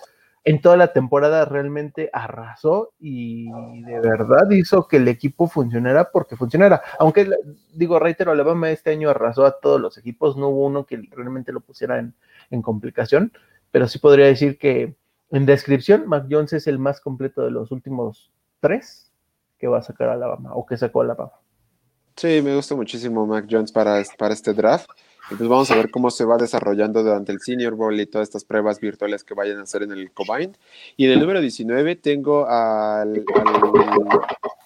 Speaker 2: en toda la temporada realmente arrasó y de verdad hizo que el equipo funcionara porque funcionara. Aunque digo, reitero, Alabama este año arrasó a todos los equipos, no hubo uno que realmente lo pusiera en, en complicación, pero sí podría decir que en descripción, Mac Jones es el más completo de los últimos tres que va a sacar Alabama o que sacó Alabama.
Speaker 1: Sí, me gusta muchísimo Mac Jones para, para este draft. Y pues vamos a ver cómo se va desarrollando durante el Senior Bowl y todas estas pruebas virtuales que vayan a hacer en el Combine. Y en el número 19 tengo al,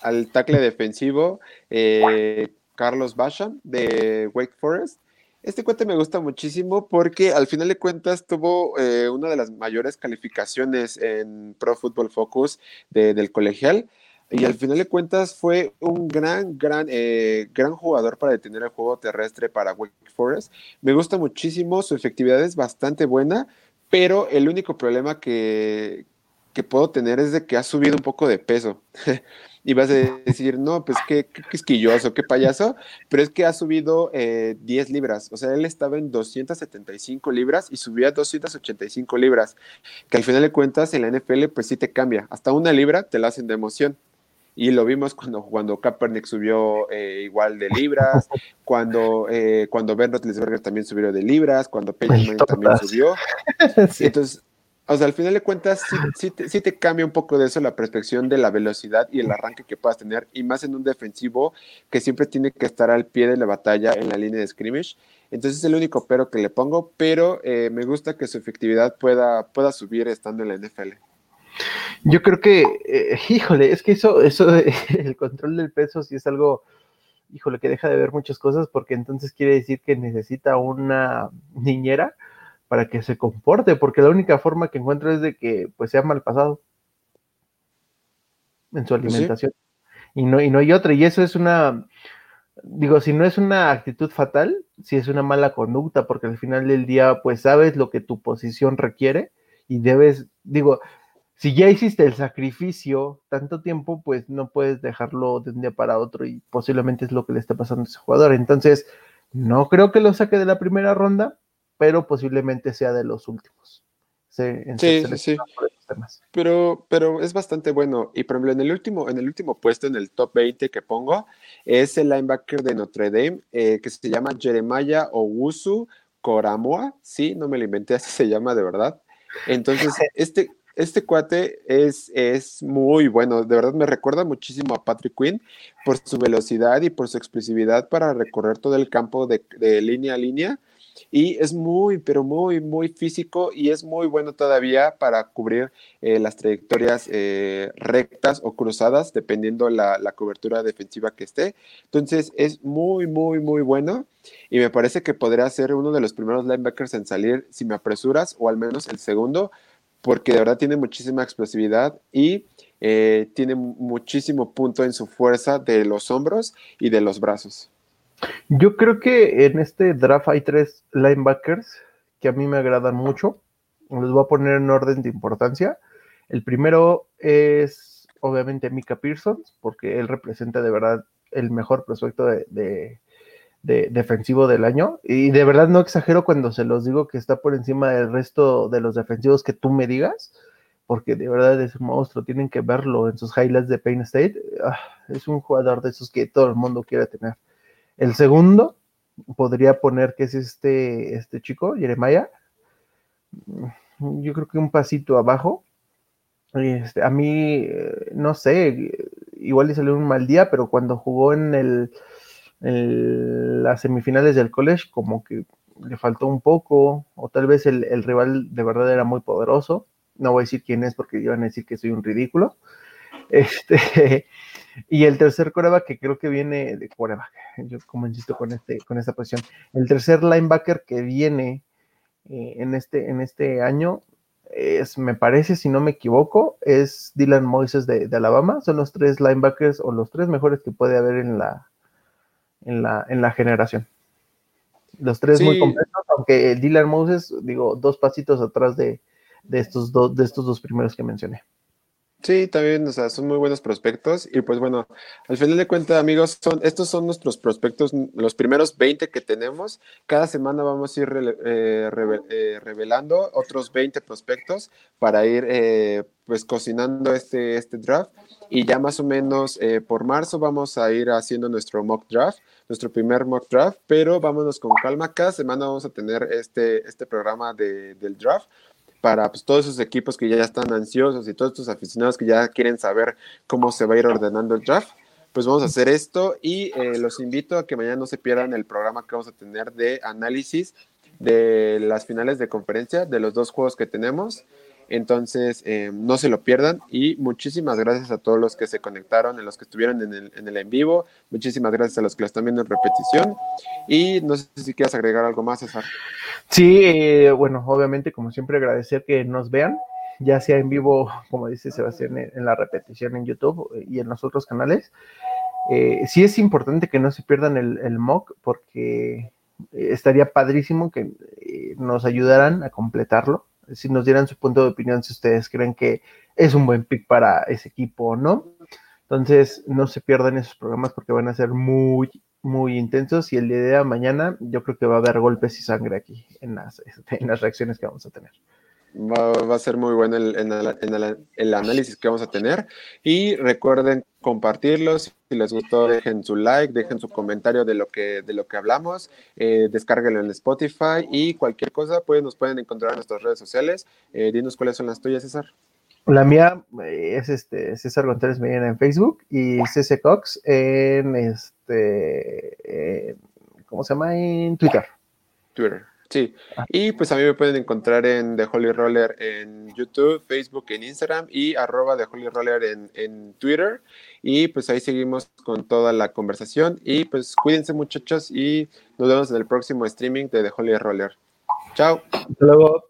Speaker 1: al, tackle defensivo eh, Carlos Basham de Wake Forest. Este cuate me gusta muchísimo porque al final de cuentas tuvo eh, una de las mayores calificaciones en Pro Football Focus del colegial y al final de cuentas fue un gran, gran, eh, gran jugador para detener el juego terrestre para Wake Forest. Me gusta muchísimo, su efectividad es bastante buena, pero el único problema que, que puedo tener es de que ha subido un poco de peso. y vas a decir, no, pues qué, qué quisquilloso, qué payaso, pero es que ha subido 10 eh, libras. O sea, él estaba en 275 libras y subió a 285 libras, que al final de cuentas en la NFL pues sí te cambia. Hasta una libra te la hacen de emoción y lo vimos cuando, cuando Kaepernick subió eh, igual de libras, cuando, eh, cuando Ben Roethlisberger también subió de libras, cuando Peyton también subió. Entonces, o sea, al final de cuentas, sí, sí, te, cambia un poco de eso la perspectiva de la velocidad y el arranque que puedas tener, y más en un defensivo que siempre tiene que estar al pie de la batalla en la línea de scrimmage. Entonces es el único pero que le pongo, pero eh, me gusta que su efectividad pueda, pueda subir estando en la NFL.
Speaker 2: Yo creo que, eh, híjole, es que eso, eso, el control del peso sí es algo, híjole, que deja de ver muchas cosas porque entonces quiere decir que necesita una niñera para que se comporte, porque la única forma que encuentro es de que pues sea mal pasado en su pues alimentación. Y no, y no hay otra, y eso es una, digo, si no es una actitud fatal, si es una mala conducta, porque al final del día, pues sabes lo que tu posición requiere y debes, digo, si ya hiciste el sacrificio tanto tiempo, pues no puedes dejarlo de un día para otro y posiblemente es lo que le está pasando a ese jugador. Entonces, no creo que lo saque de la primera ronda, pero posiblemente sea de los últimos.
Speaker 1: Sí, sí, sí. Pero, pero es bastante bueno. Y por ejemplo, en el último, en el último puesto, en el top 20 que pongo, es el linebacker de Notre Dame, eh, que se llama Jeremiah Owusu Koramoa. Sí, no me lo inventé, así se llama de verdad. Entonces, este, este cuate es, es muy bueno, de verdad me recuerda muchísimo a Patrick Quinn por su velocidad y por su expresividad para recorrer todo el campo de, de línea a línea y es muy, pero muy, muy físico y es muy bueno todavía para cubrir eh, las trayectorias eh, rectas o cruzadas, dependiendo la, la cobertura defensiva que esté. Entonces es muy, muy, muy bueno y me parece que podría ser uno de los primeros linebackers en salir si me apresuras o al menos el segundo, porque de verdad tiene muchísima explosividad y eh, tiene muchísimo punto en su fuerza de los hombros y de los brazos.
Speaker 2: Yo creo que en este draft hay tres linebackers que a mí me agradan mucho. Los voy a poner en orden de importancia. El primero es obviamente Mika Pearson, porque él representa de verdad el mejor prospecto de, defensivo del año. Y de verdad no exagero cuando se los digo que está por encima del resto de los defensivos que tú me digas, porque de verdad es un monstruo. Tienen que verlo en sus highlights de Payne State. Ah, es un jugador de esos que todo el mundo quiere tener. El segundo, podría poner que es este, este chico, Jeremiah. Yo creo que un pasito abajo. Este, a mí, eh, no sé, igual le salió un mal día, pero cuando jugó en el, las semifinales del college, como que le faltó un poco, o tal vez el, el, rival de verdad era muy poderoso. No voy a decir quién es porque iban a decir que soy un ridículo. Este, y el tercer coreback que creo que viene de coreback, yo como insisto con, este, con esta posición, el tercer linebacker que viene eh, en, este, en este año es, me parece, si no me equivoco, es Dylan Moises de, Alabama. Son los tres linebackers o los tres mejores que puede haber en la, en la, en la generación. Los tres muy completos, aunque Dylan Moses, digo, dos pasitos atrás de, de estos, dos de estos dos primeros que mencioné.
Speaker 1: Sí, también, o sea, son muy buenos prospectos. Y pues bueno, al final de cuentas, amigos, son, estos son nuestros prospectos, los primeros 20 que tenemos. Cada semana vamos a ir eh, eh, revelando otros 20 prospectos para ir eh, pues cocinando este, este draft. Y ya más o menos por marzo vamos a ir haciendo nuestro mock draft, nuestro primer mock draft, pero vámonos con calma. Cada semana vamos a tener este, este programa de, del draft para pues, todos esos equipos que ya están ansiosos y todos estos aficionados que ya quieren saber cómo se va a ir ordenando el draft, pues vamos a hacer esto y eh, los invito a que mañana no se pierdan el programa que vamos a tener de análisis de las finales de conferencia, de los dos juegos que tenemos. Entonces, eh, no se lo pierdan y muchísimas gracias a todos los que se conectaron, a los que estuvieron en el, en el en vivo. Muchísimas gracias a los que lo están viendo en repetición. Y no sé si quieres agregar algo más, César.
Speaker 2: Sí, eh, bueno, obviamente, como siempre, agradecer que nos vean, ya sea en vivo, como dice Sebastián, en la repetición en YouTube y en los otros canales. Eh, sí es importante que no se pierdan el, el mock porque estaría padrísimo que nos ayudaran a completarlo si nos dieran su punto de opinión, si ustedes creen que es un buen pick para ese equipo o no. Entonces, no se pierdan esos programas porque van a ser muy, muy intensos y el día de mañana yo creo que va a haber golpes y sangre aquí en las, en las reacciones que vamos a tener.
Speaker 1: Va, a ser muy bueno el, el, análisis que vamos a tener. Y recuerden compartirlos. Si les gustó, dejen su like, dejen su comentario de lo que, de lo que hablamos. Eh, descárguenlo en Spotify y cualquier cosa, pues nos pueden encontrar en nuestras redes sociales. Eh, dinos cuáles son las tuyas, César.
Speaker 2: La mía eh, es este César González Medina en Facebook y CC Cox en este ¿cómo se llama? en Twitter.
Speaker 1: Twitter. Sí, ah. y pues a mí me pueden encontrar en The Holy Roller en YouTube, Facebook, en Instagram y arroba The Holy Roller en, en, Twitter. Y pues ahí seguimos con toda la conversación. Y pues cuídense muchachos y nos vemos en el próximo streaming de The Holy Roller. Chao.
Speaker 2: Hasta luego.